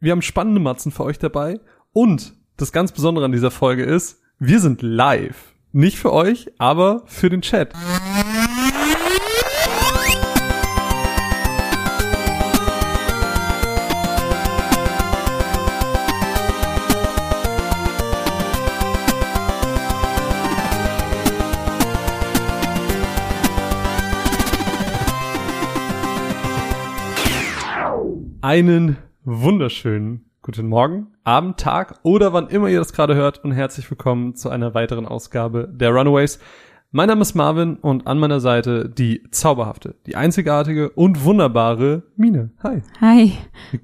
Wir haben spannende Matzen für euch dabei. Und das ganz Besondere an dieser Folge ist, wir sind live. Nicht für euch, aber für den Chat. Einen wunderschönen guten Morgen, Abend, Tag oder wann immer ihr das gerade hört und herzlich willkommen zu einer weiteren Ausgabe der Runaways. Mein Name ist Marvin und an meiner Seite die zauberhafte, die einzigartige und wunderbare Mine. Hi. Hi.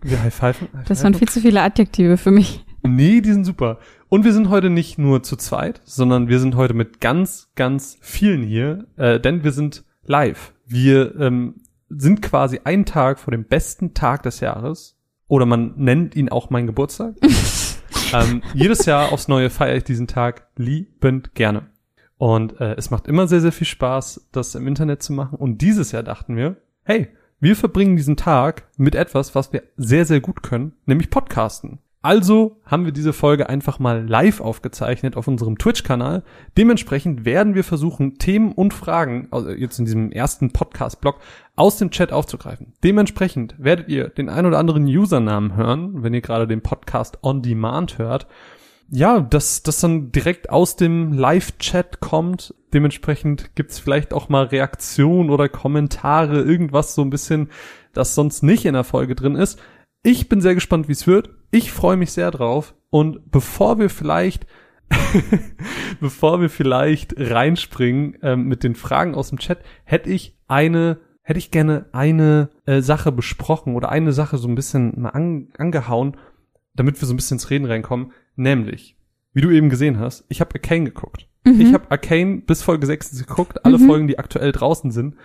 Wir high pfeifen. Das waren viel zu viele Adjektive für mich. Nee, die sind super. Und wir sind heute nicht nur zu zweit, sondern wir sind heute mit ganz, ganz vielen hier, äh, denn wir sind live. Wir ähm, sind quasi einen Tag vor dem besten Tag des Jahres. Oder man nennt ihn auch mein Geburtstag. ähm, jedes Jahr aufs Neue feiere ich diesen Tag liebend gerne. Und äh, es macht immer sehr, sehr viel Spaß, das im Internet zu machen. Und dieses Jahr dachten wir, hey, wir verbringen diesen Tag mit etwas, was wir sehr, sehr gut können, nämlich Podcasten. Also haben wir diese Folge einfach mal live aufgezeichnet auf unserem Twitch-Kanal. Dementsprechend werden wir versuchen, Themen und Fragen, also jetzt in diesem ersten Podcast-Blog, aus dem Chat aufzugreifen. Dementsprechend werdet ihr den ein oder anderen Usernamen hören, wenn ihr gerade den Podcast on Demand hört. Ja, dass das dann direkt aus dem Live-Chat kommt. Dementsprechend gibt's vielleicht auch mal Reaktionen oder Kommentare, irgendwas so ein bisschen, das sonst nicht in der Folge drin ist. Ich bin sehr gespannt, wie es wird. Ich freue mich sehr drauf. Und bevor wir vielleicht, bevor wir vielleicht reinspringen ähm, mit den Fragen aus dem Chat, hätte ich eine, hätte ich gerne eine äh, Sache besprochen oder eine Sache so ein bisschen mal an, angehauen, damit wir so ein bisschen ins Reden reinkommen. Nämlich, wie du eben gesehen hast, ich habe Arcane geguckt. Mhm. Ich habe Arcane bis Folge 6 geguckt, alle Mhm. Folgen, die aktuell draußen sind.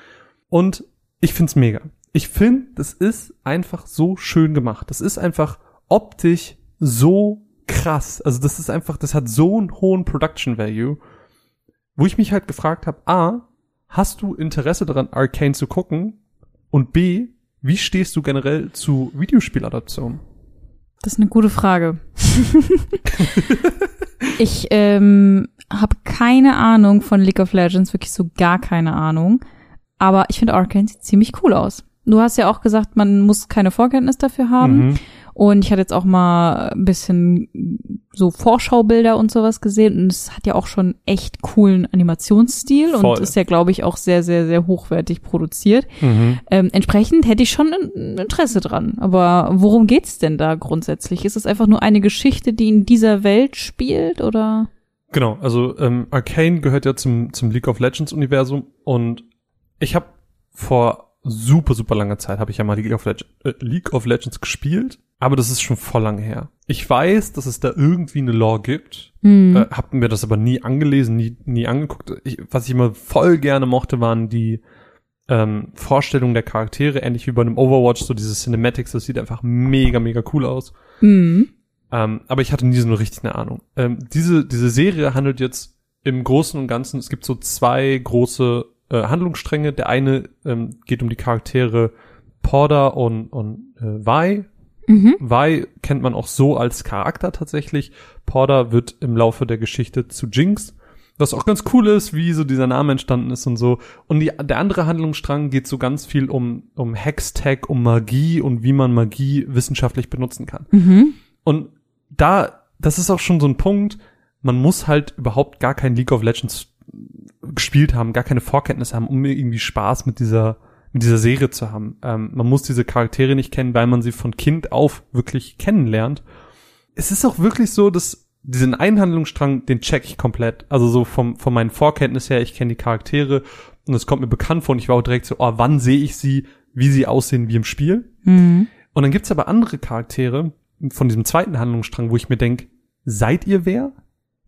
Und ich find's mega. Ich finde, das ist einfach so schön gemacht. Das ist einfach optisch so krass. Also das ist einfach, das hat so einen hohen Production Value, wo ich mich halt gefragt habe, A, hast du Interesse daran, Arcane zu gucken? Und B, wie stehst du generell zu Videospieladaptionen? Das ist eine gute Frage. ich ähm, habe keine Ahnung von League of Legends, wirklich so gar keine Ahnung. Aber ich finde Arcane sieht ziemlich cool aus. Du hast ja auch gesagt, man muss keine Vorkenntnis dafür haben. Mhm. Und ich hatte jetzt auch mal ein bisschen so Vorschaubilder und sowas gesehen. Und es hat ja auch schon echt coolen Animationsstil Voll. und ist ja, glaube ich, auch sehr, sehr, sehr hochwertig produziert. Mhm. Ähm, entsprechend hätte ich schon ein Interesse dran. Aber worum geht's denn da grundsätzlich? Ist es einfach nur eine Geschichte, die in dieser Welt spielt oder? Genau, also ähm, Arcane gehört ja zum, zum League of Legends Universum und ich habe vor super, super langer Zeit habe ich ja mal League of, Leg äh, League of Legends gespielt, aber das ist schon voll lange her. Ich weiß, dass es da irgendwie eine Lore gibt, Hm. äh, hab mir das aber nie angelesen, nie, nie angeguckt. Ich, was ich immer voll gerne mochte, waren die ähm, Vorstellungen der Charaktere, ähnlich wie bei einem Overwatch, so diese Cinematics, das sieht einfach mega, mega cool aus. Hm. Ähm, aber ich hatte nie so eine richtige Ahnung. Ähm, diese, diese Serie handelt jetzt im Großen und Ganzen, es gibt so zwei große äh, Handlungsstränge. Der eine ähm, geht um die Charaktere Porter und, und äh, Vi. Mhm. Vi kennt man auch so als Charakter tatsächlich. Porter wird im Laufe der Geschichte zu Jinx. Was auch ganz cool ist, wie so dieser Name entstanden ist und so. Und die, der andere Handlungsstrang geht so ganz viel um, um Hextech, um Magie und wie man Magie wissenschaftlich benutzen kann. Mhm. Und da, das ist auch schon so ein Punkt, man muss halt überhaupt gar kein League of Legends gespielt haben, gar keine Vorkenntnisse haben, um irgendwie Spaß mit dieser, mit dieser Serie zu haben. Ähm, man muss diese Charaktere nicht kennen, weil man sie von Kind auf wirklich kennenlernt. Es ist auch wirklich so, dass diesen Einhandlungsstrang, den check ich komplett. Also so vom, von meinen Vorkenntnissen her, ich kenne die Charaktere und es kommt mir bekannt vor und ich war auch direkt so, oh, wann sehe ich sie, wie sie aussehen wie im Spiel. Mhm. Und dann gibt's aber andere Charaktere von diesem zweiten Handlungsstrang, wo ich mir denk, seid ihr wer?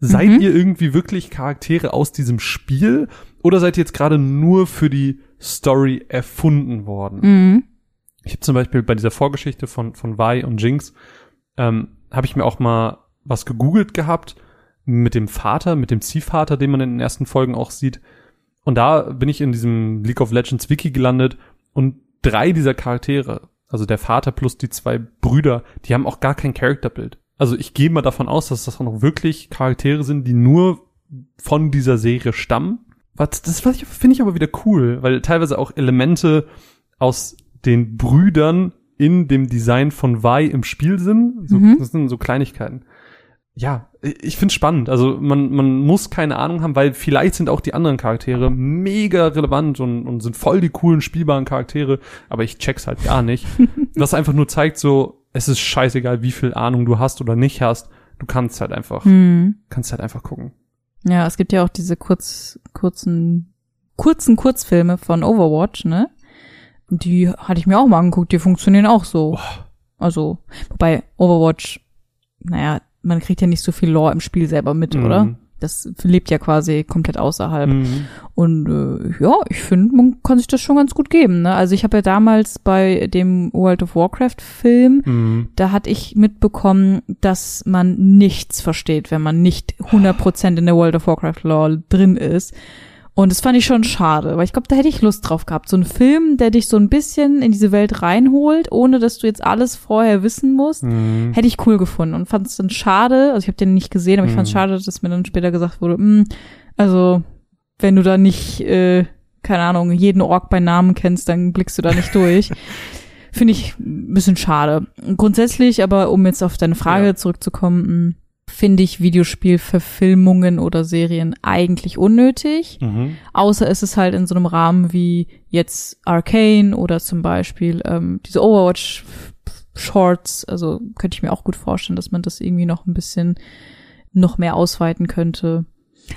Seid Mhm. ihr irgendwie wirklich Charaktere aus diesem Spiel? Oder seid ihr jetzt gerade nur für die Story erfunden worden? Mhm. Ich habe zum Beispiel bei dieser Vorgeschichte von, von Vi und Jinx, ähm, habe ich mir auch mal was gegoogelt gehabt mit dem Vater, mit dem Ziehvater, den man in den ersten Folgen auch sieht. Und da bin ich in diesem League of Legends Wiki gelandet und drei dieser Charaktere also der Vater plus die zwei Brüder, die haben auch gar kein Charakterbild. Also ich gehe mal davon aus, dass das auch noch wirklich Charaktere sind, die nur von dieser Serie stammen. Was, das finde ich aber wieder cool, weil teilweise auch Elemente aus den Brüdern in dem Design von Vi im Spiel sind. So, Mhm. Das sind so Kleinigkeiten. Ja, ich finde spannend. Also man, man muss keine Ahnung haben, weil vielleicht sind auch die anderen Charaktere mega relevant und, und sind voll die coolen spielbaren Charaktere, aber ich check's halt gar nicht. Was einfach nur zeigt so, es ist scheißegal, wie viel Ahnung du hast oder nicht hast. Du kannst halt einfach, Hm. kannst halt einfach gucken. Ja, es gibt ja auch diese kurz, kurzen, kurzen Kurzfilme von Overwatch, ne? Die hatte ich mir auch mal angeguckt, die funktionieren auch so. Also, wobei Overwatch, naja, man kriegt ja nicht so viel Lore im Spiel selber mit, Mhm. oder? Das lebt ja quasi komplett außerhalb. Mhm. Und äh, ja, ich finde, man kann sich das schon ganz gut geben. Ne? Also ich habe ja damals bei dem World of Warcraft Film, Mhm. da hatte ich mitbekommen, dass man nichts versteht, wenn man nicht 100% in der World of Warcraft Lore drin ist. Und das fand ich schon schade, weil ich glaube, da hätte ich Lust drauf gehabt. So ein Film, der dich so ein bisschen in diese Welt reinholt, ohne dass du jetzt alles vorher wissen musst, Mhm. hätte ich cool gefunden und fand es dann schade, also ich habe den nicht gesehen, aber ich fand es Mhm. schade, dass mir dann später gesagt wurde, "Hm, also wenn du da nicht, äh, keine Ahnung, jeden Ork bei Namen kennst, dann blickst du da nicht durch. Finde ich ein bisschen schade. Grundsätzlich, aber um jetzt auf deine Frage Ja. zurückzukommen, hm, finde ich Videospielverfilmungen oder Serien eigentlich unnötig. Mhm. Außer es ist halt in so einem Rahmen wie jetzt Arcane oder zum Beispiel ähm, diese Overwatch Shorts. Also könnte ich mir auch gut vorstellen, dass man das irgendwie noch ein bisschen noch mehr ausweiten könnte.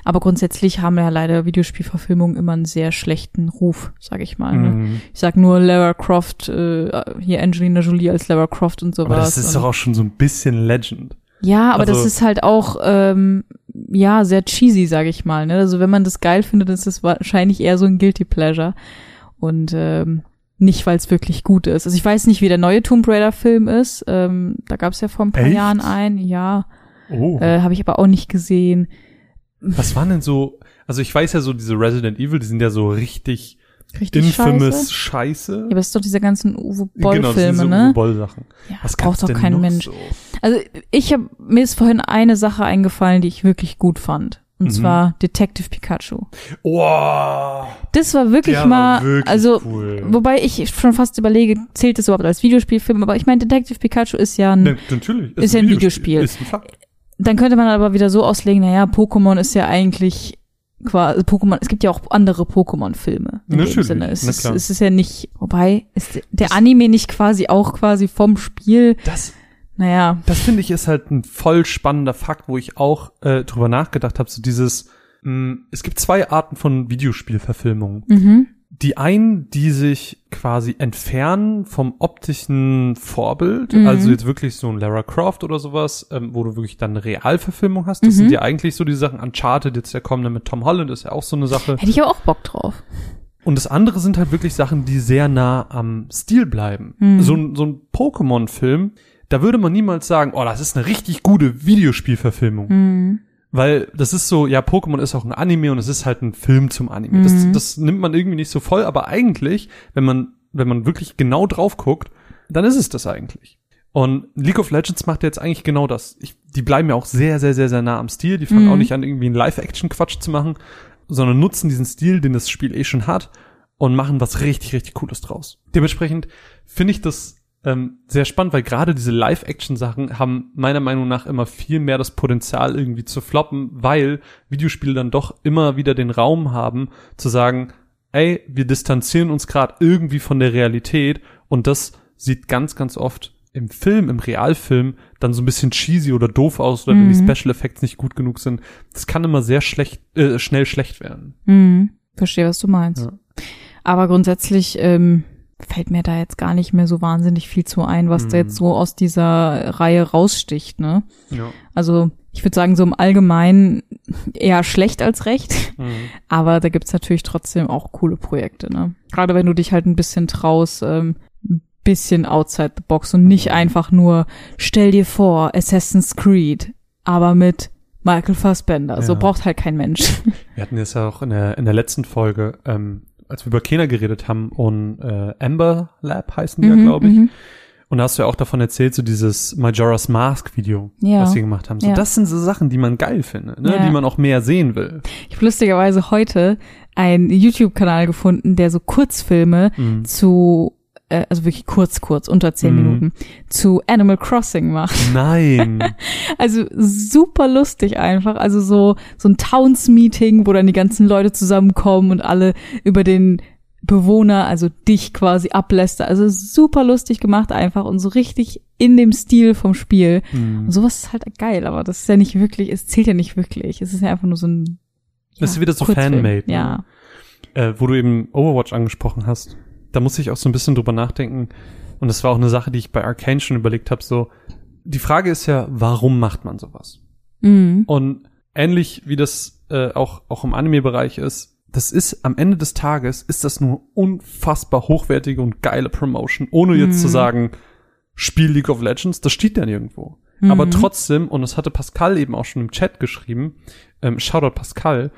Aber grundsätzlich haben ja leider Videospielverfilmungen immer einen sehr schlechten Ruf, sage ich mal. Ne? Mhm. Ich sag nur Lara Croft, äh, hier Angelina Jolie als Lara Croft und sowas. Aber das ist doch auch schon so ein bisschen Legend. Ja, aber das Also- ist halt auch ähm, ja sehr cheesy, sag ich mal. Ne? Also wenn man das geil findet, ist es wahrscheinlich eher so ein guilty pleasure und ähm, nicht, weil es wirklich gut ist. Also ich weiß nicht, wie der neue Tomb Raider Film ist. Ähm, da gab es ja vor ein paar Echt? Jahren einen. Ja, Oh. äh, habe ich aber auch nicht gesehen. Was waren denn so, also ich weiß ja so, diese Resident Evil, die sind ja so richtig Richtig infamous scheiße. Scheiße. Ja, aber es ist doch diese ganzen Uwe Genau, das sind Boll-Filme, so ne? Boll-Sachen. Ja, Was braucht doch kein Mensch. So? Also ich habe mir ist vorhin eine Sache eingefallen, die ich wirklich gut fand. Und Mhm. zwar Detective Pikachu. Oh, Das war wirklich der mal, war wirklich also cool. Wobei ich schon fast überlege, zählt das überhaupt als Videospielfilm? Aber ich meine, Detective Pikachu ist ja ein, Ne, natürlich. ist ja ein Videospiel. Ist ein dann könnte man aber wieder so auslegen, naja, Pokémon ist ja eigentlich quasi, Pokémon, es gibt ja auch andere Pokémon-Filme. Natürlich, Sinne. Es ist, es ist ja nicht, wobei, ist der Anime nicht quasi auch quasi vom Spiel, Das, naja, das finde ich ist halt ein voll spannender Fakt, wo ich auch äh, drüber nachgedacht habe. So dieses, mh, es gibt zwei Arten von Videospielverfilmungen. mhm, Die einen, die sich quasi entfernen vom optischen Vorbild, Mhm. also jetzt wirklich so ein Lara Croft oder sowas, ähm, wo du wirklich dann eine Realverfilmung hast. Das Mhm. sind ja eigentlich so die Sachen. Uncharted, jetzt der kommende mit Tom Holland, ist ja auch so eine Sache. hätte ich aber auch Bock drauf. Und das andere sind halt wirklich Sachen, die sehr nah am Stil bleiben. Mhm. So, so ein Pokémon-Film, da würde man niemals sagen, oh, das ist eine richtig gute Videospielverfilmung. Mhm. Weil das ist so, ja, Pokémon ist auch ein Anime und es ist halt ein Film zum Anime. Das, Mhm. das nimmt man irgendwie nicht so voll, aber eigentlich, wenn man, wenn man wirklich genau drauf guckt, dann ist es das eigentlich. Und League of Legends macht jetzt eigentlich genau das. Ich, die bleiben ja auch sehr, sehr, sehr, sehr nah am Stil. Die fangen Mhm. auch nicht an, irgendwie einen Live-Action-Quatsch zu machen, sondern nutzen diesen Stil, den das Spiel eh schon hat und machen was richtig, richtig Cooles draus. Dementsprechend finde ich das ähm, sehr spannend, weil gerade diese Live-Action-Sachen haben meiner Meinung nach immer viel mehr das Potenzial irgendwie zu floppen, weil Videospiele dann doch immer wieder den Raum haben zu sagen, ey, wir distanzieren uns gerade irgendwie von der Realität und das sieht ganz, ganz oft im Film, im Realfilm, dann so ein bisschen cheesy oder doof aus oder wenn die Mhm. Special Effects nicht gut genug sind. Das kann immer sehr schlecht, äh, schnell schlecht werden. Mhm. Verstehe, was du meinst. Ja. Aber grundsätzlich ähm, fällt mir da jetzt gar nicht mehr so wahnsinnig viel zu ein, was da Mhm. jetzt so aus dieser Reihe raussticht, ne? Ja. Also ich würde sagen, so im Allgemeinen eher schlecht als recht. Mhm. Aber da gibt's natürlich trotzdem auch coole Projekte, ne? Gerade wenn du dich halt ein bisschen traust, ähm, ein bisschen outside the box und nicht einfach nur, stell dir vor, Assassin's Creed, aber mit Michael Fassbender. So Ja. braucht halt kein Mensch. Wir hatten jetzt ja auch in der, in der letzten Folge, ähm, als wir über Kena geredet haben und äh, Amber Lab heißen die ja, Mhm, glaube ich. mhm. Und da hast du ja auch davon erzählt, so dieses Majora's Mask Video, Ja. was sie gemacht haben. So, Ja. das sind so Sachen, die man geil findet, ne? Ja. die man auch mehr sehen will. Ich habe lustigerweise heute einen YouTube-Kanal gefunden, der so Kurzfilme Mhm. zu, äh, also wirklich kurz, kurz, unter zehn Mhm. Minuten, zu Animal Crossing macht. Nein. Also super lustig einfach. Also so, so ein Towns-Meeting, wo dann die ganzen Leute zusammenkommen und alle über den Bewohner, also dich quasi ablästern. Also super lustig gemacht einfach und so richtig in dem Stil vom Spiel. Mhm. Und sowas ist halt geil, aber das ist ja nicht wirklich, es zählt ja nicht wirklich. Es ist ja einfach nur so ein Das ist ja, wieder so Kurzfilm. Fanmade, ne? Ja. äh, wo du eben Overwatch angesprochen hast, da muss ich auch so ein bisschen drüber nachdenken. Und das war auch eine Sache, die ich bei Arcane schon überlegt habe. So, die Frage ist ja, warum macht man sowas? Mhm. Und ähnlich wie das äh, auch auch im Anime-Bereich ist, das ist am Ende des Tages ist das nur unfassbar hochwertige und geile Promotion, ohne jetzt Mhm. zu sagen, Spiel League of Legends, das steht ja nirgendwo. Mhm. Aber trotzdem, und das hatte Pascal eben auch schon im Chat geschrieben, ähm, Shoutout Pascal,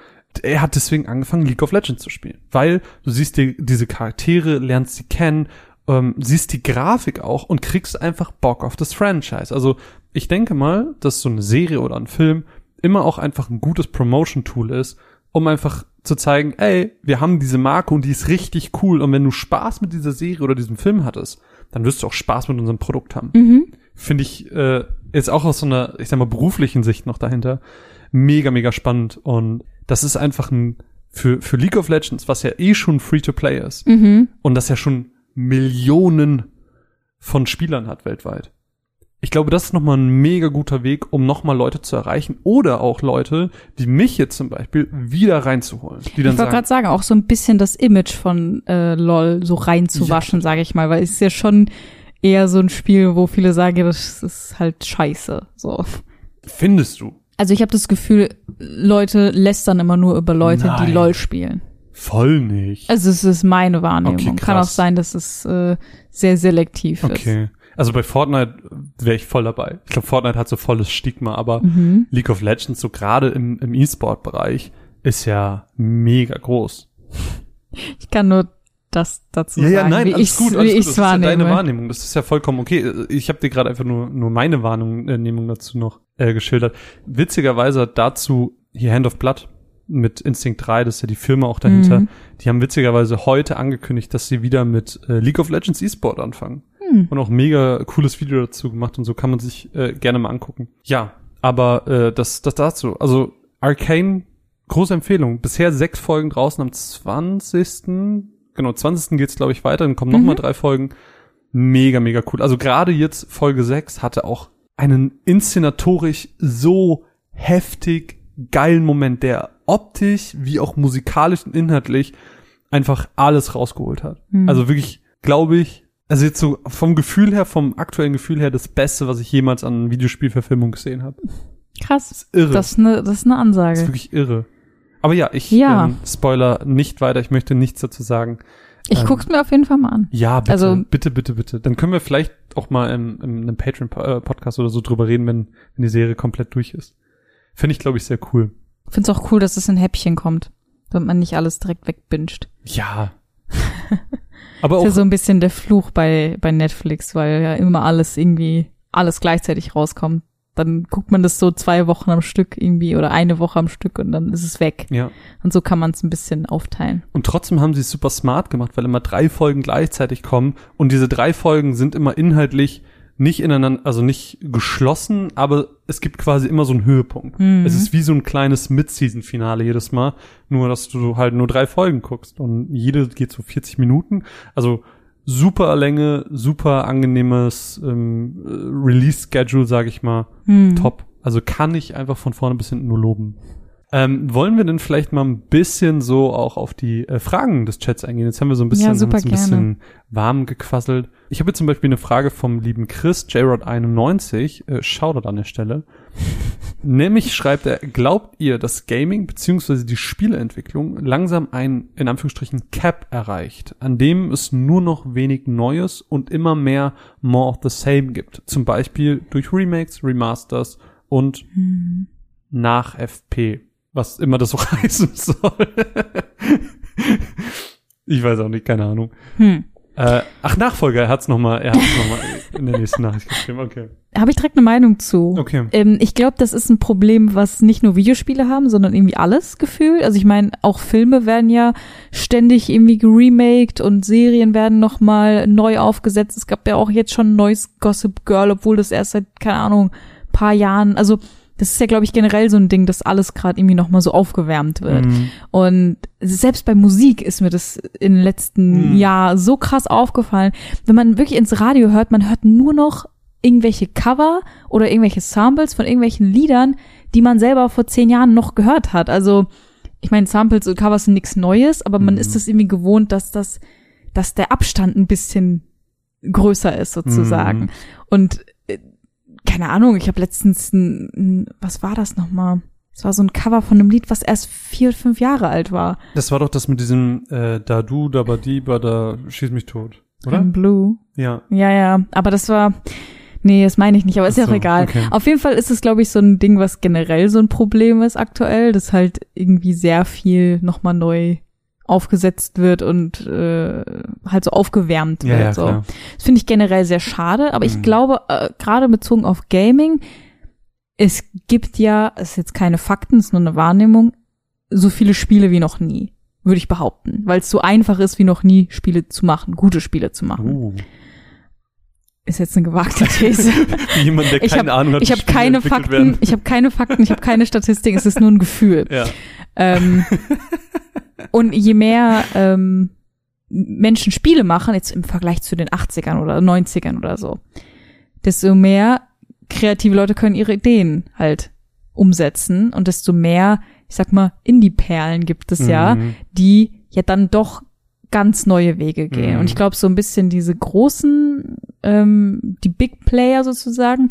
er hat deswegen angefangen, League of Legends zu spielen. Weil du siehst dir diese Charaktere, lernst sie kennen, ähm, siehst die Grafik auch und kriegst einfach Bock auf das Franchise. Also ich denke mal, dass so eine Serie oder ein Film immer auch einfach ein gutes Promotion-Tool ist, um einfach zu zeigen, ey, wir haben diese Marke und die ist richtig cool. Und wenn du Spaß mit dieser Serie oder diesem Film hattest, dann wirst du auch Spaß mit unserem Produkt haben Mhm. finde ich äh, jetzt auch aus so einer, ich sag mal, beruflichen Sicht noch dahinter, mega, mega spannend. Und das ist einfach ein, für, für League of Legends, was ja eh schon Free-to-Play ist, Mhm. und das ja schon Millionen von Spielern hat weltweit. Ich glaube, das ist nochmal ein mega guter Weg, um nochmal Leute zu erreichen oder auch Leute, die mich jetzt zum Beispiel wieder reinzuholen. Die dann Ich wollte gerade sagen, auch so ein bisschen das Image von äh, LOL so reinzuwaschen, sage ich mal, weil es ist ja schon eher so ein Spiel, wo viele sagen, ja, das ist halt scheiße. So. findest du? Also ich habe das Gefühl, Leute lästern immer nur über Leute, Nein. die LOL spielen. Voll nicht. Also es ist meine Wahrnehmung. Okay, Kann auch sein, dass es äh, sehr selektiv ist. Okay. Also bei Fortnite wäre ich voll dabei. Ich glaube, Fortnite hat so volles Stigma, aber Mhm. League of Legends, so gerade im, im E-Sport-Bereich, ist ja mega groß. Ich kann nur das dazu sagen, wie alles ich's, gut, wie alles gut. ich's Das ist ja wahrnehme. deine Wahrnehmung. Das ist ja vollkommen okay. Ich habe dir gerade einfach nur, nur meine Wahrnehmung dazu noch äh, geschildert. Witzigerweise hat dazu hier Hand of Blood mit Instinct 3, das ist ja die Firma auch dahinter, Mhm. die haben witzigerweise heute angekündigt, dass sie wieder mit äh, League of Legends E-Sport anfangen. Hm. Und auch mega cooles Video dazu gemacht und so kann man sich äh, gerne mal angucken. Ja, aber äh, das, das dazu. Also Arcane, große Empfehlung. Bisher sechs Folgen draußen am 20. Genau, 20. geht's glaube ich weiter, dann kommen noch Mhm. mal drei Folgen. Mega, mega cool. Also gerade jetzt Folge 6 hatte auch einen inszenatorisch so heftig geilen Moment, der optisch wie auch musikalisch und inhaltlich einfach alles rausgeholt hat. Mhm. Also wirklich, glaube ich, also jetzt so vom Gefühl her, vom aktuellen Gefühl her, das Beste, was ich jemals an Videospielverfilmung gesehen habe. Krass. Das ist irre. Das ist eine, das ist eine Das ist Ansage. wirklich irre. Aber ja, ich Ja. Ähm, spoiler nicht weiter, ich möchte nichts dazu sagen. Ich ähm, guck's mir auf jeden Fall mal an. Ja, bitte, Also- bitte, bitte, bitte. Dann können wir vielleicht auch mal im, im einem Patreon-Podcast oder so drüber reden, wenn, wenn die Serie komplett durch ist. Finde ich, glaube ich, sehr cool. Find's auch cool, dass es in Häppchen kommt, damit man nicht alles direkt wegbinscht. Ja. Aber Ist auch ja so ein bisschen der Fluch bei, bei Netflix, weil ja immer alles irgendwie, alles gleichzeitig rauskommt. Dann guckt man das so zwei Wochen am Stück irgendwie oder eine Woche am Stück und dann ist es weg. ja. Und so kann man es ein bisschen aufteilen. Und trotzdem haben sie es super smart gemacht, weil immer drei Folgen gleichzeitig kommen und diese drei Folgen sind immer inhaltlich nicht ineinander, also nicht geschlossen, aber es gibt quasi immer so einen Höhepunkt. Mhm. Es ist wie so ein kleines Mid-Season-Finale jedes Mal, nur dass du halt nur drei Folgen guckst und jede geht so 40 Minuten. Also super Länge, super angenehmes ähm, äh, Release-Schedule, sag ich mal. Hm. Top. Also kann ich einfach von vorne bis hinten nur loben. Ähm, wollen wir denn vielleicht mal ein bisschen so auch auf die äh, Fragen des Chats eingehen? Jetzt haben wir so ein bisschen, Ja, super uns ein bisschen warm gequasselt. Ich habe jetzt zum Beispiel eine Frage vom lieben Chris, JRod91, äh, Shoutout an der Stelle. Nämlich schreibt er, glaubt ihr, dass Gaming bzw. die Spieleentwicklung langsam ein, in Anführungsstrichen, Cap erreicht, an dem es nur noch wenig Neues und immer mehr more of the same gibt? Zum Beispiel durch Remakes, Remasters und Hm. nach FP, was immer das so heißen soll. Ich weiß auch nicht, keine Ahnung. Hm. Äh, ach, Nachfolger, er hat's nochmal, er hat's nochmal in der nächsten Nachricht geschrieben, okay. Habe ich direkt eine Meinung zu. Okay. Ähm, ich glaube, das ist ein Problem, was nicht nur Videospiele haben, sondern irgendwie alles gefühlt. Also ich meine, auch Filme werden ja ständig irgendwie geremaked und Serien werden nochmal neu aufgesetzt. Es gab ja auch jetzt schon ein neues Gossip Girl, obwohl das erst seit, keine Ahnung, paar Jahren, also das ist ja, glaube ich, generell so ein Ding, dass alles gerade irgendwie nochmal so aufgewärmt wird. Mhm. Und selbst bei Musik ist mir das in den letzten Mhm. Jahr so krass aufgefallen. Wenn man wirklich ins Radio hört, man hört nur noch irgendwelche Cover oder irgendwelche Samples von irgendwelchen Liedern, die man selber vor zehn Jahren noch gehört hat. Also, ich meine, Samples und Covers sind nichts Neues, aber man Mhm. ist es irgendwie gewohnt, dass das, dass der Abstand ein bisschen größer ist sozusagen. Mhm. Und keine Ahnung, ich habe letztens ein, ein, was war das nochmal? Es war so ein Cover von einem Lied, was erst vier, fünf Jahre alt war. Das war doch das mit diesem äh, da du, da ba di, ba da schieß mich tot, oder? In Blue. Ja. Ja, ja. Aber das war. Nee, das meine ich nicht, aber ist ja Ach auch so, egal. okay. Auf jeden Fall ist es, glaube ich, so ein Ding, was generell so ein Problem ist aktuell, dass halt irgendwie sehr viel nochmal neu aufgesetzt wird und äh, halt so aufgewärmt Ja, wird. ja, so. klar. Das finde ich generell sehr schade, aber ich Mhm. glaube, äh, gerade bezogen auf Gaming, es gibt ja, es ist jetzt keine Fakten, es ist nur eine Wahrnehmung, so viele Spiele wie noch nie, würde ich behaupten, weil es so einfach ist wie noch nie, Spiele zu machen, gute Spiele zu machen. Uh. Ist jetzt eine gewagte These. Jemand, der Ich keine hab- Ahnung hat, ich habe keine entwickelt Fakten, werden. ich habe keine Fakten, ich habe keine Statistik, es ist nur ein Gefühl. Ja. Ähm, und je mehr ähm, Menschen Spiele machen, jetzt im Vergleich zu den 80ern oder 90ern oder so, desto mehr kreative Leute können ihre Ideen halt umsetzen und desto mehr, ich sag mal, Indie-Perlen gibt es ja, Mhm. die ja dann doch ganz neue Wege gehen. Mhm. Und ich glaube, so ein bisschen diese großen, ähm, die Big Player sozusagen,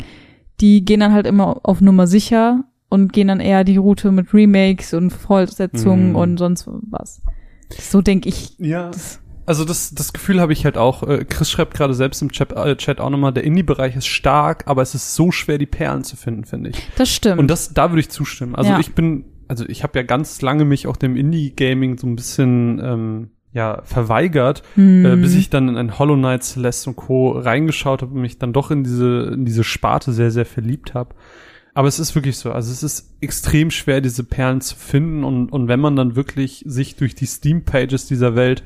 die gehen dann halt immer auf Nummer sicher und gehen dann eher die Route mit Remakes und Fortsetzungen Mhm. und sonst was. So denke ich. Ja. Das, Also das, das Gefühl habe ich halt auch. Äh, Chris schreibt gerade selbst im Chat, äh, Chat auch nochmal, der Indie-Bereich ist stark, aber es ist so schwer, die Perlen zu finden, finde ich. das stimmt. Und das, da würde ich zustimmen. Also Ja. ich bin, also ich habe ja ganz lange mich auch dem Indie-Gaming so ein bisschen ähm, ja verweigert, Hm. äh, bis ich dann in ein Hollow Knight, Celeste und Co. reingeschaut habe und mich dann doch in diese in diese Sparte sehr sehr verliebt habe. Aber es ist wirklich so, also es ist extrem schwer, diese Perlen zu finden und, und wenn man dann wirklich sich durch die Steam-Pages dieser Welt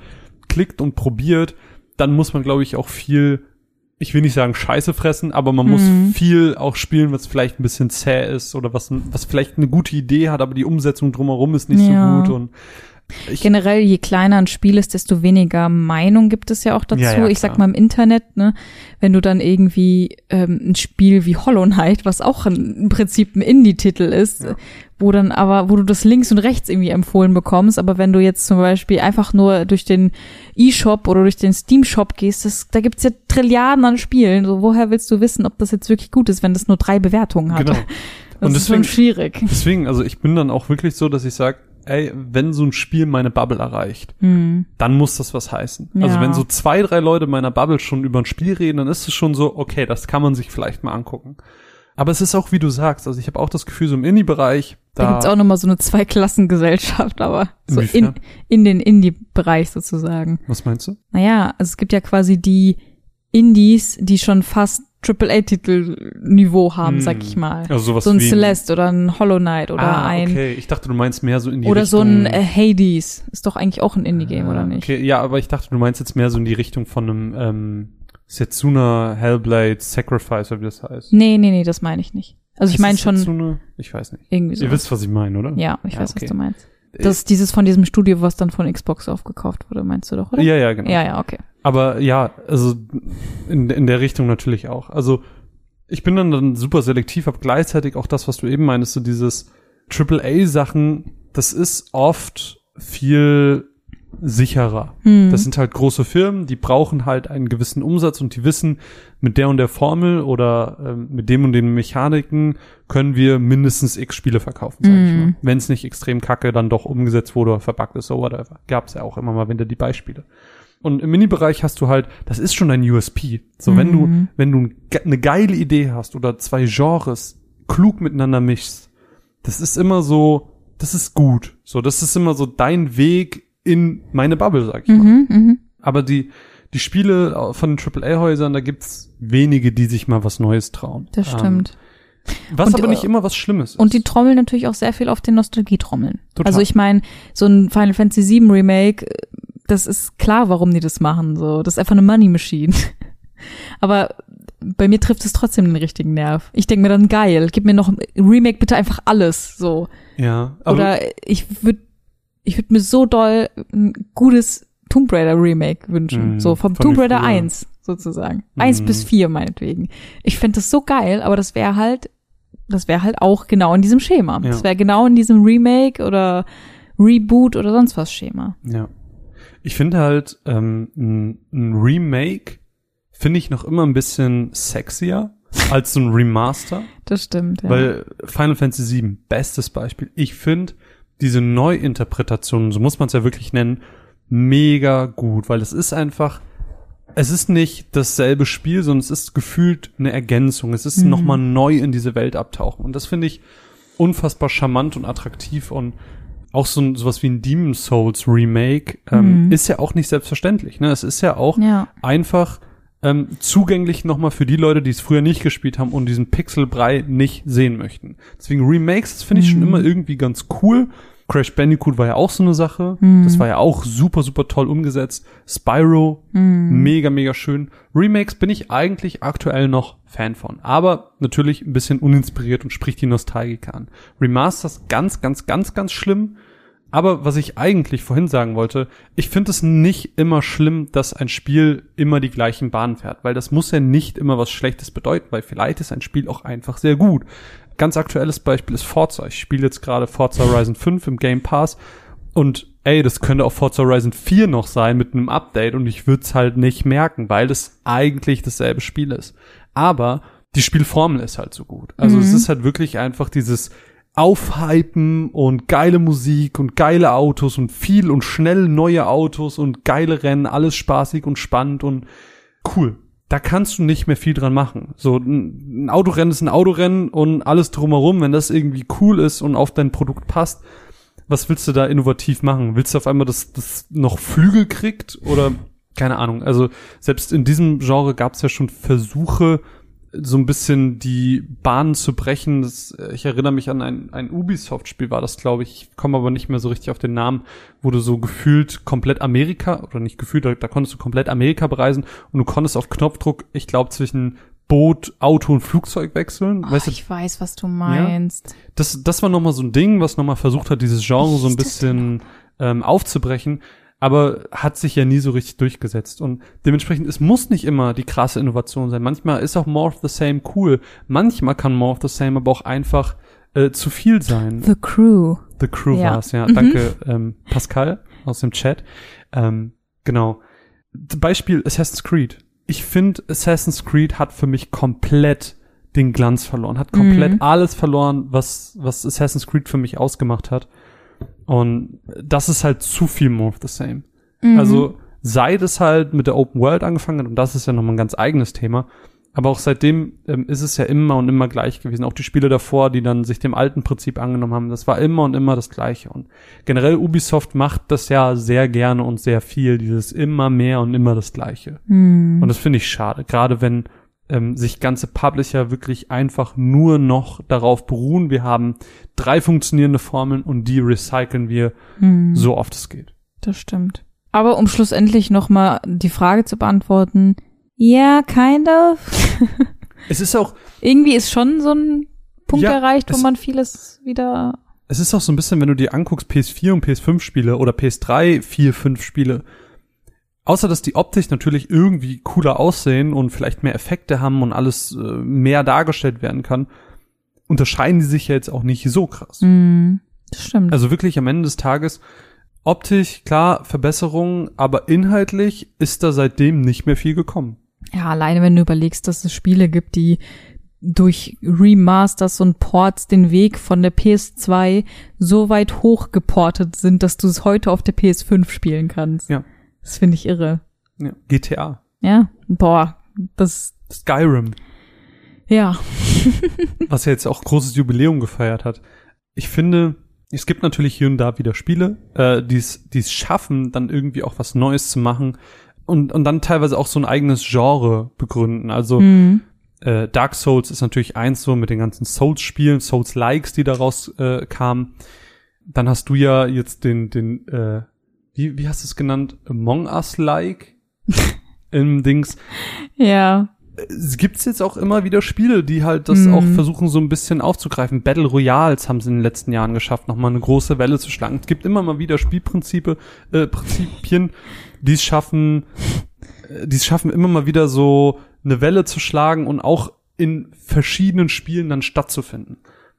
klickt und probiert, dann muss man, glaube ich, auch viel, ich will nicht sagen Scheiße fressen, aber man muss Mhm. viel auch spielen, was vielleicht ein bisschen zäh ist oder was, was vielleicht eine gute Idee hat, aber die Umsetzung drumherum ist nicht Ja. so gut und ich, Generell, je kleiner ein Spiel ist, desto weniger Meinung gibt es ja auch dazu. Ja, ja, ich sag mal im Internet, ne, wenn du dann irgendwie ähm, ein Spiel wie Hollow Knight, was auch im Prinzip ein Indie-Titel ist, Ja. wo dann aber, wo du das links und rechts irgendwie empfohlen bekommst, aber wenn du jetzt zum Beispiel einfach nur durch den E-Shop oder durch den Steam-Shop gehst, das, da gibt's ja Trilliarden an Spielen. So, woher willst du wissen, ob das jetzt wirklich gut ist, wenn das nur drei Bewertungen hat? genau. Das Und ist schon deswegen- schwierig. Deswegen, also ich bin dann auch wirklich so, dass ich sage, ey, wenn so ein Spiel meine Bubble erreicht, Hm. dann muss das was heißen. Also Ja. wenn so zwei, drei Leute meiner Bubble schon über ein Spiel reden, dann ist es schon so, okay, das kann man sich vielleicht mal angucken. Aber es ist auch, wie du sagst, also ich habe auch das Gefühl, so im Indie-Bereich, Da, da, gibt's auch nochmal so eine Zweiklassengesellschaft, aber so in, in den Indie-Bereich sozusagen. was meinst du? Naja, also es gibt ja quasi die Indies, die schon fast AAA-Titel-Niveau haben, Hm. sag ich mal. Also sowas so ein wie Celeste oder ein Hollow Knight oder ah, ein okay. Ich dachte, du meinst mehr so in die oder Richtung. so ein äh, Hades. Ist doch eigentlich auch ein Indie-Game, Ah, oder nicht? Okay, ja, aber ich dachte, du meinst jetzt mehr so in die Richtung von einem ähm, Setsuna Hellblade Sacrifice, oder wie das heißt. Nee, nee, nee, das meine ich nicht. Also ich meine schon Setsuna? Ich weiß nicht. irgendwie so. Ihr wisst, was ich meine, oder? Ja, ich Ja, weiß, okay. was du meinst. Das dieses von diesem Studio, was dann von Xbox aufgekauft wurde, meinst du doch, oder? Ja, ja, genau. Ja, ja, okay. Aber ja, also in, in der Richtung natürlich auch. Also ich bin dann, dann super selektiv, aber gleichzeitig auch das, was du eben meinst, so dieses AAA-Sachen, das ist oft viel sicherer. Hm. Das sind halt große Firmen, die brauchen halt einen gewissen Umsatz und die wissen, mit der und der Formel oder ähm, mit dem und den Mechaniken können wir mindestens x Spiele verkaufen, sag ich Mhm. mal. Wenn es nicht extrem kacke dann doch umgesetzt wurde oder verbuggt ist oder whatever. Gab's ja auch immer mal wieder die Beispiele. Und im Mini-Bereich hast du halt, das ist schon dein USP. So, wenn du, Mhm. wenn du eine geile Idee hast oder zwei Genres klug miteinander mischst, das ist immer so, das ist gut. So, das ist immer so dein Weg in meine Bubble, sag ich mal. Mhm, mhm. Aber die, die Spiele von den AAA-Häusern, da gibt's wenige, die sich mal was Neues trauen. Das Ähm, stimmt. was Und, aber nicht äh, immer was Schlimmes ist. Und die trommeln natürlich auch sehr viel auf den Nostalgietrommeln. Total. Also ich meine, so ein Final Fantasy VII Remake, das ist klar, warum die das machen. So, das ist einfach eine Money Machine. Aber bei mir trifft es trotzdem den richtigen Nerv. Ich denke mir dann geil, gib mir noch Remake bitte einfach alles. So ja, aber oder ich würde, ich würde mir so doll ein gutes Tomb Raider Remake wünschen. Mhm, so vom Tomb Raider früher. 1 sozusagen. Eins Mhm. bis vier meinetwegen. Ich fände das so geil, aber das wäre halt, das wäre halt auch genau in diesem Schema. Ja. Das wäre genau in diesem Remake oder Reboot oder sonst was Schema. Ja. Ich finde halt, ähm, ein, ein Remake finde ich noch immer ein bisschen sexier als so ein Remaster, Das stimmt. Ja. weil Final Fantasy VII, bestes Beispiel. Ich finde diese Neuinterpretation, so muss man es ja wirklich nennen, mega gut, weil es ist einfach, es ist nicht dasselbe Spiel, sondern es ist gefühlt eine Ergänzung. Es ist Mhm. nochmal neu in diese Welt abtauchen. Und das finde ich unfassbar charmant und attraktiv und auch so ein, sowas wie ein Demon Souls Remake ähm, Mhm. ist ja auch nicht selbstverständlich. Ne? Es ist ja auch ja. einfach ähm, zugänglich nochmal für die Leute, die es früher nicht gespielt haben und diesen Pixelbrei nicht sehen möchten. Deswegen Remakes, das finde ich schon Mhm. immer irgendwie ganz cool. Crash Bandicoot war ja auch so eine Sache. Mhm. Das war ja auch super, super toll umgesetzt. Spyro, Mhm. mega, mega schön. Remakes bin ich eigentlich aktuell noch Fan von. Aber natürlich ein bisschen uninspiriert und spricht die Nostalgiker an. Remasters ganz, ganz, ganz, ganz schlimm. Aber was ich eigentlich vorhin sagen wollte, ich finde es nicht immer schlimm, dass ein Spiel immer die gleichen Bahnen fährt, weil das muss ja nicht immer was Schlechtes bedeuten, weil vielleicht ist ein Spiel auch einfach sehr gut. Ganz aktuelles Beispiel ist Forza. Ich spiele jetzt gerade Forza Horizon 5 im Game Pass und ey, das könnte auch Forza Horizon 4 noch sein mit einem Update und ich würde es halt nicht merken, weil es eigentlich dasselbe Spiel ist. Aber die Spielformel ist halt so gut. Also Mhm. es ist halt wirklich einfach dieses Aufhypen und geile Musik und geile Autos und viel und schnell neue Autos und geile Rennen, alles spaßig und spannend und cool. Da kannst du nicht mehr viel dran machen. So ein Autorennen ist ein Autorennen und alles drumherum, wenn das irgendwie cool ist und auf dein Produkt passt, was willst du da innovativ machen? Willst du auf einmal, dass das noch Flügel kriegt oder keine Ahnung. Also selbst in diesem Genre gab es ja schon Versuche, so ein bisschen die Bahnen zu brechen. Das, äh, ich erinnere mich an ein, ein Ubisoft-Spiel, war das, glaube ich. Ich komme aber nicht mehr so richtig auf den Namen, wo du so gefühlt komplett Amerika, oder nicht gefühlt, da, da konntest du komplett Amerika bereisen und du konntest auf Knopfdruck, ich glaube, zwischen Boot, Auto und Flugzeug wechseln. Oh, weißt du, ich weiß, was du meinst. das, das war nochmal so ein Ding, was nochmal versucht hat, dieses Genre so ein bisschen ähm, aufzubrechen, aber hat sich ja nie so richtig durchgesetzt. Und dementsprechend, es muss nicht immer die krasse Innovation sein. Manchmal ist auch More of the Same cool. Manchmal kann More of the Same aber auch einfach äh, zu viel sein. The Crew. The Crew Ja. war's, ja. Mhm. Danke, ähm, Pascal aus dem Chat. Ähm, genau. Beispiel Assassin's Creed. Ich finde, Assassin's Creed hat für mich komplett den Glanz verloren, hat komplett Mhm. alles verloren, was, was Assassin's Creed für mich ausgemacht hat. Und das ist halt zu viel more of the same. Mhm. Also seit es halt mit der Open World angefangen hat, und das ist ja nochmal ein ganz eigenes Thema, aber auch seitdem ähm, ist es ja immer und immer gleich gewesen. Auch die Spiele davor, die dann sich dem alten Prinzip angenommen haben, das war immer und immer das Gleiche. Und generell Ubisoft macht das ja sehr gerne und sehr viel, dieses immer mehr und immer das Gleiche. Mhm. Und das finde ich schade, gerade wenn ähm, sich ganze Publisher wirklich einfach nur noch darauf beruhen, wir haben drei funktionierende Formeln und die recyceln wir Mhm. so oft es geht. Das stimmt. Aber um schlussendlich noch mal die Frage zu beantworten, ja, kind of. Es ist auch, Irgendwie ist schon so ein Punkt Ja, erreicht, wo man vieles wieder. es ist auch so ein bisschen, wenn du dir anguckst, PS4 und PS5 Spiele oder PS3, 4, 5 Spiele, außer dass die optisch natürlich irgendwie cooler aussehen und vielleicht mehr Effekte haben und alles äh, mehr dargestellt werden kann, unterscheiden die sich ja jetzt auch nicht so krass. Mhm. Das stimmt. Also wirklich am Ende des Tages optisch, klar, Verbesserungen, aber inhaltlich ist da seitdem nicht mehr viel gekommen. ja, alleine wenn du überlegst, dass es Spiele gibt, die durch Remasters und Ports den Weg von der PS2 so weit hochgeportet sind, dass du es heute auf der PS5 spielen kannst. Ja. Das finde ich irre. Ja. GTA, Ja, boah, das, Skyrim, ja. was ja jetzt auch großes Jubiläum gefeiert hat. Ich finde, Es gibt natürlich hier und da wieder Spiele, äh, die es schaffen, dann irgendwie auch was Neues zu machen und, und dann teilweise auch so ein eigenes Genre begründen. Also Mhm. äh, Dark Souls ist natürlich eins so mit den ganzen Souls-Spielen, Souls-Likes, die daraus äh, kamen. Dann hast du ja jetzt den, den, äh, wie, wie hast du es genannt? Among Us-like im Dings. Ja. Es gibt's jetzt auch immer wieder Spiele, die halt das Mhm. auch versuchen, so ein bisschen aufzugreifen. Battle Royals haben sie in den letzten Jahren geschafft, nochmal eine große Welle zu schlagen. Es gibt immer mal wieder Spielprinzipe, äh, Prinzipien, die es schaffen, äh, die es schaffen, immer mal wieder so eine Welle zu schlagen und auch in verschiedenen Spielen dann stattzufinden.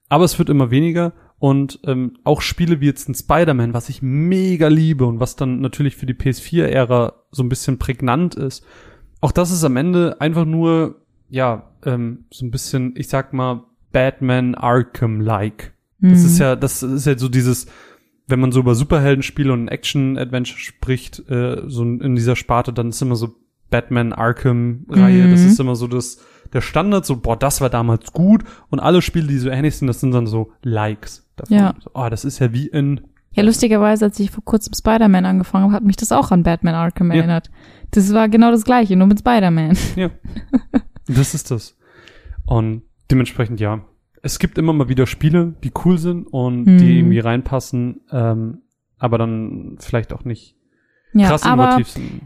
Aber es wird immer weniger und ähm, auch Spiele wie jetzt ein Spider-Man, was ich mega liebe und was dann natürlich für die PS4-Ära so ein bisschen prägnant ist. Auch das ist am Ende einfach nur, ja, ähm, so ein bisschen, ich sag mal, Batman Arkham-like. Das Mhm. ist ja, das ist ja so dieses, wenn man so über Superheldenspiele und Action-Adventure spricht, äh, so in dieser Sparte, dann ist immer so Batman Arkham-Reihe, Mhm. das ist immer so das, der Standard, so, boah, das war damals gut und alle Spiele, die so ähnlich sind, das sind dann so Likes davon. Ja. So, oh, das ist ja wie in, Ja, lustigerweise, als ich vor kurzem Spider-Man angefangen habe, hat mich das auch an Batman Arkham Ja. erinnert. Das war genau das gleiche, nur mit Spider-Man. ja, das ist das. Und dementsprechend, ja, es gibt immer mal wieder Spiele, die cool sind und Mhm. die irgendwie reinpassen, ähm, aber dann vielleicht auch nicht Ja, krass aber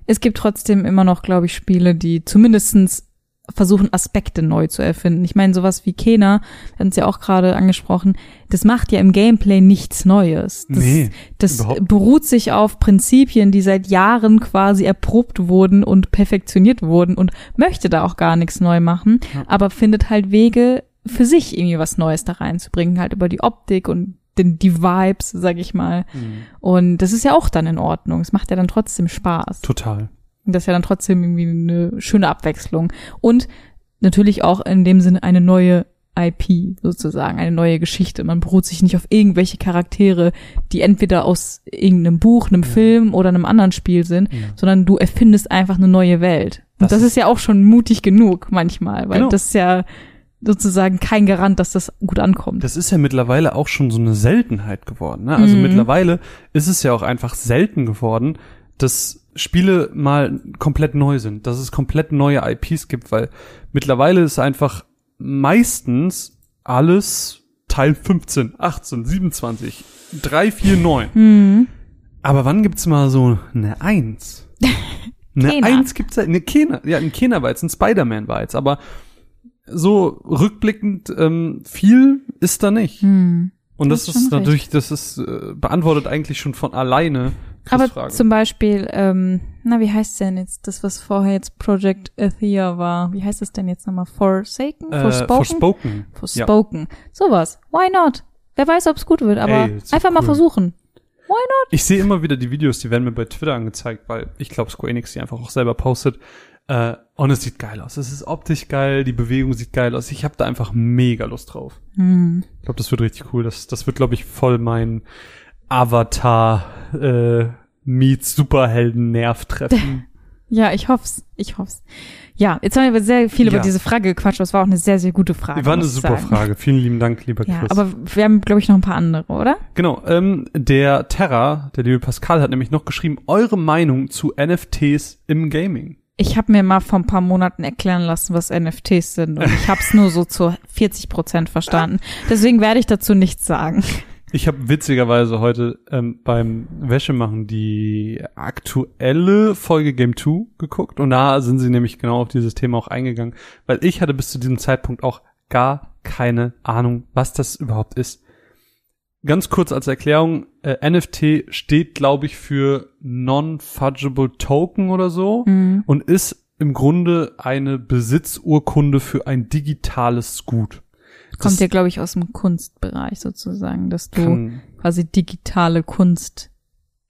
es gibt trotzdem immer noch, glaube ich, Spiele, die zumindestens versuchen, Aspekte neu zu erfinden. Ich meine, sowas wie Kena, wir hatten es ja auch gerade angesprochen, das macht ja im Gameplay nichts Neues. Das, Nee, das beruht sich auf Prinzipien, die seit Jahren quasi erprobt wurden und perfektioniert wurden und möchte da auch gar nichts neu machen, Ja. aber findet halt Wege, für sich irgendwie was Neues da reinzubringen, halt über die Optik und den, die Vibes, sag ich mal. Mhm. Und das ist ja auch dann in Ordnung. Es macht ja dann trotzdem Spaß. Total. Und Das ist ja dann trotzdem irgendwie eine schöne Abwechslung. Und natürlich auch in dem Sinne eine neue IP sozusagen, eine neue Geschichte. Man beruht sich nicht auf irgendwelche Charaktere, die entweder aus irgendeinem Buch, einem Ja. Film oder einem anderen Spiel sind, Ja. sondern du erfindest einfach eine neue Welt. Und Das das, ist- ist ja auch schon mutig genug manchmal, weil Genau. das ist ja sozusagen kein Garant, dass das gut ankommt. Das ist ja mittlerweile auch schon so eine Seltenheit geworden. Ne? Also Mhm. mittlerweile ist es ja auch einfach selten geworden, dass Spiele mal komplett neu sind, dass es komplett neue IPs gibt, weil mittlerweile ist einfach meistens alles Teil 15, 18, 27, 3, 4, 9. Mhm. Aber wann gibt's mal so eine Eins? Eine Kena. Eins gibt's ja, eine Kena, ja, ein Kena war jetzt, ein Spider-Man war jetzt, aber so rückblickend ähm, viel ist da nicht. Hm. Und das hast ist recht. natürlich, das ist äh, beantwortet eigentlich schon von alleine Aber zum Beispiel, ähm, na, wie heißt denn jetzt das, was vorher jetzt Project Athea war? Wie heißt das denn jetzt nochmal? Forsaken? äh, Forspoken? Forspoken. Forspoken. Sowas. Why not? Wer weiß, ob es gut wird, aber Ey, einfach mal cool. versuchen. Ich sehe immer wieder die Videos, die werden mir bei Twitter angezeigt, weil ich glaube Square Enix die einfach auch selber postet. Äh, und es sieht geil aus. Es ist optisch geil, die Bewegung sieht geil aus. Ich habe da einfach mega Lust drauf. Hm. Ich glaube, das wird richtig cool. Das, das wird, glaube ich, voll mein Avatar äh, meets Superhelden-Nerv treffen. Ja, ich hoff's. Ich hoff's. Ja, jetzt haben wir sehr viel über Ja. diese Frage gequatscht, aber es war auch eine sehr, sehr gute Frage. War eine super sagen. Frage. Vielen lieben Dank, lieber Ja, Chris. aber wir haben, glaube ich, noch ein paar andere, oder? Genau, ähm, der Terra, der liebe Pascal, hat nämlich noch geschrieben, eure Meinung zu NFTs im Gaming. Ich habe mir mal vor ein paar Monaten erklären lassen, was NFTs sind und ich habe es nur so zu 40 Prozent verstanden. Deswegen werde ich dazu nichts sagen. Ich habe witzigerweise heute ähm, beim Wäschemachen die aktuelle Folge Game 2 geguckt und da sind sie nämlich genau auf dieses Thema auch eingegangen, weil ich hatte bis zu diesem Zeitpunkt auch gar keine Ahnung, was das überhaupt ist. Ganz kurz als Erklärung, äh, NFT steht, glaube ich, für Non-Fudgeable Token oder so Mhm. und ist im Grunde eine Besitzurkunde für ein digitales Gut. Kommt ja, glaube ich, aus dem Kunstbereich sozusagen, dass du kann, quasi digitale Kunst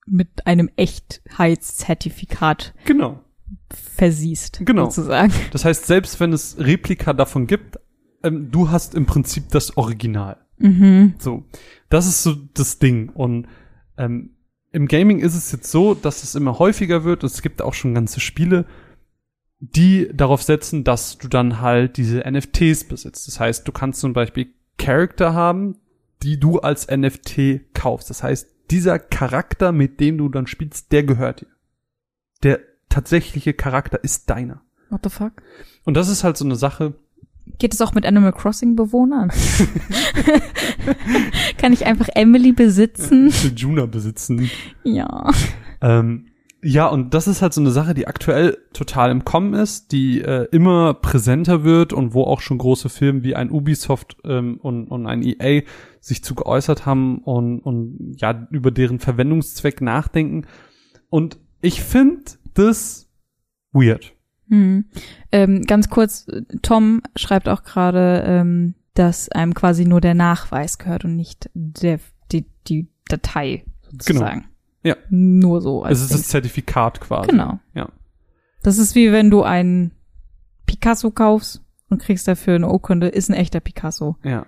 mit einem Echtheitszertifikat genau. versiehst, Genau. sozusagen. Das heißt, selbst wenn es Replika davon gibt, ähm, du hast im Prinzip das Original. Mhm. So, das ist so das Ding. Und ähm, im Gaming ist es jetzt so, dass es immer häufiger wird. Es gibt auch schon ganze Spiele, die darauf setzen, dass du dann halt diese NFTs besitzt. Das heißt, du kannst zum Beispiel Charakter haben, die du als NFT kaufst. Das heißt, dieser Charakter, mit dem du dann spielst, der gehört dir. Der tatsächliche Charakter ist deiner. What the fuck? Und das ist halt so eine Sache. Geht es auch mit Animal Crossing Bewohnern? Kann ich einfach Emily besitzen? Juna besitzen. Ja. Ähm, ja, und das ist halt so eine Sache, die aktuell total im Kommen ist, die äh, immer präsenter wird und wo auch schon große Filme wie ein Ubisoft ähm, und, und ein EA sich zu geäußert haben und, und ja, über deren Verwendungszweck nachdenken. Und ich finde das weird. Hm. Ähm, ganz kurz, Tom schreibt auch gerade, ähm, dass einem quasi nur der Nachweis gehört und nicht der, die, die Datei sozusagen. Genau. Ja. Nur so. Es ist das Zertifikat quasi. Genau. Ja. Das ist wie wenn du einen Picasso kaufst und kriegst dafür eine Urkunde, ist ein echter Picasso. Ja.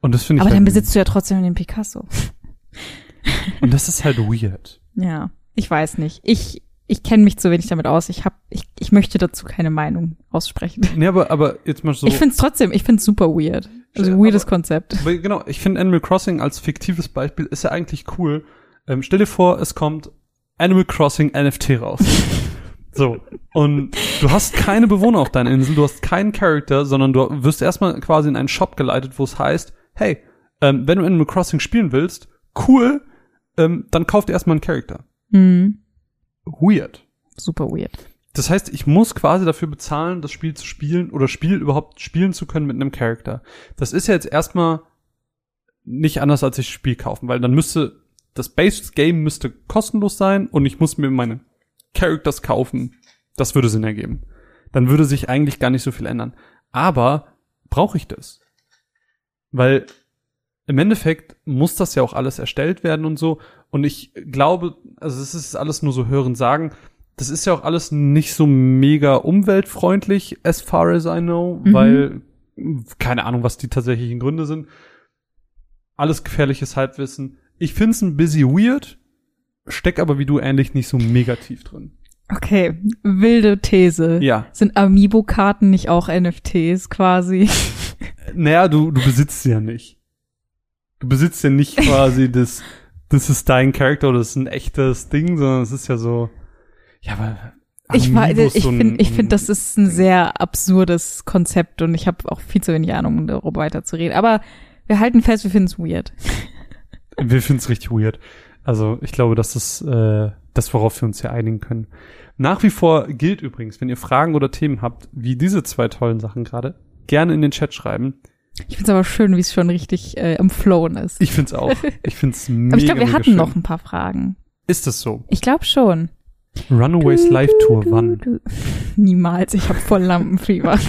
Und das finde ich Aber halt, dann besitzt du ja trotzdem den Picasso. Und das ist halt weird. Ja, ich weiß nicht. Ich ich kenne mich zu wenig damit aus. Ich hab ich ich möchte dazu keine Meinung aussprechen. Nee, aber, aber jetzt mal so. Ich find's trotzdem, ich find's super weird. Also Aber- weirdes Konzept. Aber genau, ich finde Animal Crossing als fiktives Beispiel ist ja eigentlich cool. Ähm, stell dir vor, es kommt Animal Crossing NFT raus. so. Und du hast keine Bewohner auf deiner Insel, du hast keinen Charakter, sondern du wirst erstmal quasi in einen Shop geleitet, wo es heißt, hey, ähm, wenn du Animal Crossing spielen willst, cool, ähm, dann kauf dir erstmal einen Charakter. Hm, Weird. super weird. Das heißt, ich muss quasi dafür bezahlen, das Spiel zu spielen oder Spiel überhaupt spielen zu können mit einem Charakter. Das ist ja jetzt erstmal nicht anders als ich Spiel kaufen, weil dann müsste das Base Game müsste kostenlos sein und ich muss mir meine Characters kaufen. Das würde Sinn ergeben. Dann würde sich eigentlich gar nicht so viel ändern. Aber brauche ich das? Weil im Endeffekt muss das ja auch alles erstellt werden und so. Und ich glaube, also es ist alles nur so hören sagen. Das ist ja auch alles nicht so mega umweltfreundlich, as far as I know, Mhm. weil keine Ahnung, was die tatsächlichen Gründe sind. Alles gefährliches Halbwissen. Ich find's ein bisschen weird, steck aber wie du ähnlich nicht so mega tief drin. Okay, wilde These. Ja. Sind Amiibo-Karten nicht auch NFTs quasi? Naja, du, du besitzt sie ja nicht. Du besitzt ja nicht quasi das, das ist dein Charakter oder das ist ein echtes Ding, sondern es ist ja so, ja, aber Ich, ich so finde, ich finde, das ist ein sehr absurdes Konzept und ich habe auch viel zu wenig Ahnung, um darüber weiterzureden. Aber wir halten fest, wir finden es weird. Wir finden es richtig weird. Also ich glaube, das ist äh, das, worauf wir uns hier einigen können. Nach wie vor gilt übrigens, wenn ihr Fragen oder Themen habt, wie diese zwei tollen Sachen gerade, gerne in den Chat schreiben. Ich finde es aber schön, wie es schon richtig äh, im Flowen ist. Ich find's auch. Ich find's mega, aber ich glaube, wir hatten schön. noch ein paar Fragen. Ist es so? Ich glaube schon. Runaways Live Tour, wann? Niemals, ich habe voll Lampenfieber.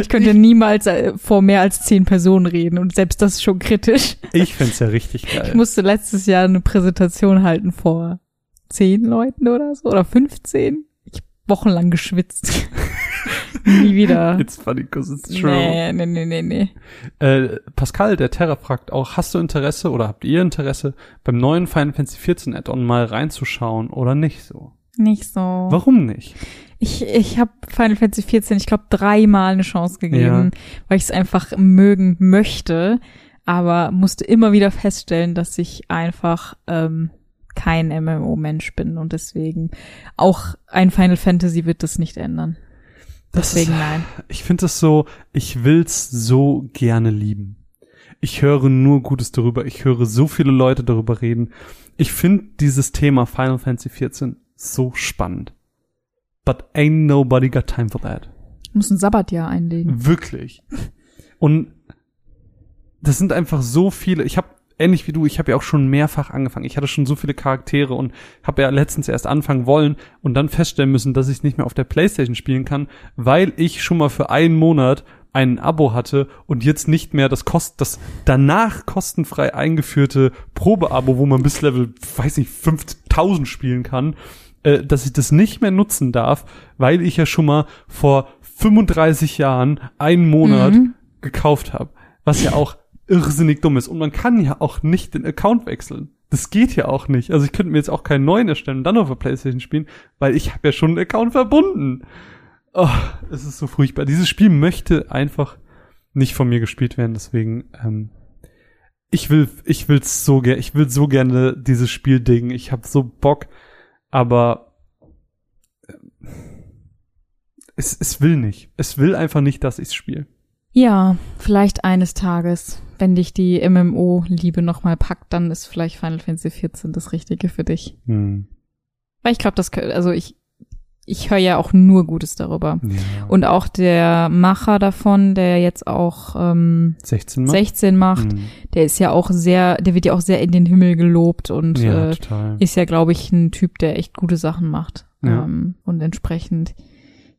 Ich könnte niemals äh, vor mehr als zehn Personen reden und selbst das ist schon kritisch. Ich find's ja richtig Ich geil. musste letztes Jahr eine Präsentation halten vor zehn Leuten oder so oder 15. Ich hab wochenlang geschwitzt. Nie wieder. It's funny because it's true. Nee, nee, nee, nee, nee. Äh, Pascal, der Terra, fragt auch, hast du Interesse oder habt ihr Interesse, beim neuen Final Fantasy 14 Add-on mal reinzuschauen oder nicht so? Nicht so. Warum nicht? Ich, ich habe Final Fantasy 14, ich glaube, dreimal eine Chance gegeben, weil ich es einfach mögen möchte, aber musste immer wieder feststellen, dass ich einfach ähm, kein MMO-Mensch bin und deswegen auch ein Final Fantasy wird das nicht ändern. Das Deswegen ist, nein. Ich finde es so, ich will's so gerne lieben. Ich höre nur Gutes darüber. Ich höre so viele Leute darüber reden. Ich finde dieses Thema Final Fantasy 14 so spannend. But ain't nobody got time for that. Muss ein Sabbatjahr einlegen. Wirklich. Und das sind einfach so viele. Ich habe ähnlich wie du, ich habe ja auch schon mehrfach angefangen. Ich hatte schon so viele Charaktere und habe ja letztens erst anfangen wollen und dann feststellen müssen, dass ich nicht mehr auf der PlayStation spielen kann, weil ich schon mal für einen Monat ein Abo hatte und jetzt nicht mehr das kost das danach kostenfrei eingeführte Probeabo, wo man bis Level weiß nicht 5000 spielen kann, äh, dass ich das nicht mehr nutzen darf, weil ich ja schon mal vor 35 Jahren einen Monat Mhm. gekauft habe, was ja auch irrsinnig dumm ist und man kann ja auch nicht den Account wechseln. Das geht ja auch nicht. Also ich könnte mir jetzt auch keinen neuen erstellen und dann auf der PlayStation spielen, weil ich habe ja schon einen Account verbunden. Oh, es ist so furchtbar. Dieses Spiel möchte einfach nicht von mir gespielt werden, deswegen ähm, ich will, ich will so gerne, ich will so gerne dieses Spiel dingen. Ich habe so Bock, aber äh, es, es will nicht. Es will einfach nicht, dass ich spiele. Ja, vielleicht eines Tages, wenn dich die MMO-Liebe nochmal packt, dann ist vielleicht Final Fantasy 14 das Richtige für dich. Hm. Weil ich glaube, das, also ich, ich höre ja auch nur Gutes darüber. Ja. Und auch der Macher davon, der jetzt auch ähm, 16 Mal? 16 macht, Hm. der ist ja auch sehr, der wird ja auch sehr in den Himmel gelobt und Ja, äh, ist ja, glaube ich, ein Typ, der echt gute Sachen macht. Ja. Ähm, und entsprechend,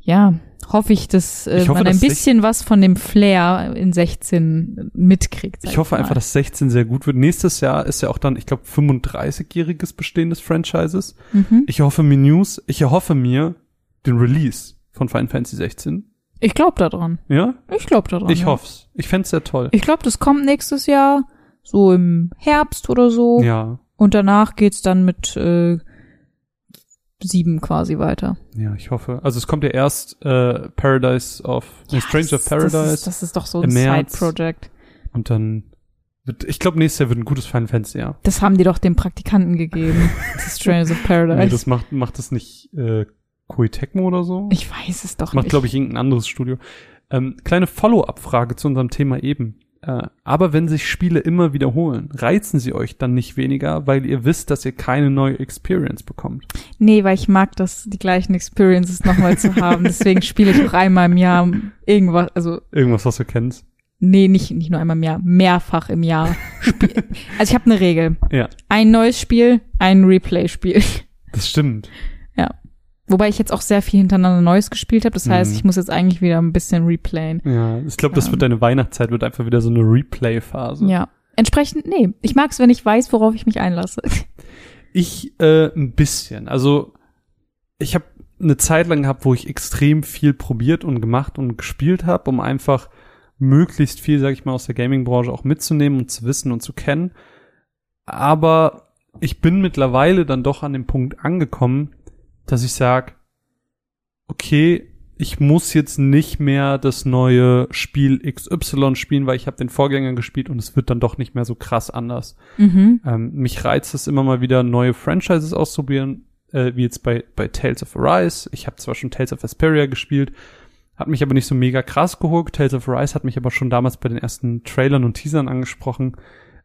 ja, hoffe ich, dass äh, Ich hoffe, man ein bisschen was von dem Flair in 16 mitkriegt. sag Ich hoffe mal. einfach, dass 16 sehr gut wird. Nächstes Jahr ist ja auch dann, ich glaube, 35-jähriges Bestehen des Franchises. Mhm. Ich hoffe mir News, ich erhoffe mir den Release von Final Fantasy 16. Ich glaube da dran. Ja? Ich glaube da dran. Ich ja. hoff's. Ich fänd's sehr toll. Ich glaube, das kommt nächstes Jahr, so im Herbst oder so. Ja. Und danach geht's dann mit äh, sieben quasi weiter. Ja, ich hoffe. Also es kommt ja erst äh, Paradise of nee, Strange of Paradise Das ist, das ist doch so ein. Side-Project. und dann wird, ich glaube nächstes Jahr wird ein gutes Final Fantasy Jahr. Das haben die doch dem Praktikanten gegeben. Strangers of Paradise. Nee, das macht macht das nicht äh, Koei Tecmo oder so? ich weiß es doch macht nicht. glaube ich irgendein anderes Studio. Ähm, kleine Follow-up-Frage zu unserem Thema eben. Äh, aber wenn sich Spiele immer wiederholen, reizen sie euch dann nicht weniger, weil ihr wisst, dass ihr keine neue Experience bekommt? Nee, weil ich mag das, die gleichen Experiences nochmal zu haben. Deswegen spiele ich auch einmal im Jahr irgendwas, also Irgendwas, was du kennst? nee, nicht, nicht nur einmal im Jahr, mehrfach im Jahr. Also ich habe eine Regel. Ja, Ein neues Spiel, ein Replay-Spiel. das stimmt. Wobei ich jetzt auch sehr viel hintereinander Neues gespielt habe. Das heißt, Mhm. ich muss jetzt eigentlich wieder ein bisschen replayen. Ja, ich glaube, das Ja. wird deine Weihnachtszeit, wird einfach wieder so eine Replay-Phase. Ja. Entsprechend, nee. Ich mag es, wenn ich weiß, worauf ich mich einlasse. Ich äh, ein bisschen. Also ich habe eine Zeit lang gehabt, wo ich extrem viel probiert und gemacht und gespielt habe, um einfach möglichst viel, sag ich mal, aus der Gaming-Branche auch mitzunehmen und zu wissen und zu kennen. Aber ich bin mittlerweile dann doch an dem Punkt angekommen, dass ich sag, okay, ich muss jetzt nicht mehr das neue Spiel XY spielen, weil ich habe den Vorgänger gespielt und es wird dann doch nicht mehr so krass anders. mhm. Ähm, mich reizt es immer mal wieder, neue Franchises auszuprobieren, äh, wie jetzt bei, bei Tales of Arise. Ich habe zwar schon Tales of Asperia gespielt, hat mich aber nicht so mega krass gehuckt. Tales of Arise hat mich aber schon damals bei den ersten Trailern und Teasern angesprochen.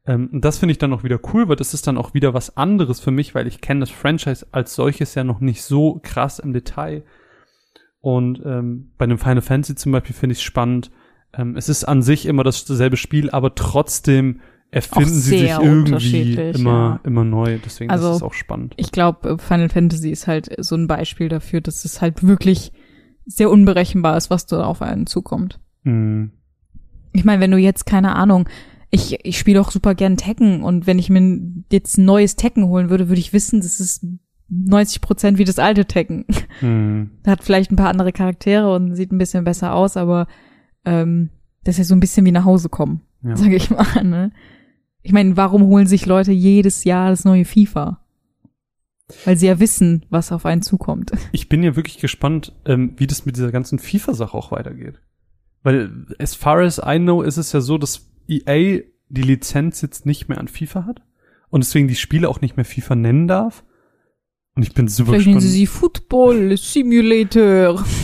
Ähm, und das finde ich dann auch wieder cool, weil das ist dann auch wieder was anderes für mich, weil ich kenne das Franchise als solches ja noch nicht so krass im Detail. Und ähm, bei einem Final Fantasy zum Beispiel finde ich es spannend. Ähm, es ist an sich immer dasselbe Spiel, aber trotzdem erfinden sie sich irgendwie immer, ja. immer neu. Deswegen Also, ist es auch spannend. Ich glaube, Final Fantasy ist halt so ein Beispiel dafür, dass es halt wirklich sehr unberechenbar ist, was da auf einen zukommt. Mhm. Ich meine, wenn du jetzt, keine Ahnung, ich, ich spiele auch super gern Tekken und wenn ich mir jetzt ein neues Tekken holen würde, würde ich wissen, das ist 90 Prozent wie das alte Tekken. Mhm. Hat vielleicht ein paar andere Charaktere und sieht ein bisschen besser aus, aber ähm, das ist ja so ein bisschen wie nach Hause kommen, Ja. sage ich mal. Ne? Ich meine, warum holen sich Leute jedes Jahr das neue FIFA? Weil sie ja wissen, was auf einen zukommt. Ich bin ja wirklich gespannt, ähm, wie das mit dieser ganzen FIFA-Sache auch weitergeht. Weil as far as I know, ist es ja so, dass EA die Lizenz jetzt nicht mehr an FIFA hat und deswegen die Spiele auch nicht mehr FIFA nennen darf. Und ich bin super Vielleicht nennen gespannt. sie sie Football Simulator.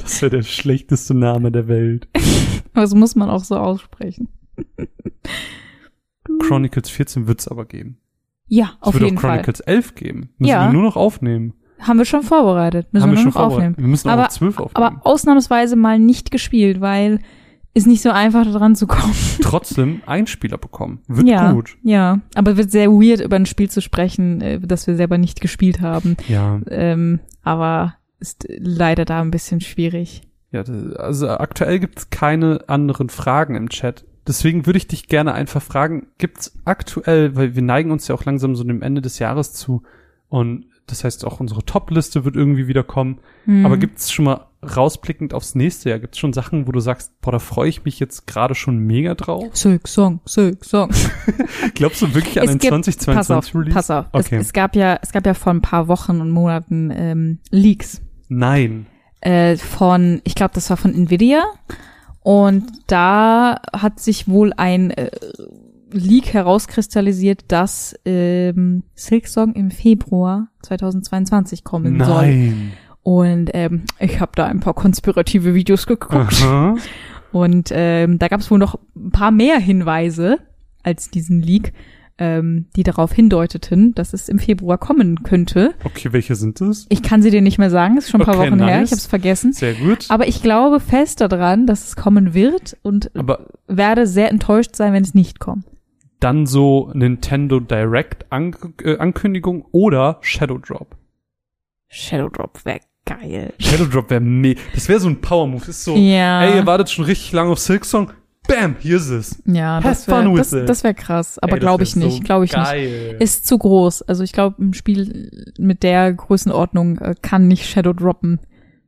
Das wäre der schlechteste Name der Welt. Das muss man auch so aussprechen. Chronicles 14 wird's aber geben. Ja, Es auf wird jeden auch Chronicles 11 geben. Müssen Ja. wir nur noch aufnehmen. Fall. Haben wir schon vorbereitet. Müssen Haben wir wir schon nur noch vorbereitet. aufnehmen. Wir müssen auch Aber- noch 12 aufnehmen. Aber ausnahmsweise mal nicht gespielt, weil ist nicht so einfach da dran zu kommen. Trotzdem Einspieler bekommen. Wird ja, gut. ja. Aber wird sehr weird, über ein Spiel zu sprechen, äh, das wir selber nicht gespielt haben. Ja. Ähm, aber ist leider da ein bisschen schwierig. Ja, also aktuell gibt's keine anderen Fragen im Chat. Deswegen würde ich dich gerne einfach fragen, gibt's aktuell, weil wir neigen uns ja auch langsam so dem Ende des Jahres zu und das heißt auch unsere Top-Liste wird irgendwie wieder kommen. Hm. Aber gibt's schon mal rausblickend aufs nächste Jahr, gibt's schon Sachen, wo du sagst, boah, da freue ich mich jetzt gerade schon mega drauf? Sick Song, Sick Song. Glaubst du wirklich an Es den gibt- 2022 pass auf, Release? pass auf. Okay. Es, es gab ja, es gab ja vor ein paar Wochen und Monaten ähm, Leaks Nein. äh, von, ich glaube, das war von Nvidia. Und da hat sich wohl ein äh, Leak herauskristallisiert, dass ähm, Silksong im Februar 2022 kommen soll. Nein. Und ähm, ich habe da ein paar konspirative Videos geguckt. Aha. Und ähm, da gab es wohl noch ein paar mehr Hinweise als diesen Leak, ähm, die darauf hindeuteten, dass es im Februar kommen könnte. Okay, welche sind es? Ich kann sie dir nicht mehr sagen, ist schon ein paar Okay, Wochen her, nice. ich habe es vergessen. Sehr gut. Aber ich glaube fest daran, dass es kommen wird und Aber werde sehr enttäuscht sein, wenn es nicht kommt. dann so Nintendo Direct An äh, Ankündigung oder Shadow Drop. Shadow Drop wäre geil. Shadow Drop wäre me. Das wäre so ein Power Move. Das ist so, Ja. ey, ihr wartet schon richtig lange auf Silksong. Bam, hier ist es. Ja, Have das wäre das, das wär krass. Aber das glaube ich nicht, so glaube ich nicht. geil. Ist zu groß. Also ich glaube, ein Spiel mit der Größenordnung äh, kann nicht Shadow droppen.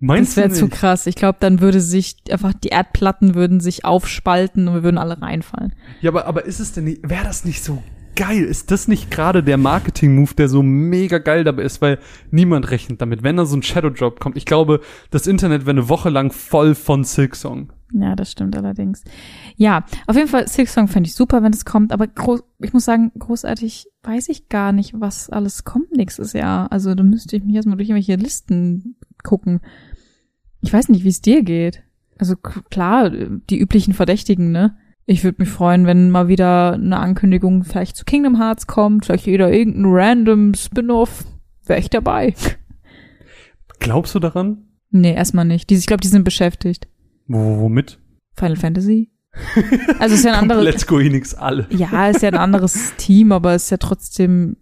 Meinst das wäre du zu nicht? krass. Ich glaube, dann würde sich einfach die Erdplatten würden sich aufspalten und wir würden alle reinfallen. Ja, aber, aber ist es denn nicht, wäre das nicht so geil? Ist das nicht gerade der Marketing-Move, der so mega geil dabei ist, weil niemand rechnet damit, wenn da so ein Shadow Drop kommt. Ich glaube, das Internet wäre eine Woche lang voll von Silksong. Ja, das stimmt allerdings. Ja, auf jeden Fall Silksong fände ich super, wenn es kommt, aber groß, ich muss sagen, großartig weiß ich gar nicht, was alles kommt nächstes Jahr. Also da müsste ich mich erstmal durch irgendwelche Listen gucken. Ich weiß nicht, wie es dir geht. Also klar, die üblichen Verdächtigen, ne? Ich würde mich freuen, wenn mal wieder eine Ankündigung vielleicht zu Kingdom Hearts kommt, vielleicht wieder irgendein random Spin-off. Wäre ich dabei. Glaubst du daran? Nee, erstmal nicht. Die, ich glaube, die sind beschäftigt. Wo, womit? Final Fantasy? Also es ist ja ein anderes. Let's Go Enix alle. Ja, ist ja ein anderes Team, aber es ist ja trotzdem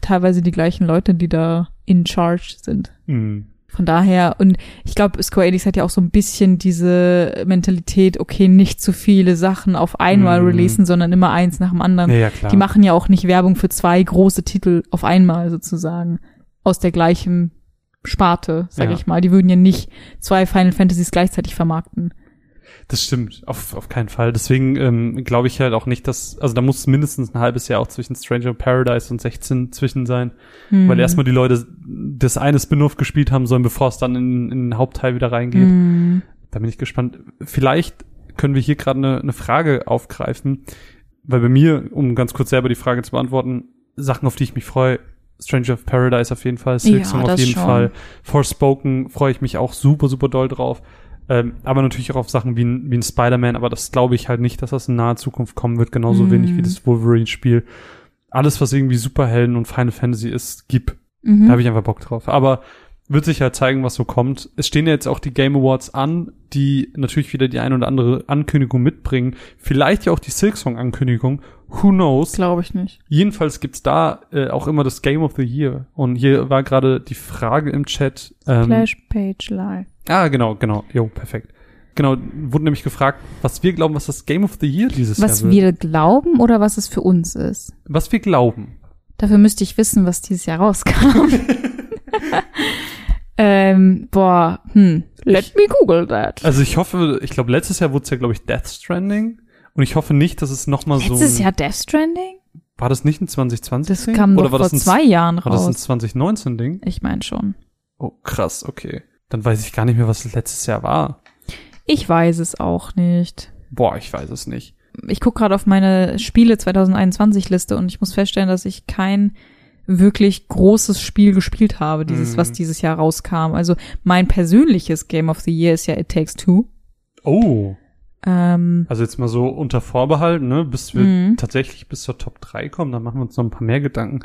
teilweise die gleichen Leute, die da in charge sind. Hm. Von daher, und ich glaube, Square Enix hat ja auch so ein bisschen diese Mentalität, okay, nicht zu viele Sachen auf einmal Mhm. releasen, sondern immer eins nach dem anderen. Ja, klar. Die machen ja auch nicht Werbung für zwei große Titel auf einmal sozusagen. Aus der gleichen Sparte, sag Ja. ich mal. Die würden ja nicht zwei Final Fantasies gleichzeitig vermarkten. Das stimmt, auf, auf keinen Fall. Deswegen ähm, glaube ich halt auch nicht, dass, also da muss mindestens ein halbes Jahr auch zwischen Stranger of Paradise und 16 zwischen sein, Hm. weil erstmal die Leute das eine Spin-off gespielt haben sollen, bevor es dann in, in den Hauptteil wieder reingeht. Hm. Da bin ich gespannt. Vielleicht können wir hier gerade eine, eine Frage aufgreifen, weil bei mir, um ganz kurz selber die Frage zu beantworten, Sachen, auf die ich mich freue, Stranger of Paradise auf jeden Fall, Silksong Ja, auf jeden schon. Fall, Forspoken freue ich mich auch super, super doll drauf. Ähm, aber natürlich auch auf Sachen wie ein, wie ein Spider-Man, aber das glaube ich halt nicht, dass das in naher Zukunft kommen wird, genauso Mhm. wenig wie das Wolverine-Spiel. Alles, was irgendwie Superhelden und Final Fantasy ist, gib. Mhm. Da habe ich einfach Bock drauf. Aber wird sich halt zeigen, was so kommt. Es stehen ja jetzt auch die Game Awards an, die natürlich wieder die ein oder andere Ankündigung mitbringen. Vielleicht ja auch die Silksong-Ankündigung. Who knows? Glaube ich nicht. Jedenfalls gibt's da äh, auch immer das Game of the Year. Und hier war gerade die Frage im Chat. Ähm, Flash Page Live. Ah, genau, genau. Jo, perfekt. Genau, wurde nämlich gefragt, was wir glauben, was das Game of the Year dieses Was Jahr wird. wir glauben oder was es für uns ist. was wir glauben. Dafür müsste ich wissen, was dieses Jahr rauskam. ähm, boah, hm. Let me Google that. Also ich hoffe, ich glaube, letztes Jahr wurde es ja, glaube ich, Death Stranding. Und ich hoffe nicht, dass es noch mal so. Letztes Jahr Death Stranding? War das nicht ein 2020 Das kam Oder doch war vor das ein, zwei Jahren War das ein raus. 2019 Ding? Ich meine schon. Oh, krass, okay. Dann weiß ich gar nicht mehr, was letztes Jahr war. Ich weiß es auch nicht. Boah, ich weiß es nicht. Ich gucke gerade auf meine Spiele 2021 Liste und ich muss feststellen, dass ich kein wirklich großes Spiel gespielt habe, dieses, Mhm. was dieses Jahr rauskam. Also mein persönliches Game of the Year ist ja It Takes Two. Oh. Ähm, Also jetzt mal so unter Vorbehalt, ne, bis wir Mhm. tatsächlich bis zur Top 3 kommen, dann machen wir uns noch ein paar mehr Gedanken.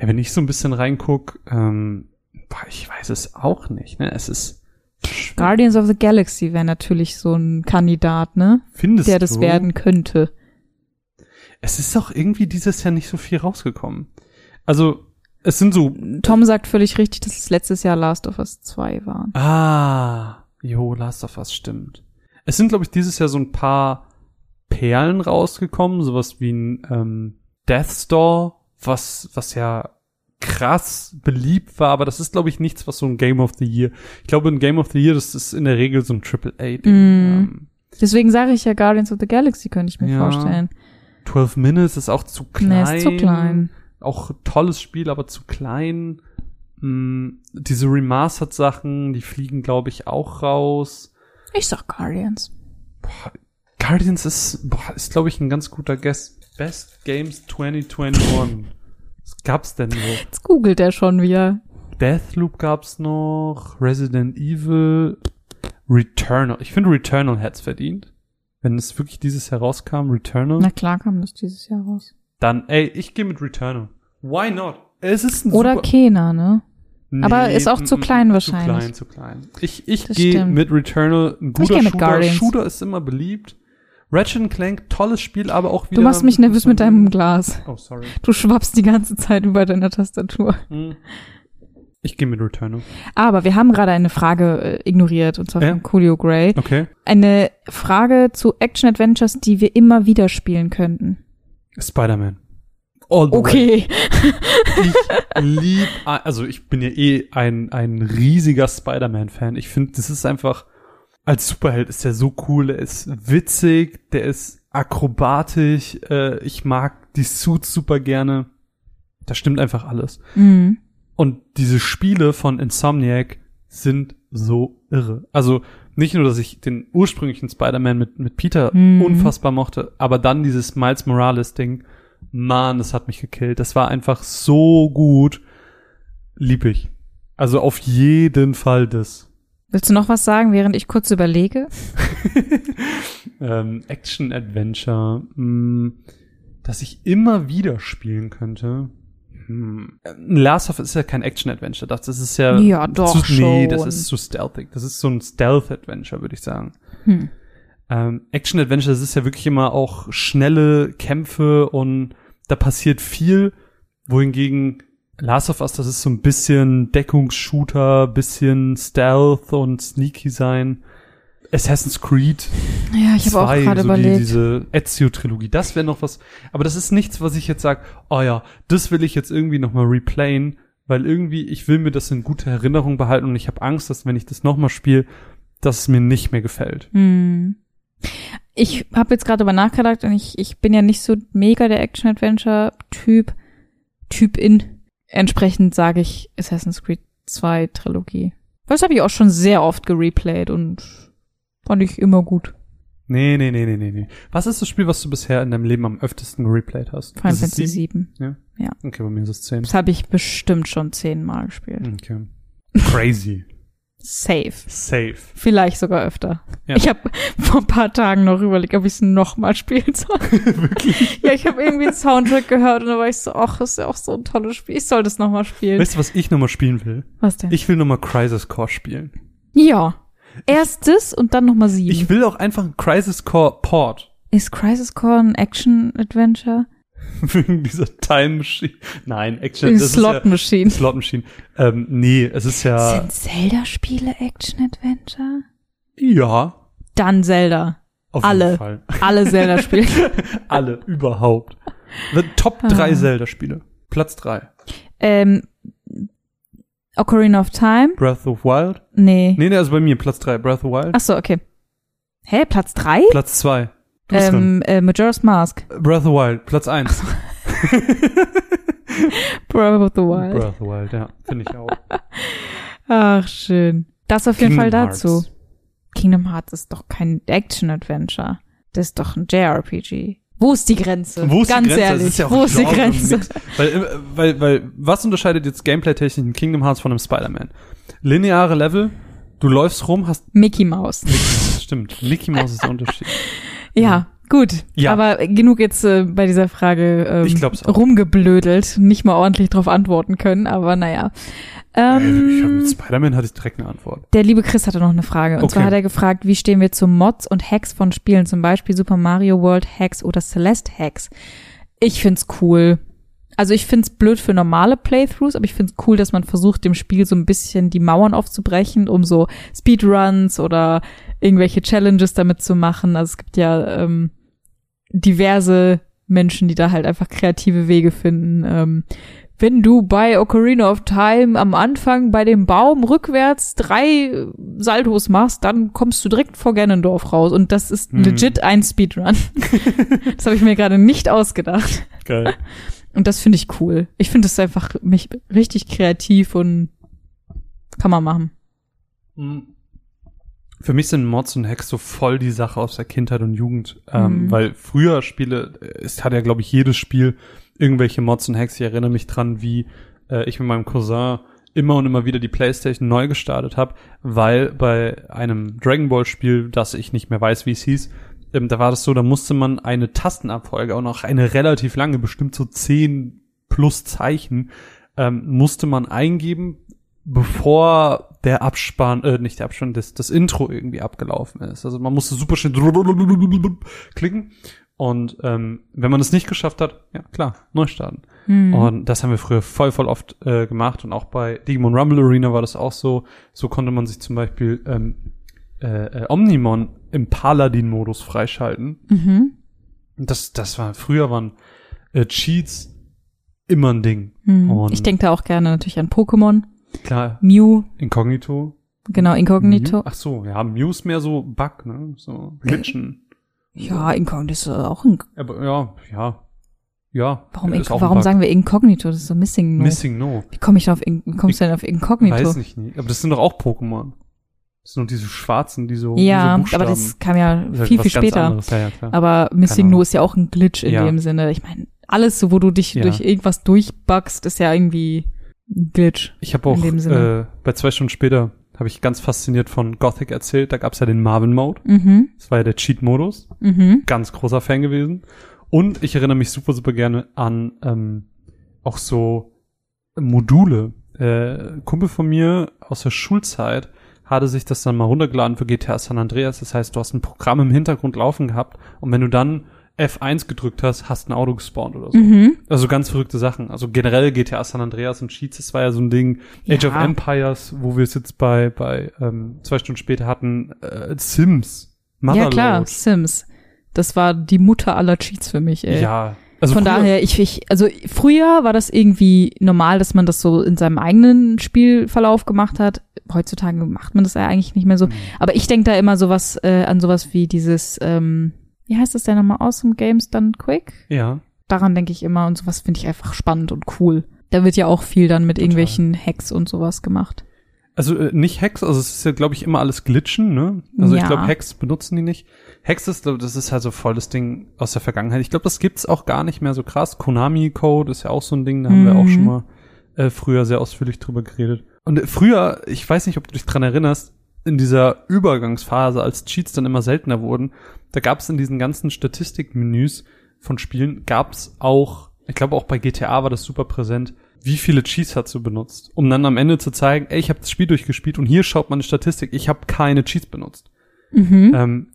Ja, wenn ich so ein bisschen reinguck, ähm, ich weiß es auch nicht, ne? Es ist. Guardians of the Galaxy wäre natürlich so ein Kandidat, ne? Findest Der das du? werden könnte. Es ist auch irgendwie dieses Jahr nicht so viel rausgekommen. Also, es sind so, Tom sagt völlig richtig, dass es letztes Jahr Last of Us 2 war. ah, jo, Last of Us stimmt. Es sind, glaube ich, dieses Jahr so ein paar Perlen rausgekommen, sowas wie ein ähm, Death Door, was, was ja krass beliebt war, aber das ist, glaube ich, nichts, was so ein Game of the Year. Ich glaube, ein Game of the Year, das ist in der Regel so ein Triple A. Mm. Ähm, Deswegen sage ich ja Guardians of the Galaxy, könnte ich mir Ja. vorstellen. 12 Minutes ist auch zu klein. Nee, ist zu klein. Auch tolles Spiel, aber zu klein. Mm, diese Remastered-Sachen, die fliegen, glaube ich, auch raus. Ich sag Guardians. Boah, Guardians ist, boah, ist glaube ich, ein ganz guter Guess. Best Games 2021. Was gab's denn so? Jetzt googelt er schon wieder. Deathloop gab's noch, Resident Evil, Returnal. Ich finde Returnal hätte verdient. Wenn es wirklich dieses Jahr rauskam, Returnal. Na klar kam das dieses Jahr raus. Dann, ey, ich gehe mit Returnal. Why not? Es ist ein Oder super Kena, ne? Aber Nee, ist auch zu klein wahrscheinlich. Zu klein, zu klein. Ich, ich gehe mit Returnal. Ein guter geh mit Shooter. Shooter ist immer beliebt. Ratchet Clank, tolles Spiel, aber auch wieder. Du machst mich nervös mit deinem Glas. Oh, sorry. Du schwappst die ganze Zeit über deiner Tastatur. Hm. Ich gehe mit Returnal. Aber wir haben gerade eine Frage äh, ignoriert, und zwar Ja. von Coolio Gray. Okay. Eine Frage zu Action-Adventures, die wir immer wieder spielen könnten. Spider-Man. Okay. Ich lieb, also ich bin ja eh ein, ein riesiger Spider-Man-Fan. Ich finde, das ist einfach, als Superheld ist der so cool, der ist witzig, der ist akrobatisch, äh, ich mag die Suits super gerne. Da stimmt einfach alles. Mhm. Und diese Spiele von Insomniac sind so irre. Also nicht nur, dass ich den ursprünglichen Spider-Man mit, mit Peter Mhm. unfassbar mochte, aber dann dieses Miles Morales-Ding, Mann, das hat mich gekillt. Das war einfach so gut. Lieb ich. Also auf jeden Fall das. Willst du noch was sagen, während ich kurz überlege? ähm, Action-Adventure, mh, das ich immer wieder spielen könnte. Hm. Last of Us ist ja kein Action-Adventure. Das, das ist ja. Ja, doch zu, Nee, das ist zu stealthig. Das ist so ein Stealth-Adventure, würde ich sagen. Hm. Ähm, Action-Adventure, das ist ja wirklich immer auch schnelle Kämpfe und da passiert viel, wohingegen Last of Us, das ist so ein bisschen Deckungsshooter, bisschen Stealth und Sneaky sein. Assassin's Creed Ja, ich habe auch gerade so die, überlegt. diese Ezio-Trilogie, das wäre noch was, aber das ist nichts, was ich jetzt sage, oh ja, das will ich jetzt irgendwie nochmal replayen, weil irgendwie, ich will mir das in guter Erinnerung behalten und ich habe Angst, dass wenn ich das nochmal spiele, dass es mir nicht mehr gefällt. Hm. Ich habe jetzt gerade darüber nachgedacht und ich, ich bin ja nicht so mega der Action-Adventure-Typ, Typ in. Entsprechend sage ich Assassin's Creed 2 Trilogie. Das habe ich auch schon sehr oft gereplayed und fand ich immer gut. Nee, nee, nee, nee, nee, nee. Was ist das Spiel, was du bisher in deinem Leben am öftesten gereplayt hast? Final Fantasy sieben? 7. Okay, bei mir ist es zehn. Das habe ich bestimmt schon zehnmal gespielt. Okay. Crazy. Safe. Safe. Vielleicht sogar öfter. Ja. Ich habe vor ein paar Tagen noch überlegt, ob ich es nochmal spielen soll. Wirklich? ja, ich habe irgendwie einen Soundtrack gehört und da war ich so, ach, ist ja auch so ein tolles Spiel. Ich soll das nochmal spielen. Weißt du, was ich nochmal spielen will? Was denn? Ich will nochmal Crisis Core spielen. ja. Erst das und dann nochmal sieben. Ich will auch einfach ein Crisis Core Port. ist Crisis Core ein Action-Adventure? wegen dieser Time Machine. Nein, Action. Adventure. Slot ist ja, Machine. Slot Machine. Ähm, nee, es ist ja. Sind Zelda-Spiele Action Adventure? Ja. Dann Zelda. Auf alle, jeden Fall. alle Zelda-Spiele. alle, überhaupt. Top ah. 3. Zelda-Spiele. Platz 3. Ähm, Ocarina of Time. Breath of Wild. Nee. Nee, nee, also bei mir Platz 3, Breath of Wild. Ach so, okay. Hä, Platz 3? Platz 2. Ähm, äh, Majora's Mask. Breath of Wild. Platz eins. Breath of the Wild. Breath of Wild, ja. Finde ich auch. Ach, schön. Das auf jeden Kingdom Fall Hearts. dazu. Kingdom Hearts ist doch kein Action-Adventure. Das ist doch ein JRPG. Wo ist die Grenze? Wo ist Ganz die Grenze? ehrlich, ist ja wo ist die Grenze? Weil, äh, weil, weil, was unterscheidet jetzt Gameplay-technisch ein Kingdom Hearts von einem Spider-Man? Lineare Level, du läufst rum, hast, Mickey Mouse. stimmt, Mickey Mouse ist der Unterschied. Ja, gut. Ja. Aber genug jetzt äh, bei dieser Frage ähm, Ich glaub's auch. rumgeblödelt, nicht mal ordentlich drauf antworten können, aber naja. Äh, ich hab, Ähm, mit Spider-Man hatte ich direkt eine Antwort. der liebe Chris hatte noch eine Frage. Und Okay. zwar hat er gefragt, wie stehen wir zu Mods und Hacks von Spielen, zum Beispiel Super Mario World Hacks oder Celeste Hacks. Ich find's cool. Also ich find's blöd für normale Playthroughs, aber ich find's cool, dass man versucht, dem Spiel so ein bisschen die Mauern aufzubrechen, um so Speedruns oder irgendwelche Challenges damit zu machen. Also es gibt ja ähm, diverse Menschen, die da halt einfach kreative Wege finden. Ähm, wenn du bei Ocarina of Time am Anfang bei dem Baum rückwärts drei Saltos machst, dann kommst du direkt vor Ganondorf raus. Und das ist Hm. legit ein Speedrun. das habe ich mir gerade nicht ausgedacht. Geil. Und das finde ich cool. Ich finde es einfach mich richtig kreativ und kann man machen. Hm. Für mich sind Mods und Hacks so voll die Sache aus der Kindheit und Jugend, ähm, Mhm. weil früher Spiele, äh, es hat ja glaube ich jedes Spiel irgendwelche Mods und Hacks. Ich erinnere mich dran, wie äh, ich mit meinem Cousin immer und immer wieder die Playstation neu gestartet habe, weil bei einem Dragon Ball Spiel, das ich nicht mehr weiß, wie es hieß, ähm, da war das so, da musste man eine Tastenabfolge, auch noch eine relativ lange, bestimmt so zehn plus Zeichen, ähm, musste man eingeben, bevor der Abspann, äh, nicht der Abspann, das, das Intro irgendwie abgelaufen ist. Also man musste super schnell klicken. Und ähm, wenn man es nicht geschafft hat, ja klar, neu starten. Hm. Und das haben wir früher voll, voll oft äh, gemacht. Und auch bei Digimon Rumble Arena war das auch so. So konnte man sich zum Beispiel ähm, äh, äh, Omnimon im Paladin-Modus freischalten. Mhm. Das, das war, früher waren äh, Cheats immer ein Ding. Hm. Und- Ich denke da auch gerne natürlich an Pokémon, Klar, Mew, Inkognito. genau, Inkognito. Mew? Ach so, ja, Mew ist mehr so Bug, ne? So Glitchen. Ja, Inkognito ist auch ein. Aber ja, ja. Ja. Warum, ist warum sagen wir Inkognito? Das ist so Missing No. Missing No? Wie komme ich da auf In kommst du denn auf Inkognito? Weiß nicht, nie. Aber das sind doch auch Pokémon. Das sind doch diese schwarzen, die so ja, diese aber das kam ja Das ist viel, viel später. Ja, ja. Aber Missing No ist ja auch ein Glitch in Ja. dem Sinne. Ich meine, alles, wo du dich durch irgendwas durchbugst, ist ja irgendwie ein Glitch. Ich habe auch äh, bei zwei Stunden später habe ich ganz fasziniert von Gothic erzählt. Da gab's ja den Marvin Mode. Mhm. Das war ja der Cheat-Modus. Mhm. Ganz großer Fan gewesen. Und ich erinnere mich super, super gerne an ähm, auch so Module. Äh, Kumpel von mir aus der Schulzeit hatte sich das dann mal runtergeladen für GTA San Andreas. Das heißt, du hast ein Programm im Hintergrund laufen gehabt und wenn du dann F1 gedrückt hast, hast ein Auto gespawnt oder so. Mhm. Also ganz verrückte Sachen. Also generell GTA San Andreas und Cheats, das war ja so ein Ding. Age Ja. of Empires, wo wir es jetzt bei, bei ähm, zwei Stunden später hatten, äh, Sims, Ja, Motherload. klar, Sims. Das war die Mutter aller Cheats für mich, ey. Ja, also Von daher, ich, ich, also früher war das irgendwie normal, dass man das so in seinem eigenen Spielverlauf gemacht hat. Heutzutage macht man das ja eigentlich nicht mehr so. Mhm. Aber ich denke da immer sowas äh, an sowas wie dieses, ähm, wie heißt das denn nochmal, Awesome Games Done Quick? Ja, Daran denke ich immer und sowas finde ich einfach spannend und cool. Da wird ja auch viel dann mit Total. irgendwelchen Hacks und sowas gemacht. Also äh, nicht Hacks, also es ist ja, glaube ich, immer alles Glitchen, ne? Also ich Ja. glaube, Hacks benutzen die nicht. Hacks ist, glaub, das ist halt so voll das Ding aus der Vergangenheit. Ich glaube, das gibt's auch gar nicht mehr so krass. Konami-Code ist ja auch so ein Ding, da haben wir auch Mhm. schon mal äh, früher sehr ausführlich drüber geredet. Und äh, früher, ich weiß nicht, ob du dich dran erinnerst, in dieser Übergangsphase, als Cheats dann immer seltener wurden, da gab's in diesen ganzen Statistikmenüs von Spielen, gab's auch, ich glaube auch bei GTA war das super präsent, wie viele Cheats hast du benutzt, um dann am Ende zu zeigen, ey, ich habe das Spiel durchgespielt und hier schaut meine Statistik, ich habe keine Cheats benutzt. Mhm. Ähm,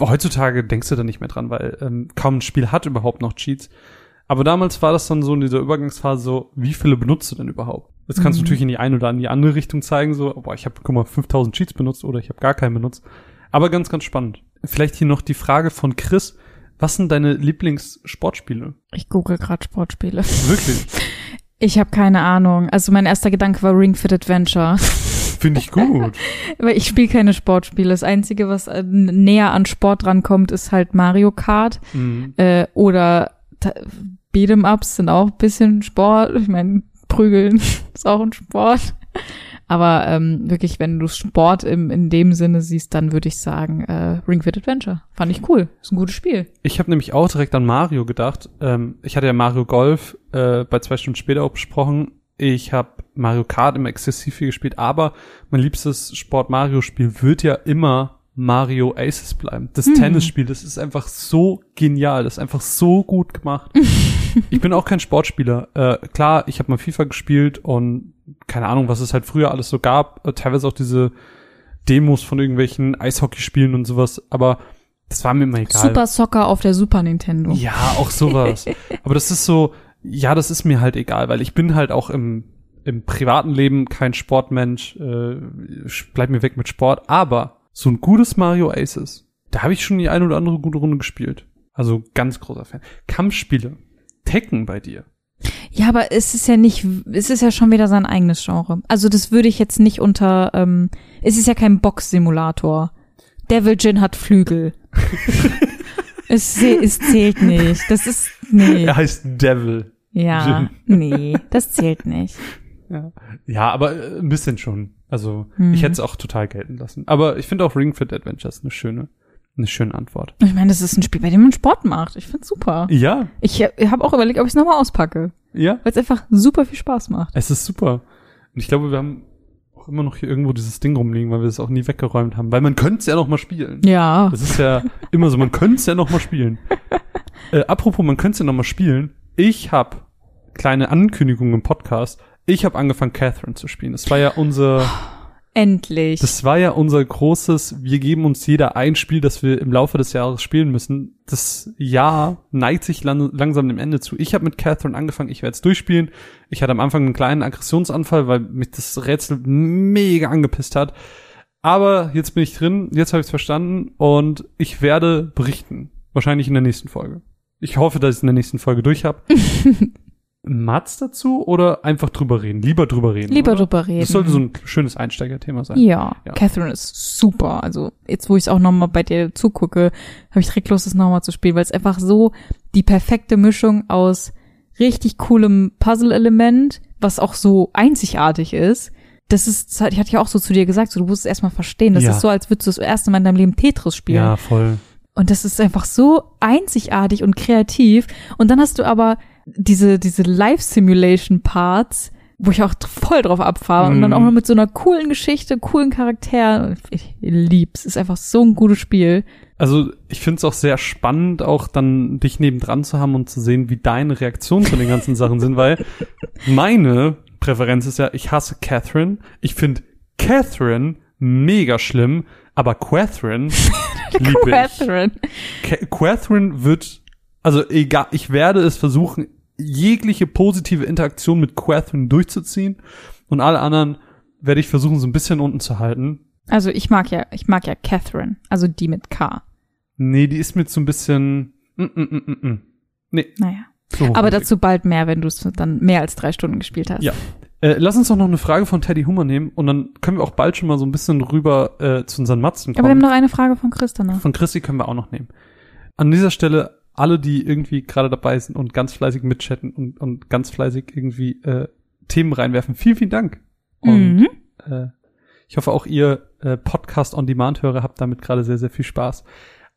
heutzutage denkst du da nicht mehr dran, weil ähm, kaum ein Spiel hat überhaupt noch Cheats. Aber damals war das dann so in dieser Übergangsphase so, wie viele benutzt du denn überhaupt? Jetzt kannst du Mhm. natürlich in die eine oder in die andere Richtung zeigen, so, boah, ich habe, guck mal, 5000 Cheats benutzt oder ich habe gar keinen benutzt. Aber ganz, ganz spannend. Vielleicht hier noch die Frage von Chris. Was sind deine Lieblingssportspiele? Ich google gerade Sportspiele. Wirklich? Ich habe keine Ahnung. Also mein erster Gedanke war Ring Fit Adventure. Finde ich gut. Aber ich spiele keine Sportspiele. Das Einzige, was äh, näher an Sport rankommt, ist halt Mario Kart. Mhm. Äh, oder Beat'em Ups sind auch ein bisschen Sport. Ich meine, Prügeln ist auch ein Sport. Aber ähm, wirklich, wenn du Sport im, in dem Sinne siehst, dann würde ich sagen, äh, Ring Fit Adventure. Fand ich cool. Ist ein gutes Spiel. Ich habe nämlich auch direkt an Mario gedacht. Ähm, ich hatte ja Mario Golf äh, bei zwei Stunden später auch besprochen. Ich habe Mario Kart immer exzessiv viel gespielt, aber mein liebstes Sport-Mario-Spiel wird ja immer Mario Aces bleiben. Das Hm. Tennisspiel, das ist einfach so genial, das ist einfach so gut gemacht. ich bin auch kein Sportspieler. Äh, klar, ich habe mal FIFA gespielt und keine Ahnung, was es halt früher alles so gab. Äh, teilweise auch diese Demos von irgendwelchen Eishockeyspielen und sowas, aber das war mir immer egal. Super Soccer auf der Super Nintendo. Ja, auch sowas. Aber das ist so, ja, das ist mir halt egal, weil ich bin halt auch im, im privaten Leben kein Sportmensch, äh, bleib mir weg mit Sport, aber so ein gutes Mario Aces, da habe ich schon die eine oder andere gute Runde gespielt. Also ganz großer Fan. Kampfspiele, Tekken bei dir. Ja, aber es ist ja nicht, es ist ja schon wieder sein eigenes Genre. Also das würde ich jetzt nicht unter, ähm, es ist ja kein Box-Simulator. Devil Jin hat Flügel. es, es zählt nicht. Das ist, nee. Er heißt Devil. Ja, nee, das zählt nicht. Ja, ja aber äh, ein bisschen schon. Also Mhm. ich hätte es auch total gelten lassen. Aber ich finde auch Ring Fit Adventures eine schöne, eine schöne Antwort. Ich meine, das ist ein Spiel, bei dem man Sport macht. Ich find's super. Ja, Ich habe auch überlegt, ob ich es nochmal auspacke, ja, weil es einfach super viel Spaß macht. es ist super. Und ich glaube, wir haben auch immer noch hier irgendwo dieses Ding rumliegen, weil wir es auch nie weggeräumt haben. Weil man könnte es ja noch mal spielen. Ja. Das ist ja immer so, man könnte es ja noch mal spielen. Äh, apropos, man könnte es ja noch mal spielen. Ich habe kleine Ankündigung im Podcast. Ich habe angefangen, Catherine zu spielen. Das war ja unser, Endlich. das war ja unser großes, wir geben uns jeder ein Spiel, das wir im Laufe des Jahres spielen müssen. Das Jahr neigt sich lang, langsam dem Ende zu. Ich habe mit Catherine angefangen, ich werde es durchspielen. Ich hatte am Anfang einen kleinen Aggressionsanfall, weil mich das Rätsel mega angepisst hat. Aber jetzt bin ich drin, jetzt habe ich es verstanden und ich werde berichten. Wahrscheinlich in der nächsten Folge. Ich hoffe, dass ich es in der nächsten Folge durch habe. Mats dazu oder einfach drüber reden? Lieber drüber reden. Lieber oder? drüber reden. Das sollte so ein schönes Einsteigerthema sein. ja. Ja. Catherine ist super. Also jetzt, wo ich es auch nochmal bei dir zugucke, habe ich direkt Lust, es nochmal zu spielen, weil es einfach so die perfekte Mischung aus richtig coolem Puzzle-Element, was auch so einzigartig ist. Das ist, ich hatte ja auch so zu dir gesagt, so, du musst es erstmal verstehen. Das Ja. ist so, als würdest du das erste Mal in deinem Leben Tetris spielen. Ja, voll. Und das ist einfach so einzigartig und kreativ. Und dann hast du aber diese, diese Live-Simulation-Parts, wo ich auch voll drauf abfahre. Und dann Mhm. auch noch mit so einer coolen Geschichte, coolen Charakteren. Ich lieb's. Ist einfach so ein gutes Spiel. Also ich finde es auch sehr spannend, auch dann dich nebendran zu haben und zu sehen, wie deine Reaktionen zu den ganzen Sachen sind, weil meine Präferenz ist ja, ich hasse Catherine. Ich finde Catherine mega schlimm, aber Catherine liebe. Catherine. Ca- Catherine wird, also egal, ich werde es versuchen, jegliche positive Interaktion mit Catherine durchzuziehen und alle anderen werde ich versuchen, so ein bisschen unten zu halten. Also ich mag ja, ich mag ja Catherine. Also die mit K. Nee, die ist mir so ein bisschen, mm, mm, mm, mm, mm. nee, Naja. so Aber dazu bald mehr, wenn du es dann mehr als drei Stunden gespielt hast. Ja. Äh, lass uns doch noch eine Frage von Teddy Hummer nehmen und dann können wir auch bald schon mal so ein bisschen rüber äh, zu unseren Matzen Aber wir haben kommen. noch eine Frage von Chris danach. Von Christi können wir auch noch nehmen. An dieser Stelle alle, die irgendwie gerade dabei sind und ganz fleißig mitchatten und, und ganz fleißig irgendwie äh, Themen reinwerfen, vielen, vielen Dank. Und Mhm. äh, ich hoffe auch ihr äh, Podcast on Demand Hörer habt damit gerade sehr sehr viel Spaß.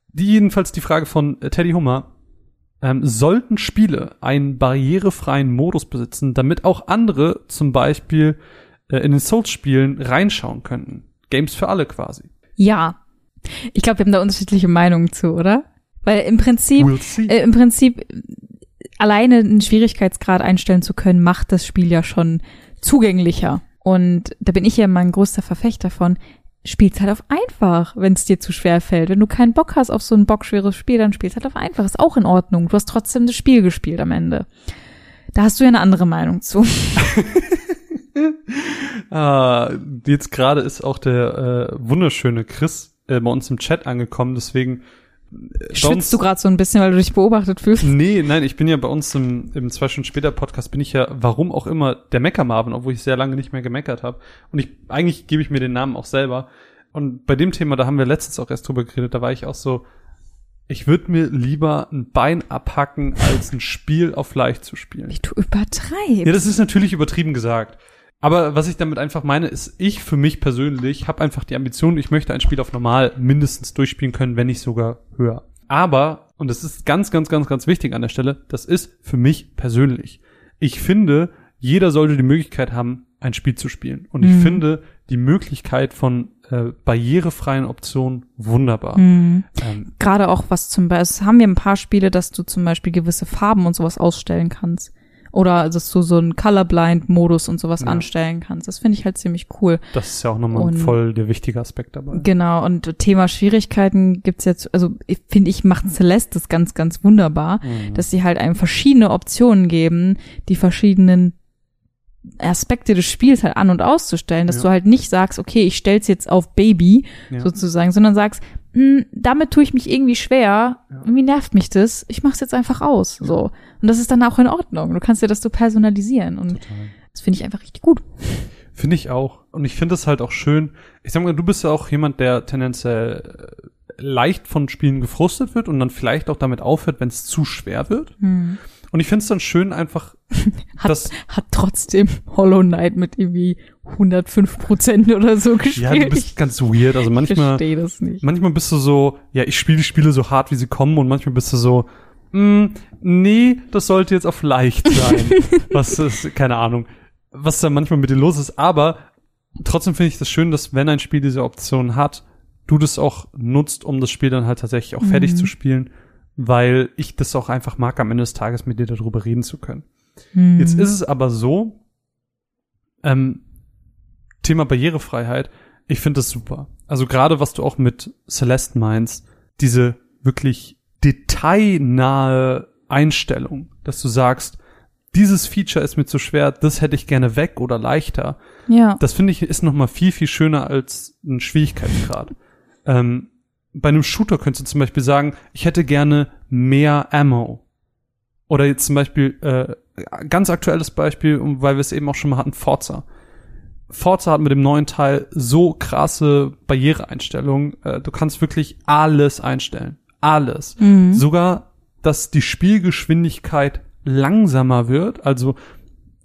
Die jedenfalls die Frage von äh, Teddy Hummer. Ähm, sollten Spiele einen barrierefreien Modus besitzen, damit auch andere zum Beispiel äh, in den Souls-Spielen reinschauen könnten? Games für alle quasi. Ja. Ich glaube, wir haben da unterschiedliche Meinungen zu, oder? Weil im Prinzip, We'll see. äh, im Prinzip alleine einen Schwierigkeitsgrad einstellen zu können, macht das Spiel ja schon zugänglicher. Und da bin ich ja mein größter Verfechter von, spiel's halt auf einfach, wenn es dir zu schwer fällt. Wenn du keinen Bock hast auf so ein bockschweres Spiel, dann spiel's halt auf einfach. Ist auch in Ordnung. Du hast trotzdem das Spiel gespielt am Ende. Da hast du ja eine andere Meinung zu. Ah, jetzt gerade ist auch der äh, wunderschöne Chris äh, bei uns im Chat angekommen, deswegen Schwitzt du gerade so ein bisschen, weil du dich beobachtet fühlst? Nee, nein, ich bin ja bei uns im, im zwei Stunden später Podcast bin ich ja, warum auch immer, der Mecker-Marvin, obwohl ich sehr lange nicht mehr gemeckert habe. Und ich, eigentlich gebe ich mir den Namen auch selber. Und bei dem Thema, da haben wir letztens auch erst drüber geredet, da war ich auch so, ich würde mir lieber ein Bein abhacken, als ein Spiel auf leicht zu spielen. Wie du übertreibst. Ja, das ist natürlich übertrieben gesagt. Aber was ich damit einfach meine, ist, ich für mich persönlich habe einfach die Ambition, ich möchte ein Spiel auf normal mindestens durchspielen können, wenn nicht sogar höher. Aber, und das ist ganz, ganz, ganz, ganz wichtig an der Stelle, das ist für mich persönlich. Ich finde, jeder sollte die Möglichkeit haben, ein Spiel zu spielen. Und ich Mhm. finde die Möglichkeit von äh, barrierefreien Optionen wunderbar. Mhm. Ähm, Gerade auch was zum Beispiel, es haben wir ein paar Spiele, dass du zum Beispiel gewisse Farben und sowas ausstellen kannst. Oder dass du so einen Colorblind-Modus und sowas Ja. anstellen kannst. Das finde ich halt ziemlich cool. das ist ja auch nochmal Und- voll der wichtige Aspekt dabei. Genau, und Thema Schwierigkeiten gibt's jetzt, also finde, ich macht Celeste das ganz, ganz wunderbar, Mhm. dass sie halt einem verschiedene Optionen geben, die verschiedenen Aspekte des Spiels halt an- und auszustellen, dass Ja. du halt nicht sagst, okay, ich stell's jetzt auf Baby, Ja. sozusagen, sondern sagst, hm, damit tue ich mich irgendwie schwer, Ja. irgendwie nervt mich das, ich mach's jetzt einfach aus, so. Und das ist dann auch in Ordnung. Du kannst dir das so personalisieren und Total. das finde ich einfach richtig gut. Finde ich auch. Und ich finde es halt auch schön. Ich sag mal, du bist ja auch jemand, der tendenziell leicht von Spielen gefrustet wird und dann vielleicht auch damit aufhört, wenn es zu schwer wird. Hm. Und ich finde es dann schön einfach, Hat, dass hat trotzdem Hollow Knight mit irgendwie 105 Prozent oder so gespielt. ja, du bist ganz weird. Also ich manchmal, verstehe das nicht. manchmal bist du so, ja, ich spiele die Spiele so hart, wie sie kommen und manchmal bist du so, mm, nee, das sollte jetzt auf leicht sein. was ist, keine Ahnung, was da manchmal mit dir los ist. Aber trotzdem finde ich das schön, dass wenn ein Spiel diese Option hat, du das auch nutzt, um das Spiel dann halt tatsächlich auch fertig Mhm. zu spielen, weil ich das auch einfach mag, am Ende des Tages mit dir darüber reden zu können. Hm. Jetzt ist es aber so, ähm, Thema Barrierefreiheit, ich finde das super. Also gerade was du auch mit Celeste meinst, diese wirklich detailnahe Einstellung, dass du sagst, dieses Feature ist mir zu schwer, das hätte ich gerne weg oder leichter. ja. Das finde ich ist noch mal viel, viel schöner als ein Schwierigkeitsgrad. ähm, bei einem Shooter könntest du zum Beispiel sagen, ich hätte gerne mehr Ammo. Oder jetzt zum Beispiel, äh, ganz aktuelles Beispiel, weil wir es eben auch schon mal hatten, Forza. Forza hat mit dem neuen Teil so krasse Barriereeinstellungen. Äh, du kannst wirklich alles einstellen. Alles. Mhm. Sogar, dass die Spielgeschwindigkeit langsamer wird. Also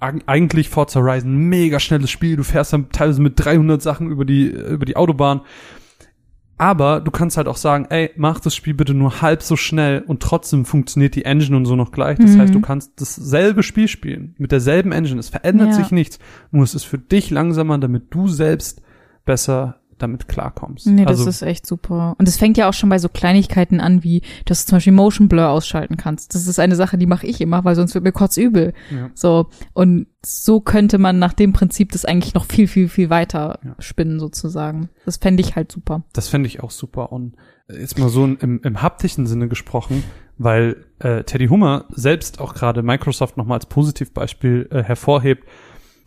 eig- eigentlich Forza Horizon mega schnelles Spiel. Du fährst dann teilweise mit 300 Sachen über die über die Autobahn. Aber du kannst halt auch sagen, ey, mach das Spiel bitte nur halb so schnell und trotzdem funktioniert die Engine und so noch gleich. Das Mhm. heißt, du kannst dasselbe Spiel spielen mit derselben Engine. Es verändert Ja. sich nichts. Nur es ist für dich langsamer, damit du selbst besser damit klarkommst. Nee, das also, ist echt super. Und es fängt ja auch schon bei so Kleinigkeiten an, wie dass du zum Beispiel Motion Blur ausschalten kannst. Das ist eine Sache, die mache ich immer, weil sonst wird mir kurz übel. Ja. So. Und so könnte man nach dem Prinzip das eigentlich noch viel, viel, viel weiter Ja. spinnen, sozusagen. Das fände ich halt super. Das fände ich auch super. Und jetzt mal so im, im haptischen Sinne gesprochen, weil äh, Teddy Hummer selbst auch gerade Microsoft nochmal als Positivbeispiel äh, hervorhebt,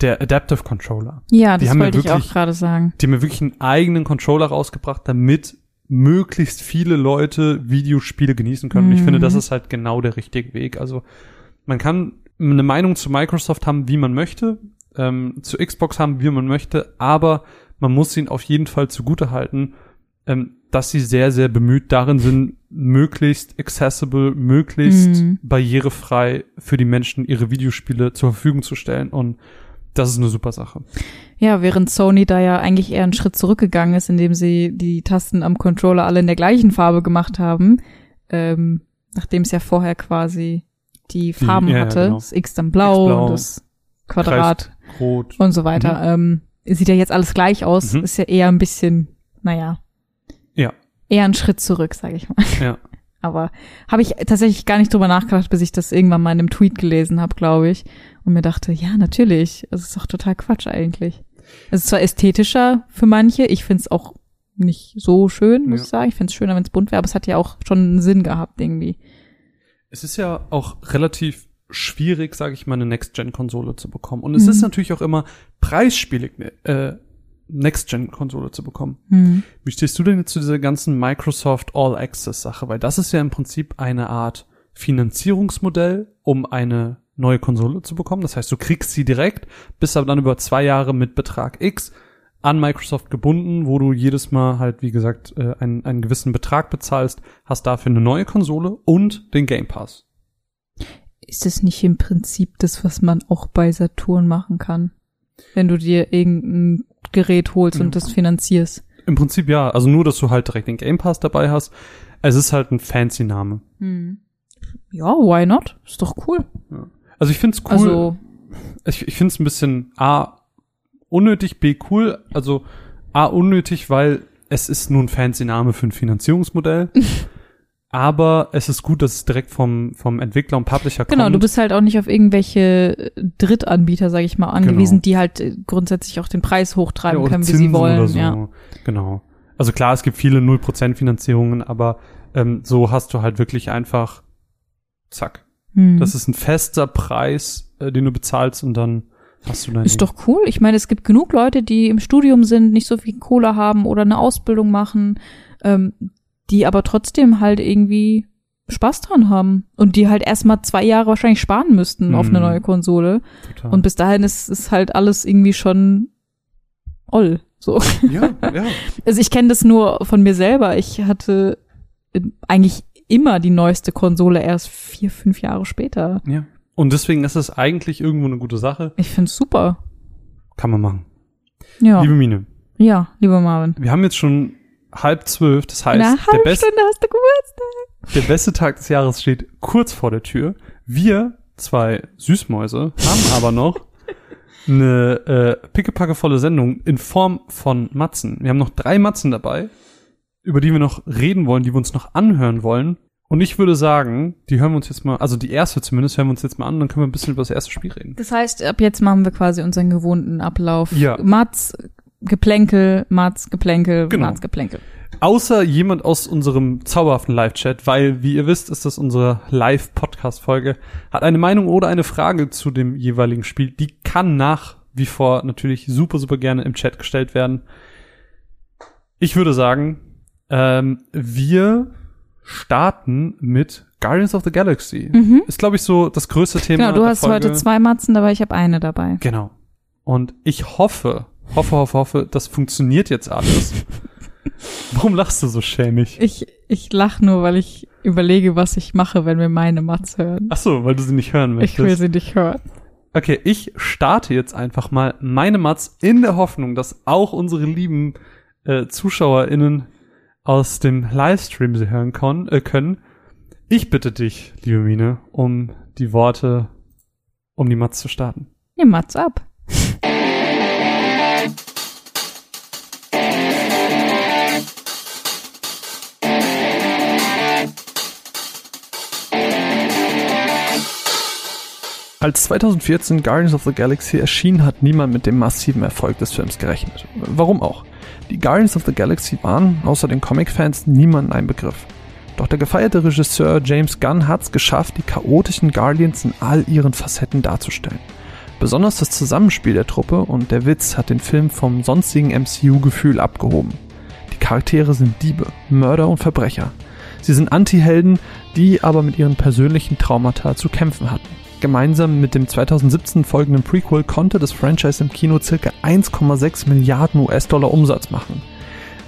der Adaptive Controller. Ja, Die das haben ja wollte ich auch wirklich- gerade sagen. Die haben mir wirklich einen eigenen Controller rausgebracht, damit möglichst viele Leute Videospiele genießen können. Und ich Mhm. finde, das ist halt genau der richtige Weg. Also man kann eine Meinung zu Microsoft haben, wie man möchte, ähm, zu Xbox haben, wie man möchte, aber man muss ihnen auf jeden Fall zugute halten, ähm, dass sie sehr, sehr bemüht darin sind, möglichst accessible, möglichst Mhm. barrierefrei für die Menschen ihre Videospiele zur Verfügung zu stellen. Und das ist eine super Sache. Ja, während Sony da ja eigentlich eher einen Schritt zurückgegangen ist, indem sie die Tasten am Controller alle in der gleichen Farbe gemacht haben, ähm, nachdem es ja vorher quasi die Farben ja, ja, hatte, genau. das X dann blau, X blau, und das Quadrat Kreis, Rot. und so weiter. Ähm, sieht ja jetzt alles gleich aus, Mhm. ist ja eher ein bisschen, naja, Ja. eher ein Schritt zurück, sage ich mal. Ja. Aber habe ich tatsächlich gar nicht drüber nachgedacht, bis ich das irgendwann mal in einem Tweet gelesen habe, glaube ich. Und mir dachte, ja, natürlich. Es ist doch total Quatsch eigentlich. Es ist zwar ästhetischer für manche, ich finde es auch nicht so schön, muss Ja. ich sagen. Ich finde es schöner, wenn es bunt wäre, aber es hat ja auch schon einen Sinn gehabt irgendwie. Es ist ja auch relativ schwierig, sage ich mal, eine Next-Gen-Konsole zu bekommen. Und es Mhm. ist natürlich auch immer preisspielig, ne, äh, Next-Gen-Konsole zu bekommen. Hm. Wie stehst du denn jetzt zu dieser ganzen Microsoft All-Access-Sache? Weil das ist ja im Prinzip eine Art Finanzierungsmodell, um eine neue Konsole zu bekommen. Das heißt, du kriegst sie direkt, bist aber dann über zwei Jahre mit Betrag X an Microsoft gebunden, wo du jedes Mal halt, wie gesagt, äh, einen, einen gewissen Betrag bezahlst, hast dafür eine neue Konsole und den Game Pass. Ist es nicht im Prinzip das, was man auch bei Saturn machen kann? Wenn du dir irgendein Gerät holst Ja. und das finanzierst. Im Prinzip ja, also nur, dass du halt direkt den Game Pass dabei hast. Es ist halt ein fancy Name. Hm. Ja, why not? Ist doch cool. Also ich find's cool. Also, ich, ich finde es ein bisschen A, unnötig, B, cool. Also A, unnötig, weil es ist nur ein fancy Name für ein Finanzierungsmodell. aber es ist gut, dass es direkt vom, vom Entwickler und Publisher Genau, kommt. du bist halt auch nicht auf irgendwelche äh, Drittanbieter, sage ich mal, angewiesen, Genau. die halt äh, grundsätzlich auch den Preis hochtreiben Ja, können, wie Zinsen sie wollen. Oder so. Ja. Genau. Also klar, es gibt viele 0% Finanzierungen, aber ähm, so hast du halt wirklich einfach, zack. Hm. Das ist ein fester Preis, äh, den du bezahlst und dann hast du dein Ist Ding. doch cool. Ich meine, es gibt genug Leute, die im Studium sind, nicht so viel Kohle haben oder eine Ausbildung machen, ähm, die aber trotzdem halt irgendwie Spaß dran haben und die halt erstmal zwei Jahre wahrscheinlich sparen müssten auf eine Mhm. neue Konsole. Total. Und bis dahin ist, ist halt alles irgendwie schon oll, So. Ja, ja. Also ich kenne das nur von mir selber. Ich hatte äh, eigentlich immer die neueste Konsole erst vier, fünf Jahre später. ja. Und deswegen ist es eigentlich irgendwo eine gute Sache. Ich find's super. Kann man machen. Ja. Liebe Mine, ja, lieber Marvin. wir haben jetzt schon halb zwölf. Das heißt, der, best, der beste Tag des Jahres steht kurz vor der Tür. Wir, zwei Süßmäuse, haben aber noch eine äh, pickepackevolle Sendung in Form von Matzen. Wir haben noch drei Matzen dabei, über die wir noch reden wollen, die wir uns noch anhören wollen. Und ich würde sagen, die hören wir uns jetzt mal, also die erste zumindest, hören wir uns jetzt mal an, dann können wir ein bisschen über das erste Spiel reden. Das heißt, ab jetzt machen wir quasi unseren gewohnten Ablauf. Ja. Mats, Geplänkel, Mats, Geplänkel, Genau. Mats, Geplänkel. Außer jemand aus unserem zauberhaften Live-Chat, weil, wie ihr wisst, ist das unsere Live-Podcast-Folge, hat eine Meinung oder eine Frage zu dem jeweiligen Spiel, die kann nach wie vor natürlich super, super gerne im Chat gestellt werden. Ich würde sagen, ähm, wir starten mit Guardians of the Galaxy. Mhm. Ist, glaube ich, so das größte Thema. Genau, du hast Folge. heute zwei Matzen dabei, ich habe eine dabei. Genau. Und ich hoffe, hoffe, hoffe, hoffe, das funktioniert jetzt alles. Warum lachst du so schämig? Ich, ich lach nur, weil ich überlege, was ich mache, wenn wir meine Mats hören. Ach so, weil du sie nicht hören Ich will möchtest. sie nicht hören. Okay, ich starte jetzt einfach mal meine Mats in der Hoffnung, dass auch unsere lieben äh, ZuschauerInnen aus dem Livestream sie hören kon äh, können. Ich bitte dich, liebe Mine, um die Worte, um die Mats zu starten. Nee, Mats ab. Als 2014 Guardians of the Galaxy erschien, hat niemand mit dem massiven Erfolg des Films gerechnet. Warum auch? Die Guardians of the Galaxy waren, außer den Comic-Fans, niemandem ein Begriff. Doch der gefeierte Regisseur James Gunn hat es geschafft, die chaotischen Guardians in all ihren Facetten darzustellen. Besonders das Zusammenspiel der Truppe und der Witz hat den Film vom sonstigen MCU-Gefühl abgehoben. Die Charaktere sind Diebe, Mörder und Verbrecher. Sie sind Anti-Helden, die aber mit ihren persönlichen Traumata zu kämpfen hatten. Gemeinsam mit dem 2017 folgenden Prequel konnte das Franchise im Kino circa 1,6 Milliarden US-Dollar Umsatz machen.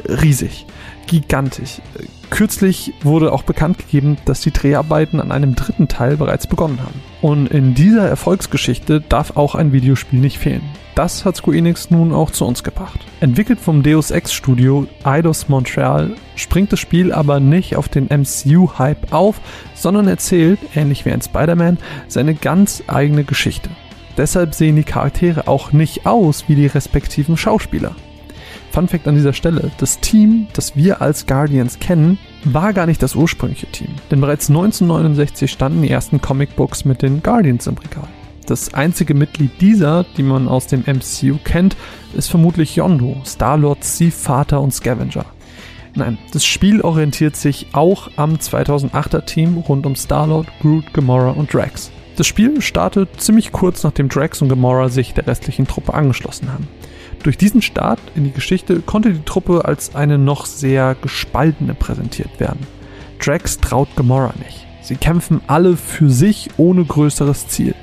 Riesig, gigantisch. Kürzlich wurde auch bekannt gegeben, dass die Dreharbeiten an einem dritten Teil bereits begonnen haben. Und in dieser Erfolgsgeschichte darf auch ein Videospiel nicht fehlen. Das hat Square Enix nun auch zu uns gebracht. Entwickelt vom Deus Ex Studio Eidos Montreal springt das Spiel aber nicht auf den MCU-Hype auf, sondern erzählt, ähnlich wie ein Spider-Man, seine ganz eigene Geschichte. Deshalb sehen die Charaktere auch nicht aus wie die respektiven Schauspieler. Fun Fact an dieser Stelle, das Team, das wir als Guardians kennen, war gar nicht das ursprüngliche Team. Denn bereits 1969 standen die ersten Comicbooks mit den Guardians im Regal. Das einzige Mitglied dieser, die man aus dem MCU kennt, ist vermutlich Yondu, Star-Lords Ziehvater und Scavenger. Nein, das Spiel orientiert sich auch am 2008er Team rund um Star-Lord, Groot, Gamora und Drax. Das Spiel startet ziemlich kurz nachdem Drax und Gamora sich der restlichen Truppe angeschlossen haben. Durch diesen Start in die Geschichte konnte die Truppe als eine noch sehr gespaltene präsentiert werden. Drax traut Gamora nicht. Sie kämpfen alle für sich ohne größeres Ziel.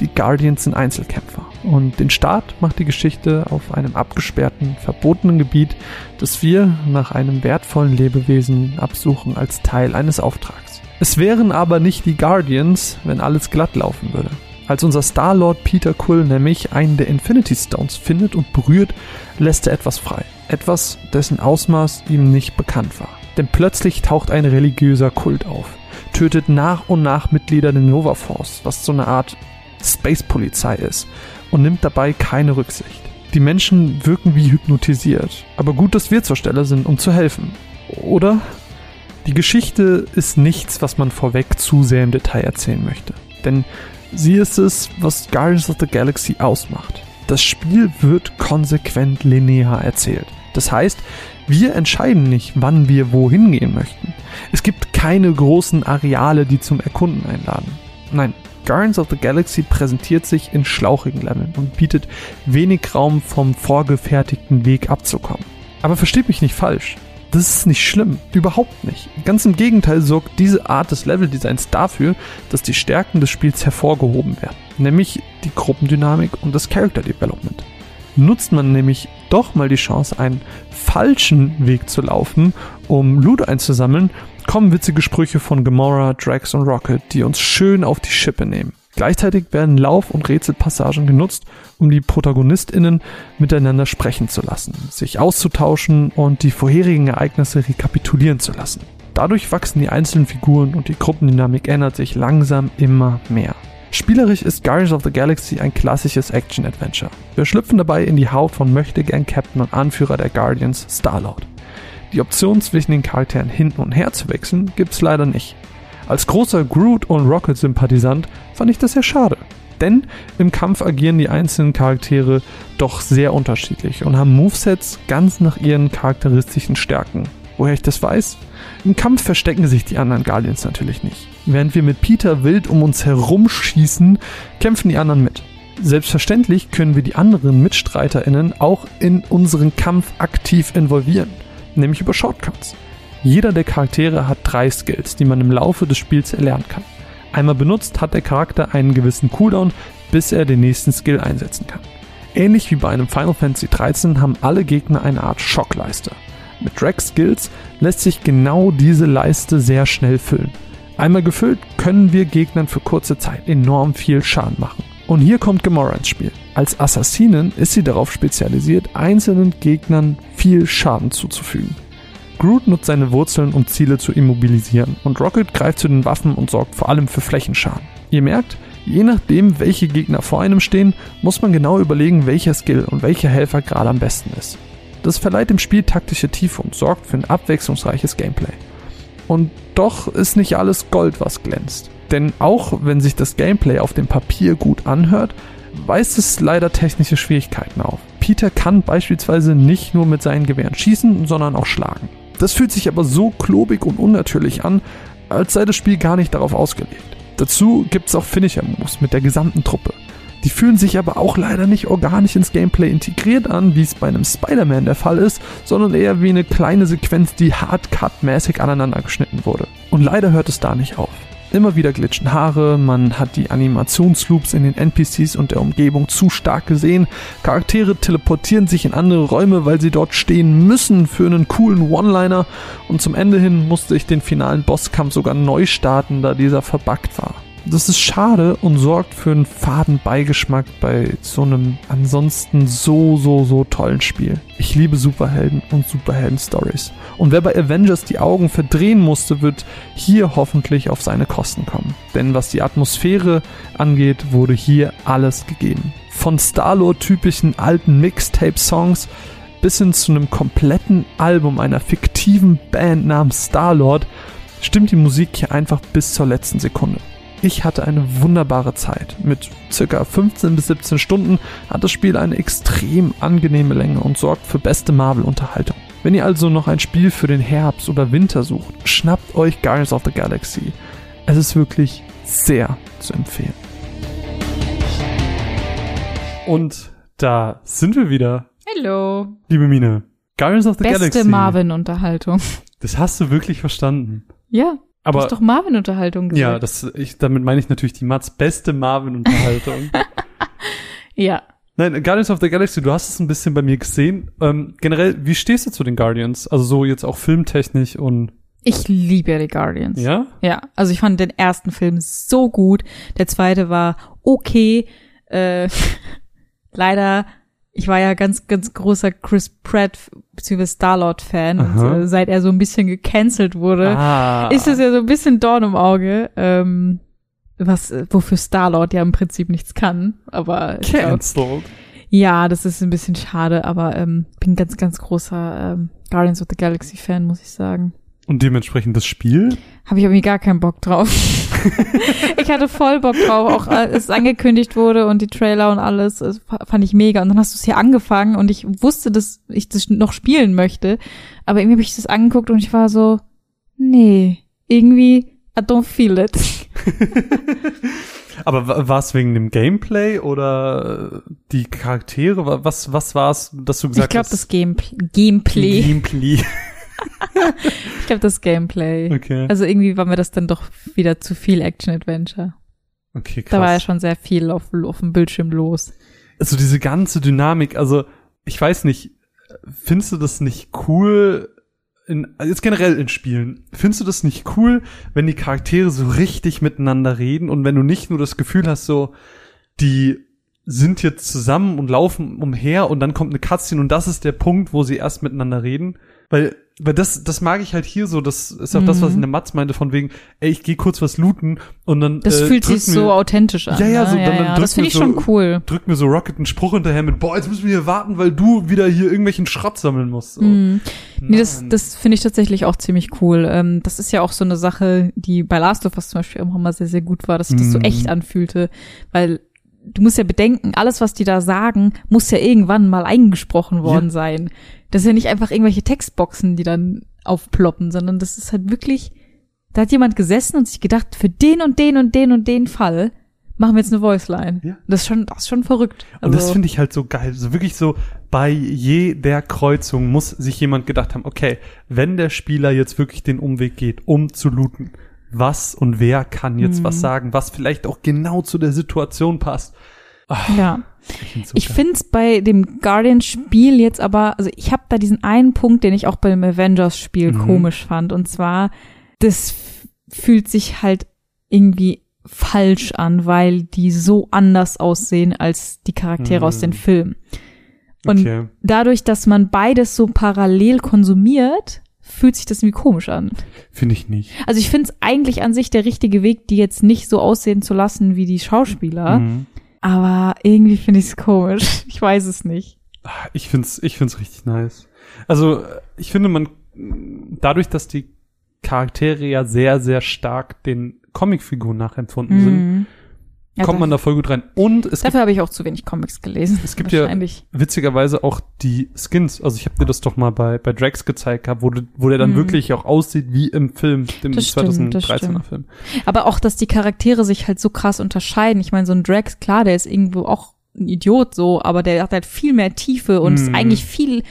Die Guardians sind Einzelkämpfer. Und den Start macht die Geschichte auf einem abgesperrten, verbotenen Gebiet, das wir nach einem wertvollen Lebewesen absuchen als Teil eines Auftrags. Es wären aber nicht die Guardians, wenn alles glatt laufen würde. Als unser Star-Lord Peter Quill nämlich einen der Infinity Stones findet und berührt, lässt er etwas frei. Etwas, dessen Ausmaß ihm nicht bekannt war. Denn plötzlich taucht ein religiöser Kult auf, tötet nach und nach Mitglieder der Nova Force, was so eine Art Space-Polizei ist, und nimmt dabei keine Rücksicht. Die Menschen wirken wie hypnotisiert, aber gut, dass wir zur Stelle sind, um zu helfen. Oder? Die Geschichte ist nichts, was man vorweg zu sehr im Detail erzählen möchte. Denn sie ist es, was Guardians of the Galaxy ausmacht. Das Spiel wird konsequent linear erzählt. Das heißt, wir entscheiden nicht, wann wir wohin gehen möchten. Es gibt keine großen Areale, die zum Erkunden einladen. Nein, Guardians of the Galaxy präsentiert sich in schlauchigen Leveln und bietet wenig Raum vom vorgefertigten Weg abzukommen. Aber versteht mich nicht falsch. Das ist nicht schlimm. Überhaupt nicht. Ganz im Gegenteil sorgt diese Art des Leveldesigns dafür, dass die Stärken des Spiels hervorgehoben werden. Nämlich die Gruppendynamik und das Character Development. Nutzt man nämlich doch mal die Chance, einen falschen Weg zu laufen, um Loot einzusammeln, kommen witzige Sprüche von Gamora, Drax und Rocket, die uns schön auf die Schippe nehmen. Gleichzeitig werden Lauf- und Rätselpassagen genutzt, um die ProtagonistInnen miteinander sprechen zu lassen, sich auszutauschen und die vorherigen Ereignisse rekapitulieren zu lassen. Dadurch wachsen die einzelnen Figuren und die Gruppendynamik ändert sich langsam immer mehr. Spielerisch ist Guardians of the Galaxy ein klassisches Action-Adventure. Wir schlüpfen dabei in die Haut von Möchtegern-Captain und Anführer der Guardians, Star-Lord. Die Option zwischen den Charakteren hin und her zu wechseln gibt's leider nicht. Als großer Groot und Rocket-Sympathisant fand ich das sehr schade. Denn im Kampf agieren die einzelnen Charaktere doch sehr unterschiedlich und haben Movesets ganz nach ihren charakteristischen Stärken. Woher ich das weiß? Im Kampf verstecken sich die anderen Guardians natürlich nicht. Während wir mit Peter wild um uns herumschießen, kämpfen die anderen mit. Selbstverständlich können wir die anderen MitstreiterInnen auch in unseren Kampf aktiv involvieren, nämlich über Shortcuts. Jeder der Charaktere hat drei Skills, die man im Laufe des Spiels erlernen kann. Einmal benutzt hat der Charakter einen gewissen Cooldown, bis er den nächsten Skill einsetzen kann. Ähnlich wie bei einem Final Fantasy XIII haben alle Gegner eine Art Schockleiste. Mit Drax Skills lässt sich genau diese Leiste sehr schnell füllen. Einmal gefüllt können wir Gegnern für kurze Zeit enorm viel Schaden machen. Und hier kommt Gamora ins Spiel. Als Assassinin ist sie darauf spezialisiert, einzelnen Gegnern viel Schaden zuzufügen. Groot nutzt seine Wurzeln, um Ziele zu immobilisieren und Rocket greift zu den Waffen und sorgt vor allem für Flächenschaden. Ihr merkt, je nachdem, welche Gegner vor einem stehen, muss man genau überlegen, welcher Skill und welcher Helfer gerade am besten ist. Das verleiht dem Spiel taktische Tiefe und sorgt für ein abwechslungsreiches Gameplay. Und doch ist nicht alles Gold, was glänzt. Denn auch wenn sich das Gameplay auf dem Papier gut anhört, weist es leider technische Schwierigkeiten auf. Peter kann beispielsweise nicht nur mit seinen Gewehren schießen, sondern auch schlagen. Das fühlt sich aber so klobig und unnatürlich an, als sei das Spiel gar nicht darauf ausgelegt. Dazu gibt es auch Finisher-Moves mit der gesamten Truppe. Die fühlen sich aber auch leider nicht organisch ins Gameplay integriert an, wie es bei einem Spider-Man der Fall ist, sondern eher wie eine kleine Sequenz, die hardcut-mäßig aneinander geschnitten wurde. Und leider hört es da nicht auf. Immer wieder glitschen Haare, man hat die Animationsloops in den NPCs und der Umgebung zu stark gesehen. Charaktere teleportieren sich in andere Räume, weil sie dort stehen müssen für einen coolen One-Liner. Und zum Ende hin musste ich den finalen Bosskampf sogar neu starten, da dieser verbuggt war. Das ist schade und sorgt für einen faden Beigeschmack bei so einem ansonsten so, so, so tollen Spiel. Ich liebe Superhelden und Superhelden-Stories. Und wer bei Avengers die Augen verdrehen musste, wird hier hoffentlich auf seine Kosten kommen. Denn was die Atmosphäre angeht, wurde hier alles gegeben. Von Star-Lord-typischen alten Mixtape-Songs bis hin zu einem kompletten Album einer fiktiven Band namens Star-Lord stimmt die Musik hier einfach bis zur letzten Sekunde. Ich hatte eine wunderbare Zeit. Mit circa 15 bis 17 Stunden hat das Spiel eine extrem angenehme Länge und sorgt für beste Marvel-Unterhaltung. Wenn ihr also noch ein Spiel für den Herbst oder Winter sucht, schnappt euch Guardians of the Galaxy. Es ist wirklich sehr zu empfehlen. Und da sind wir wieder. Hallo. Liebe Mine. Guardians of the Beste Galaxy. Marvin-Unterhaltung. Das hast du wirklich verstanden. Ja. Aber du hast doch Marvin-Unterhaltung gesagt. ja, das, ich, damit meine ich natürlich die Mats beste Marvin-Unterhaltung. Ja. Nein, Guardians of the Galaxy, du hast es ein bisschen bei mir gesehen. Ähm, generell, wie stehst du zu den Guardians? Also so jetzt auch filmtechnisch und Ich liebe ja die Guardians. ja? Ja, also ich fand den ersten Film so gut. Der zweite war okay. Äh, leider, ich war ja ganz, ganz großer Chris Pratt bzw. Star-Lord-Fan. Und äh, seit er so ein bisschen gecancelt wurde, Ah. ist es ja so ein bisschen Dorn im Auge. Ähm, was, äh, wofür Star-Lord ja im Prinzip nichts kann. Aber Cancelled. ja, das ist ein bisschen schade, aber ähm, bin ganz, ganz großer ähm, Guardians of the Galaxy Fan, muss ich sagen. Und dementsprechend das Spiel? Habe ich irgendwie gar keinen Bock drauf. ich hatte voll Bock drauf, auch als es angekündigt wurde und die Trailer und alles, fand ich mega. Und dann hast du es hier angefangen und ich wusste, dass ich das noch spielen möchte. Aber irgendwie habe ich das angeguckt und ich war so, nee, irgendwie, I don't feel it. Aber war es wegen dem Gameplay oder äh, die Charaktere? Wa- Was, was war es, dass du Ich gesagt glaube, hast? das Gamepl Gameplay. Gameplay. Ich glaube, das Gameplay. Okay. Also irgendwie war mir das dann doch wieder zu viel Action-Adventure. Okay, krass. Da war ja schon sehr viel auf, auf dem Bildschirm los. also diese ganze Dynamik, also ich weiß nicht, findest du das nicht cool, in, also jetzt generell in Spielen, findest du das nicht cool, wenn die Charaktere so richtig miteinander reden und wenn du nicht nur das Gefühl hast, so, die sind jetzt zusammen und laufen umher und dann kommt eine Cutscene und das ist der Punkt, wo sie erst miteinander reden? Weil weil das, das mag ich halt hier so, das ist auch mhm. das, was in der Matz meinte, von wegen, ey, ich gehe kurz was looten und dann. Das äh, fühlt sich mir, so authentisch an. Ja, ja, so, ne? dann, ja, dann das finde ich so, schon cool. Drückt mir so Rocket einen Spruch hinterher mit, boah, jetzt müssen wir hier warten, weil du wieder hier irgendwelchen Schrott sammeln musst. So. Mhm. Nee, das, das finde ich tatsächlich auch ziemlich cool. Ähm, das ist ja auch so eine Sache, die bei Last of Us zum Beispiel auch immer sehr, sehr gut war, dass sich das mhm. so echt anfühlte, weil du musst ja bedenken, alles, was die da sagen, muss ja irgendwann mal eingesprochen worden ja. sein. Das ist ja nicht einfach irgendwelche Textboxen, die dann aufploppen, sondern das ist halt wirklich, da hat jemand gesessen und sich gedacht, für den und den und den und den Fall machen wir jetzt eine Voiceline. Ja. Das ist schon, das ist schon verrückt. Also und das also finde ich halt so geil. So wirklich so, bei jeder Kreuzung muss sich jemand gedacht haben, okay, wenn der Spieler jetzt wirklich den Umweg geht, um zu looten, was und wer kann jetzt mhm. was sagen, was vielleicht auch genau zu der Situation passt. Ach, ja. Ich, finde es bei dem Guardian-Spiel jetzt aber, also ich habe da diesen einen Punkt, den ich auch beim Avengers-Spiel mhm. komisch fand. Und zwar, das fühlt sich halt irgendwie falsch an, weil die so anders aussehen als die Charaktere mhm. aus den Filmen. Und okay. dadurch, dass man beides so parallel konsumiert, fühlt sich das irgendwie komisch an. Finde ich nicht. Also ich finde es eigentlich an sich der richtige Weg, die jetzt nicht so aussehen zu lassen wie die Schauspieler. Mhm. Aber irgendwie finde ich es komisch. Ich weiß es nicht. Ich finde es ich find's richtig nice. Also ich finde, man dadurch, dass die Charaktere ja sehr, sehr stark den Comicfiguren nachempfunden mhm. sind, ja, kommt man da voll gut rein. Und es dafür habe ich auch zu wenig Comics gelesen. Es gibt ja witzigerweise auch die Skins. Also ich habe dir das doch mal bei bei Drax gezeigt gehabt, wo, wo der dann mhm. wirklich auch aussieht wie im Film, dem das 2013er Film. Aber auch, dass die Charaktere sich halt so krass unterscheiden. Ich meine, so ein Drax, klar, der ist irgendwo auch ein Idiot so, aber der hat halt viel mehr Tiefe und mhm. ist eigentlich viel,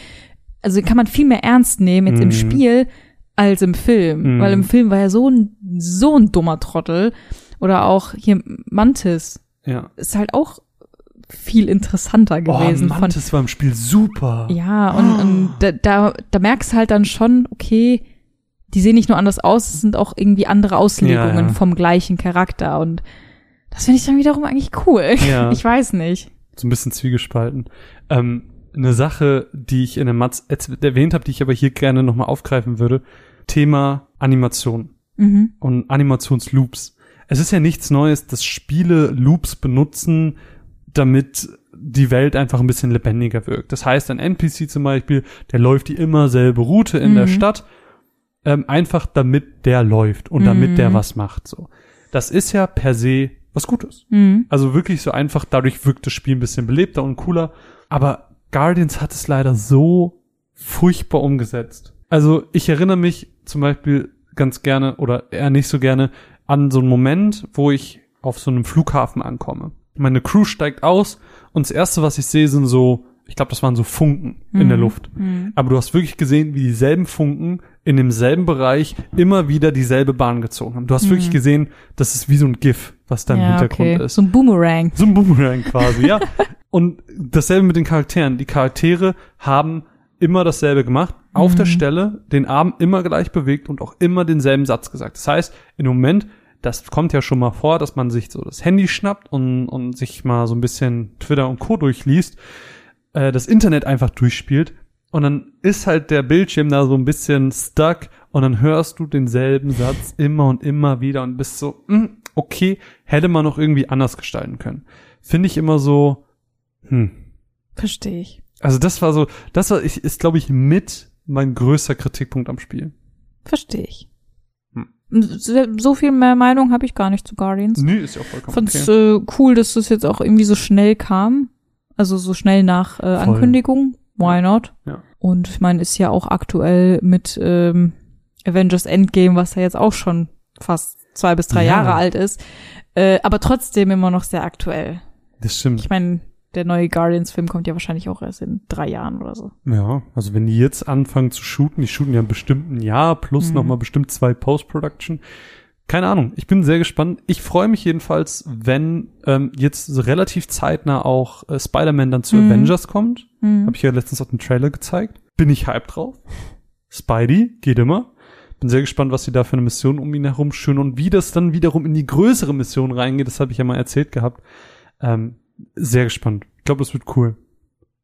also kann man viel mehr ernst nehmen jetzt mhm. im Spiel als im Film, mhm. weil im Film war er so ein so ein dummer Trottel oder auch hier Mantis. Ja. Ist halt auch viel interessanter gewesen. Oh, Mantis von, war im Spiel super. Ja, und, oh. und da, da, da merkst du halt dann schon, okay, die sehen nicht nur anders aus, es sind auch irgendwie andere Auslegungen ja, ja. vom gleichen Charakter und das finde ich dann wiederum eigentlich cool. Ja. Ich weiß nicht. So ein bisschen zwiegespalten. Ähm, eine Sache, die ich in der Matz erwähnt habe, die ich aber hier gerne nochmal aufgreifen würde, Thema Animation mhm. und Animationsloops es ist ja nichts Neues, dass Spiele Loops benutzen, damit die Welt einfach ein bisschen lebendiger wirkt. Das heißt, ein NPC zum Beispiel, der läuft die immer selbe Route in mhm. der Stadt, ähm, einfach damit der läuft und mhm. damit der mhm. was macht. So, das ist ja per se was Gutes. Mhm. Also wirklich so einfach. Dadurch wirkt das Spiel ein bisschen belebter und cooler. Aber Guardians hat es leider so furchtbar umgesetzt. Also ich erinnere mich zum Beispiel ganz gerne oder eher nicht so gerne an so einen Moment, wo ich auf so einem Flughafen ankomme. Meine Crew steigt aus und das erste, was ich sehe, sind so, ich glaube, das waren so Funken mhm. in der mhm. Luft. Mhm. Aber du hast wirklich gesehen, wie dieselben Funken in demselben Bereich immer wieder dieselbe Bahn gezogen haben. Du hast mhm. wirklich gesehen, das ist wie so ein GIF, was da im ja, Hintergrund okay. ist. So ein Boomerang. So ein Boomerang quasi, ja. Und dasselbe mit den Charakteren. Die Charaktere haben immer dasselbe gemacht, auf der mhm. Stelle, den Arm immer gleich bewegt und auch immer denselben Satz gesagt. Das heißt, in dem Moment, das kommt ja schon mal vor, dass man sich so das Handy schnappt und, und sich mal so ein bisschen Twitter und Co. durchliest, äh, das Internet einfach durchspielt und dann ist halt der Bildschirm da so ein bisschen stuck und dann hörst du denselben Satz immer und immer wieder und bist so, mh, hm, okay, hätte man noch irgendwie anders gestalten können. Finde ich immer so, hm. Verstehe ich. Also das war so, das war, ist glaube ich mit mein größter Kritikpunkt am Spiel. Verstehe ich. So viel mehr Meinung habe ich gar nicht zu Guardians. Nee, ist ja auch vollkommen Fand's okay. äh, cool, dass das jetzt auch irgendwie so schnell kam. Also so schnell nach äh, Ankündigung. Why not? Ja. Und ich meine, ist ja auch aktuell mit ähm, Avengers Endgame, was ja jetzt auch schon fast zwei bis drei ja. Jahre alt ist, äh, aber trotzdem immer noch sehr aktuell. Das stimmt. Ich meine, der neue Guardians-Film kommt ja wahrscheinlich auch erst in drei Jahren oder so. Ja, also wenn die jetzt anfangen zu shooten, die shooten ja bestimmt ein Jahr plus mhm. nochmal bestimmt zwei Post-Production, keine Ahnung. Ich bin sehr gespannt. Ich freue mich jedenfalls, wenn ähm, jetzt so relativ zeitnah auch äh, Spider-Man dann zu Mhm. Avengers kommt. Mhm. Habe ich ja letztens auf dem Trailer gezeigt. Bin ich hyped drauf. Spidey geht immer. Bin sehr gespannt, was sie da für eine Mission um ihn herum schön und wie das dann wiederum in die größere Mission reingeht. Das habe ich ja mal erzählt gehabt. Ähm, sehr gespannt. Ich glaube, das wird cool.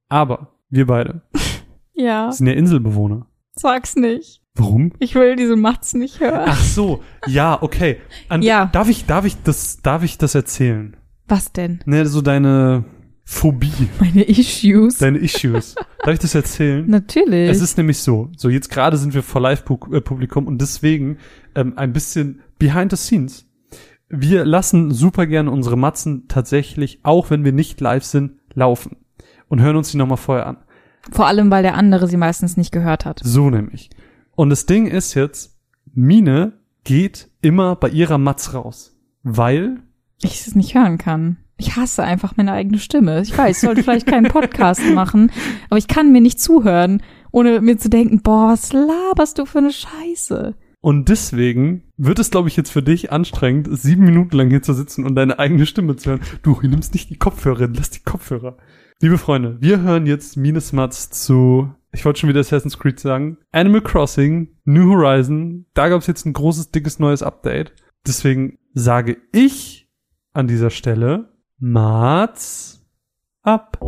Aber wir beide Ja, sind ja Inselbewohner. sag's nicht. Warum? Ich will diese Machts nicht hören. Ach so, ja, okay. An, Ja. Darf ich, darf ich das, darf ich das erzählen? Was denn? Ne, so deine Phobie, Meine Issues. deine Issues. darf ich das erzählen? Natürlich. Es ist nämlich so, so jetzt gerade sind wir vor Live-Publikum und deswegen ähm, ein bisschen behind the scenes. Wir lassen super gerne unsere Matzen tatsächlich, auch wenn wir nicht live sind, laufen und hören uns die nochmal vorher an. Vor allem, weil der andere sie meistens nicht gehört hat. So nämlich. Und das Ding ist jetzt, Mine geht immer bei ihrer Matz raus, weil Ich es nicht hören kann. Ich hasse einfach meine eigene Stimme. Ich weiß, ich sollte vielleicht keinen Podcast machen, aber ich kann mir nicht zuhören, ohne mir zu denken, boah, was laberst du für eine Scheiße? Und deswegen wird es, glaube ich, jetzt für dich anstrengend, sieben Minuten lang hier zu sitzen und deine eigene Stimme zu hören. Du nimmst nicht die Kopfhörer, lass die Kopfhörer. Liebe Freunde, wir hören jetzt Mines Mats zu, ich wollte schon wieder Assassin's Creed sagen, Animal Crossing, New Horizon. Da gab es jetzt ein großes, dickes neues Update. Deswegen sage ich an dieser Stelle Mats ab.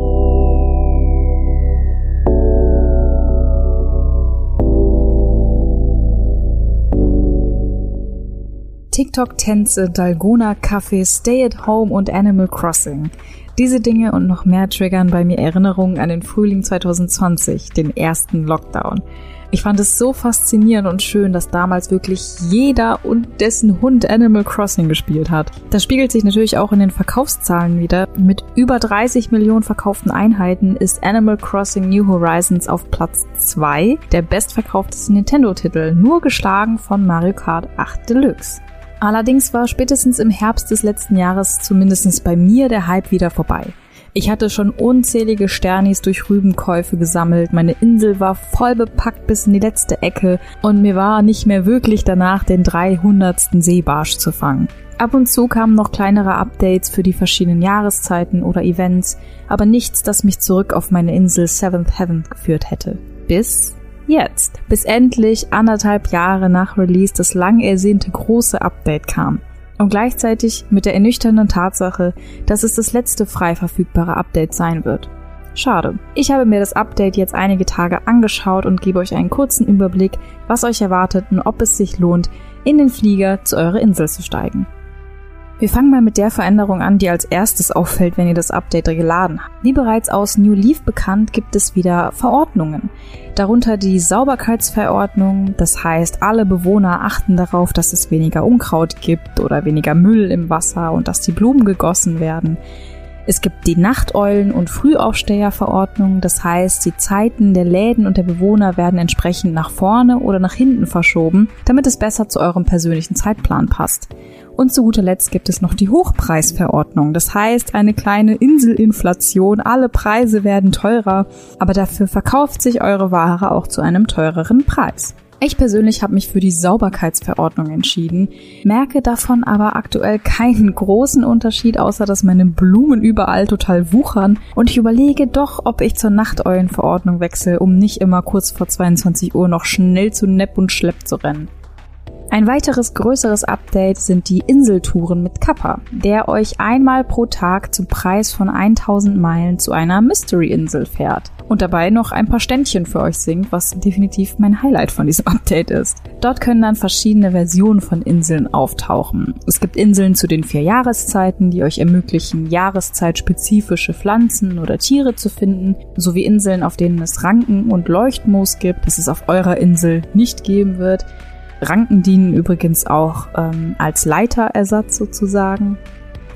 TikTok-Tänze, Dalgona Kaffee, Stay at Home und Animal Crossing. Diese Dinge und noch mehr triggern bei mir Erinnerungen an den Frühling 2020, den ersten Lockdown. Ich fand es so faszinierend und schön, dass damals wirklich jeder und dessen Hund Animal Crossing gespielt hat. Das spiegelt sich natürlich auch in den Verkaufszahlen wieder. Mit über 30 Millionen verkauften Einheiten ist Animal Crossing New Horizons auf Platz 2 der bestverkaufteste Nintendo-Titel, nur geschlagen von Mario Kart 8 Deluxe. Allerdings war spätestens im Herbst des letzten Jahres zumindest bei mir der Hype wieder vorbei. Ich hatte schon unzählige Sternis durch Rübenkäufe gesammelt, meine Insel war voll bepackt bis in die letzte Ecke und mir war nicht mehr wirklich danach, den 300. Seebarsch zu fangen. Ab und zu kamen noch kleinere Updates für die verschiedenen Jahreszeiten oder Events, aber nichts, das mich zurück auf meine Insel Seventh Heaven geführt hätte. Bis jetzt. Bis endlich anderthalb Jahre nach Release das lang ersehnte große Update kam. Und gleichzeitig mit der ernüchternden Tatsache, dass es das letzte frei verfügbare Update sein wird. Schade. Ich habe mir das Update jetzt einige Tage angeschaut und gebe euch einen kurzen Überblick, was euch erwartet und ob es sich lohnt, in den Flieger zu eurer Insel zu steigen. Wir fangen mal mit der Veränderung an, die als erstes auffällt, wenn ihr das Update geladen habt. Wie bereits aus New Leaf bekannt, gibt es wieder Verordnungen. Darunter die Sauberkeitsverordnung, das heißt, alle Bewohner achten darauf, dass es weniger Unkraut gibt oder weniger Müll im Wasser und dass die Blumen gegossen werden. Es gibt die Nachteulen- und Frühaufsteherverordnung, das heißt, die Zeiten der Läden und der Bewohner werden entsprechend nach vorne oder nach hinten verschoben, damit es besser zu eurem persönlichen Zeitplan passt. Und zu guter Letzt gibt es noch die Hochpreisverordnung. Das heißt, eine kleine Inselinflation. Alle Preise werden teurer, aber dafür verkauft sich eure Ware auch zu einem teureren Preis. Ich persönlich habe mich für die Sauberkeitsverordnung entschieden, merke davon aber aktuell keinen großen Unterschied, außer dass meine Blumen überall total wuchern und ich überlege doch, ob ich zur Nachteulenverordnung wechsle, um nicht immer kurz vor 22 Uhr noch schnell zu Nepp und Schlepp zu rennen. Ein weiteres größeres Update sind die Inseltouren mit Kappa, der euch einmal pro Tag zum Preis von 1000 Meilen zu einer Mystery-Insel fährt und dabei noch ein paar Ständchen für euch singt, was definitiv mein Highlight von diesem Update ist. Dort können dann verschiedene Versionen von Inseln auftauchen. Es gibt Inseln zu den vier Jahreszeiten, die euch ermöglichen, jahreszeitspezifische Pflanzen oder Tiere zu finden, sowie Inseln, auf denen es Ranken und Leuchtmoos gibt, das es auf eurer Insel nicht geben wird. Ranken dienen übrigens auch ähm, als Leiterersatz sozusagen.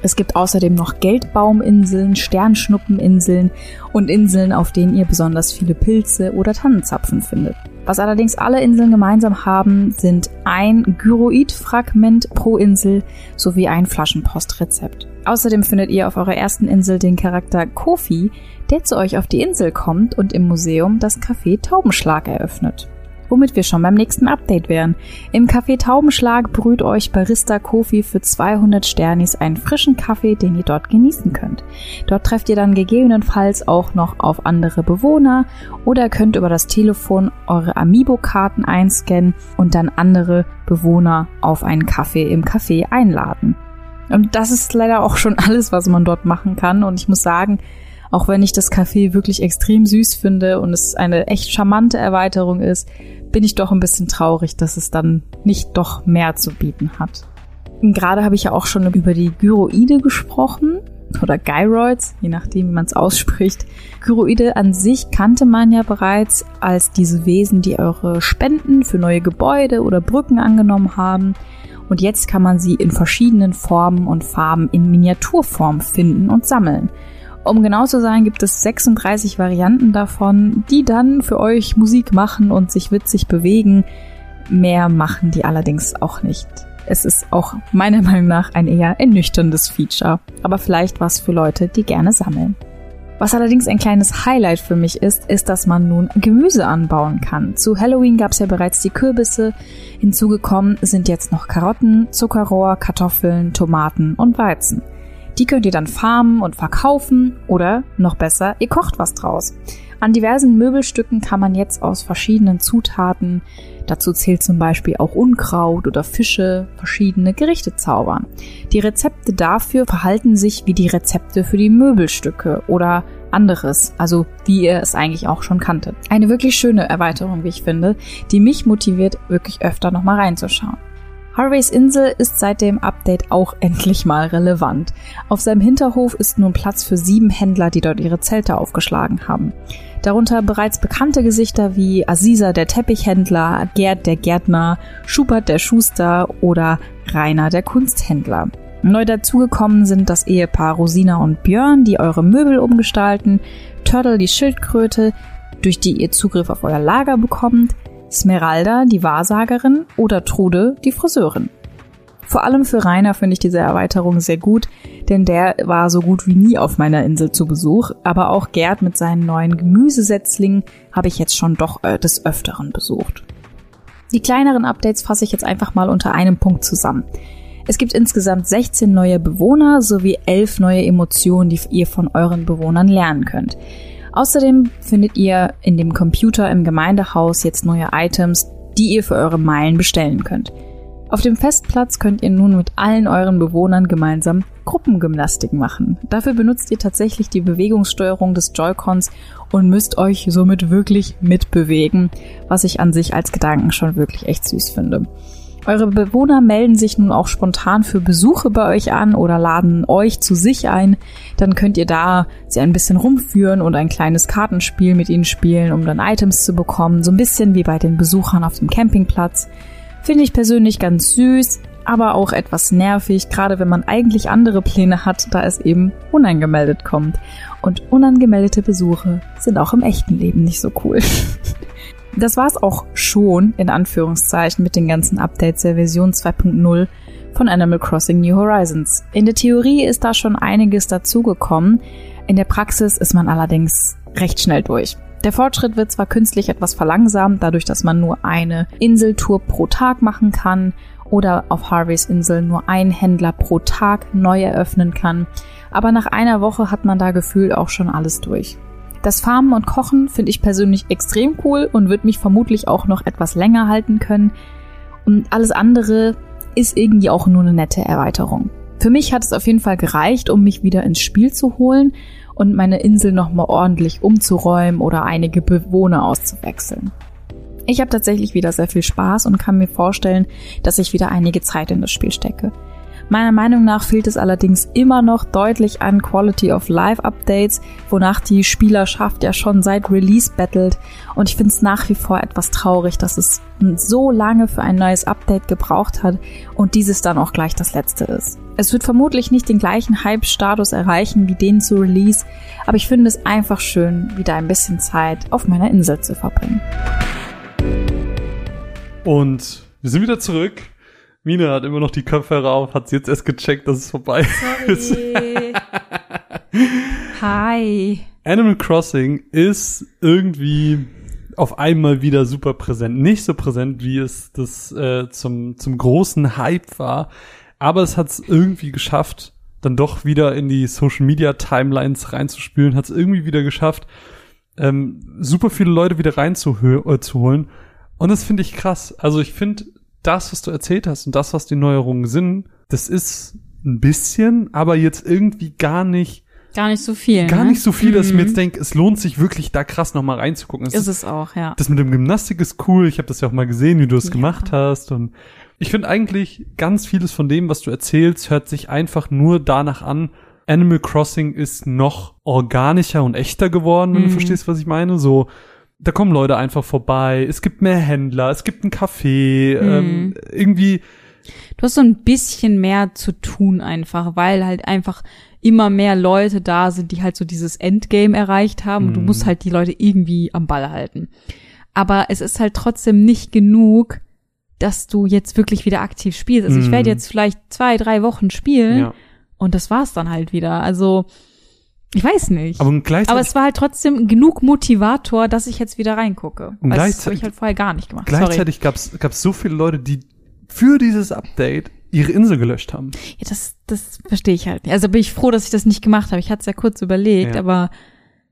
Es gibt außerdem noch Geldbauminseln, Sternschnuppeninseln und Inseln, auf denen ihr besonders viele Pilze oder Tannenzapfen findet. Was allerdings alle Inseln gemeinsam haben, sind ein Gyroid-Fragment pro Insel sowie ein Flaschenpostrezept. Außerdem findet ihr auf eurer ersten Insel den Charakter Kofi, der zu euch auf die Insel kommt und im Museum das Café Taubenschlag eröffnet. Womit wir schon beim nächsten Update wären. Im Café Taubenschlag brüht euch Barista Kofi für 200 Sternis einen frischen Kaffee, den ihr dort genießen könnt. Dort trefft ihr dann gegebenenfalls auch noch auf andere Bewohner oder könnt über das Telefon eure Amiibo-Karten einscannen und dann andere Bewohner auf einen Kaffee im Café einladen. Und das ist leider auch schon alles, was man dort machen kann. Und ich muss sagen, auch wenn ich das Café wirklich extrem süß finde und es eine echt charmante Erweiterung ist, bin ich doch ein bisschen traurig, dass es dann nicht doch mehr zu bieten hat. Gerade habe ich ja auch schon über die Gyroide gesprochen oder Gyroids, je nachdem, wie man es ausspricht. Gyroide an sich kannte man ja bereits als diese Wesen, die eure Spenden für neue Gebäude oder Brücken angenommen haben. Und jetzt kann man sie in verschiedenen Formen und Farben in Miniaturform finden und sammeln. Um genau zu sein, gibt es 36 Varianten davon, die dann für euch Musik machen und sich witzig bewegen. Mehr machen die allerdings auch nicht. Es ist auch meiner Meinung nach ein eher ernüchterndes Feature, aber vielleicht was für Leute, die gerne sammeln. Was allerdings ein kleines Highlight für mich ist, ist, dass man nun Gemüse anbauen kann. Zu Halloween gab es ja bereits die Kürbisse. Hinzugekommen sind jetzt noch Karotten, Zuckerrohr, Kartoffeln, Tomaten und Weizen. Die könnt ihr dann farmen und verkaufen oder noch besser, ihr kocht was draus. An diversen Möbelstücken kann man jetzt aus verschiedenen Zutaten, dazu zählt zum Beispiel auch Unkraut oder Fische, verschiedene Gerichte zaubern. Die Rezepte dafür verhalten sich wie die Rezepte für die Möbelstücke oder anderes, also wie ihr es eigentlich auch schon kanntet. Eine wirklich schöne Erweiterung, wie ich finde, die mich motiviert, wirklich öfter nochmal reinzuschauen. Harveys Insel ist seit dem Update auch endlich mal relevant. Auf seinem Hinterhof ist nun Platz für sieben Händler, die dort ihre Zelte aufgeschlagen haben. Darunter bereits bekannte Gesichter wie Aziza der Teppichhändler, Gerd der Gärtner, Schubert der Schuster oder Rainer der Kunsthändler. Neu dazugekommen sind das Ehepaar Rosina und Björn, die eure Möbel umgestalten, Turtle die Schildkröte, durch die ihr Zugriff auf euer Lager bekommt, Smeralda, die Wahrsagerin, oder Trude, die Friseurin. Vor allem für Rainer finde ich diese Erweiterung sehr gut, denn der war so gut wie nie auf meiner Insel zu Besuch, aber auch Gerd mit seinen neuen Gemüsesetzlingen habe ich jetzt schon doch äh, des Öfteren besucht. Die kleineren Updates fasse ich jetzt einfach mal unter einem Punkt zusammen. Es gibt insgesamt 16 neue Bewohner sowie 11 neue Emotionen, die ihr von euren Bewohnern lernen könnt. Außerdem findet ihr in dem Computer im Gemeindehaus jetzt neue Items, die ihr für eure Meilen bestellen könnt. Auf dem Festplatz könnt ihr nun mit allen euren Bewohnern gemeinsam Gruppengymnastik machen. Dafür benutzt ihr tatsächlich die Bewegungssteuerung des Joy-Cons und müsst euch somit wirklich mitbewegen, was ich an sich als Gedanken schon wirklich echt süß finde. Eure Bewohner melden sich nun auch spontan für Besuche bei euch an oder laden euch zu sich ein. Dann könnt ihr da sie ein bisschen rumführen und ein kleines Kartenspiel mit ihnen spielen, um dann Items zu bekommen. So ein bisschen wie bei den Besuchern auf dem Campingplatz. Finde ich persönlich ganz süß, aber auch etwas nervig, gerade wenn man eigentlich andere Pläne hat, da es eben unangemeldet kommt. Und unangemeldete Besuche sind auch im echten Leben nicht so cool. Das war's auch schon, in Anführungszeichen, mit den ganzen Updates der Version 2.0 von Animal Crossing New Horizons. In der Theorie ist da schon einiges dazugekommen. In der Praxis ist man allerdings recht schnell durch. Der Fortschritt wird zwar künstlich etwas verlangsamt, dadurch, dass man nur eine Inseltour pro Tag machen kann oder auf Harveys Insel nur ein Händler pro Tag neu eröffnen kann, aber nach einer Woche hat man da gefühlt auch schon alles durch. Das Farmen und Kochen finde ich persönlich extrem cool und wird mich vermutlich auch noch etwas länger halten können. Und alles andere ist irgendwie auch nur eine nette Erweiterung. Für mich hat es auf jeden Fall gereicht, um mich wieder ins Spiel zu holen und meine Insel nochmal ordentlich umzuräumen oder einige Bewohner auszuwechseln. Ich habe tatsächlich wieder sehr viel Spaß und kann mir vorstellen, dass ich wieder einige Zeit in das Spiel stecke. Meiner Meinung nach fehlt es allerdings immer noch deutlich an Quality of Life Updates, wonach die Spielerschaft ja schon seit Release battelt. Und ich finde es nach wie vor etwas traurig, dass es so lange für ein neues Update gebraucht hat und dieses dann auch gleich das letzte ist. Es wird vermutlich nicht den gleichen Hype-Status erreichen wie den zu Release, aber ich finde es einfach schön, wieder ein bisschen Zeit auf meiner Insel zu verbringen. Und wir sind wieder zurück Mina hat immer noch die Kopfhörer auf, hat sie jetzt erst gecheckt, dass es vorbei ist. Hi. Animal Crossing ist irgendwie auf einmal wieder super präsent. Nicht so präsent, wie es das äh, zum, zum großen Hype war, aber es hat es irgendwie geschafft, dann doch wieder in die Social Media Timelines reinzuspülen, hat es irgendwie wieder geschafft, ähm, super viele Leute wieder reinzuholen. Und das finde ich krass. Also ich finde, das, was du erzählt hast und das, was die Neuerungen sind, das ist ein bisschen, aber jetzt irgendwie gar nicht, Gar nicht so viel. gar ne? nicht so viel, dass ich mir Mhm. jetzt denke, es lohnt sich wirklich da krass nochmal reinzugucken. Es Ist es auch, ja. das mit dem Gymnastik ist cool. Ich habe das ja auch mal gesehen, wie du es Ja. gemacht hast. Und ich finde eigentlich ganz vieles von dem, was du erzählst, hört sich einfach nur danach an. Animal Crossing ist noch organischer und echter geworden, wenn du Mhm. verstehst, was ich meine. So, da kommen Leute einfach vorbei. Es gibt mehr Händler. Es gibt ein Café. Mhm. Ähm, irgendwie, Du hast so ein bisschen mehr zu tun einfach, weil halt einfach immer mehr Leute da sind, die halt so dieses Endgame erreicht haben und du Mhm. musst halt die Leute irgendwie am Ball halten. Aber es ist halt trotzdem nicht genug, dass du jetzt wirklich wieder aktiv spielst. Also ich Mhm. werde jetzt vielleicht zwei, drei Wochen spielen ja. und das war's dann halt wieder. Also ich weiß nicht. Aber Aber, es war halt trotzdem genug Motivator, dass ich jetzt wieder reingucke. Und das habe gleichzeitig- ich halt vorher gar nicht gemacht. Gleichzeitig gab's gab's so viele Leute, die für dieses Update ihre Insel gelöscht haben. Ja, das, das verstehe ich halt nicht. Also bin ich froh, dass ich das nicht gemacht habe. Ich hatte es ja kurz überlegt, Ja. aber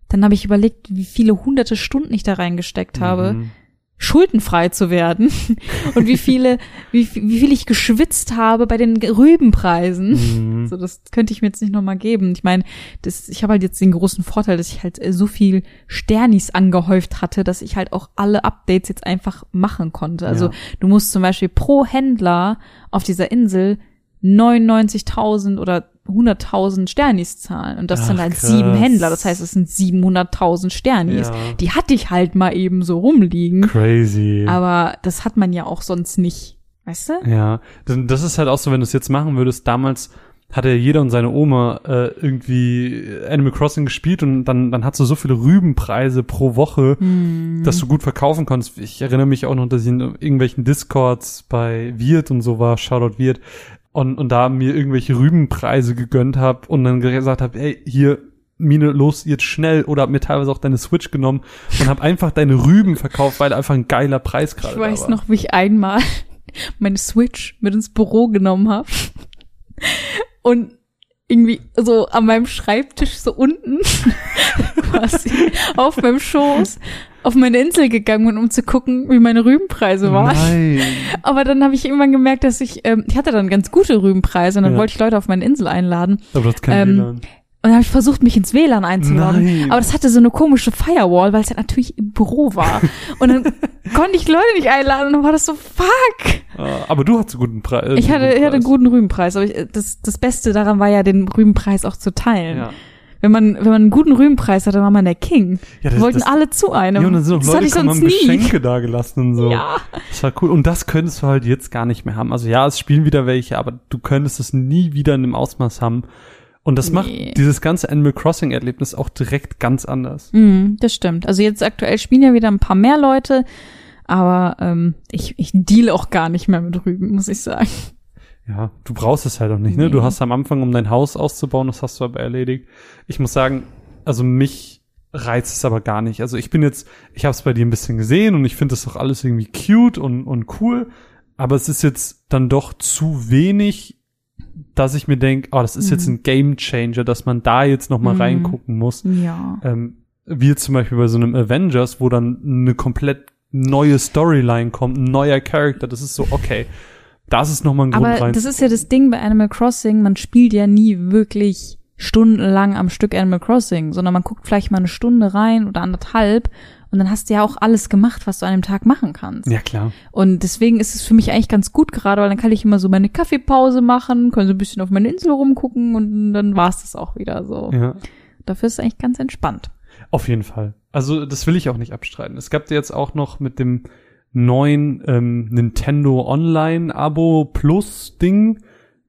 dann habe ich überlegt, wie viele hunderte Stunden ich da reingesteckt habe, Mhm. Schuldenfrei zu werden und wie viele, wie, wie viel ich geschwitzt habe bei den Rübenpreisen. Mhm. So, das könnte ich mir jetzt nicht nochmal geben. Ich meine, das, ich habe halt jetzt den großen Vorteil, dass ich halt äh, so viel Sternis angehäuft hatte, dass ich halt auch alle Updates jetzt einfach machen konnte. Also Ja. du musst zum Beispiel pro Händler auf dieser Insel 99.000 oder 100.000 Sternis zahlen. Und das Ach, sind halt krass. sieben Händler. Das heißt, es sind 700.000 Sternis. Ja. Die hatte ich halt mal eben so rumliegen. Crazy. Aber das hat man ja auch sonst nicht. Weißt du? Ja, das, ist halt auch so, wenn du es jetzt machen würdest. Damals hatte jeder und seine Oma äh, irgendwie Animal Crossing gespielt und dann, dann hast du so viele Rübenpreise pro Woche, Hm. dass du gut verkaufen konntest. Ich erinnere mich auch noch, dass ich in irgendwelchen Discords bei Wirt und so war, Shoutout Wirt, und, und da mir irgendwelche Rübenpreise gegönnt habe und dann gesagt habe, ey, hier, Mine, los, jetzt schnell oder hab mir teilweise auch deine Switch genommen und habe einfach deine Rüben verkauft, weil einfach ein geiler Preis gerade Ich da weiß war. noch, wie ich einmal meine Switch mit ins Büro genommen habe und irgendwie so an meinem Schreibtisch so unten quasi auf meinem Schoß auf meine Insel gegangen bin, um zu gucken, wie meine Rübenpreise waren. Nein. Aber dann habe ich irgendwann gemerkt, dass ich, ähm, ich hatte dann ganz gute Rübenpreise und dann Ja. wollte ich Leute auf meine Insel einladen. Aber du hast kein Ähm, WLAN. Und dann habe ich versucht, mich ins WLAN einzuloggen. Nein. Aber das hatte so eine komische Firewall, weil es ja natürlich im Büro war. Und dann konnte ich Leute nicht einladen und dann war das so, fuck. Ah, aber du hattest einen guten Preis. Ich hatte, ich hatte einen guten Rübenpreis, aber ich, das, das Beste daran war ja, den Rübenpreis auch zu teilen. Ja. Wenn man, wenn man einen guten Rübenpreis hatte, war man der King. Ja, Wir wollten alle zu einem. Ja, und dann sind auch das Leute ich sonst haben nie. Geschenke da gelassen und so. Ja. Das war cool. Und das könntest du halt jetzt gar nicht mehr haben. Also ja, es spielen wieder welche, aber du könntest es nie wieder in dem Ausmaß haben. Und das Nee. macht dieses ganze Animal Crossing Erlebnis auch direkt ganz anders. Mm, das stimmt. Also jetzt aktuell spielen ja wieder ein paar mehr Leute, aber ähm, ich, ich deal auch gar nicht mehr mit Rüben, muss ich sagen. Ja, du brauchst es halt auch nicht, ne? Nee. Du hast am Anfang, um dein Haus auszubauen, das hast du aber erledigt. Ich muss sagen, also mich reizt es aber gar nicht. Also ich bin jetzt, ich habe es bei dir ein bisschen gesehen und ich finde das doch alles irgendwie cute und, und cool, aber es ist jetzt dann doch zu wenig, dass ich mir denke, oh, das ist jetzt Mhm. ein Game Changer, dass man da jetzt noch mal Mhm. reingucken muss. Ja. Ähm, wie jetzt zum Beispiel bei so einem Avengers, wo dann eine komplett neue Storyline kommt, ein neuer Charakter, das ist so, okay, das ist noch mal ein Grund Aber rein. das ist ja das Ding bei Animal Crossing, man spielt ja nie wirklich stundenlang am Stück Animal Crossing, sondern man guckt vielleicht mal eine Stunde rein oder anderthalb und dann hast du ja auch alles gemacht, was du an dem Tag machen kannst. ja, klar. Und deswegen ist es für mich eigentlich ganz gut gerade, weil dann kann ich immer so meine Kaffeepause machen, kann so ein bisschen auf meine Insel rumgucken und dann war's das auch wieder so. Ja. Dafür ist es eigentlich ganz entspannt. Auf jeden Fall. Also das will ich auch nicht abstreiten. Es gab jetzt auch noch mit dem neuen ähm, Nintendo Online Abo Plus Ding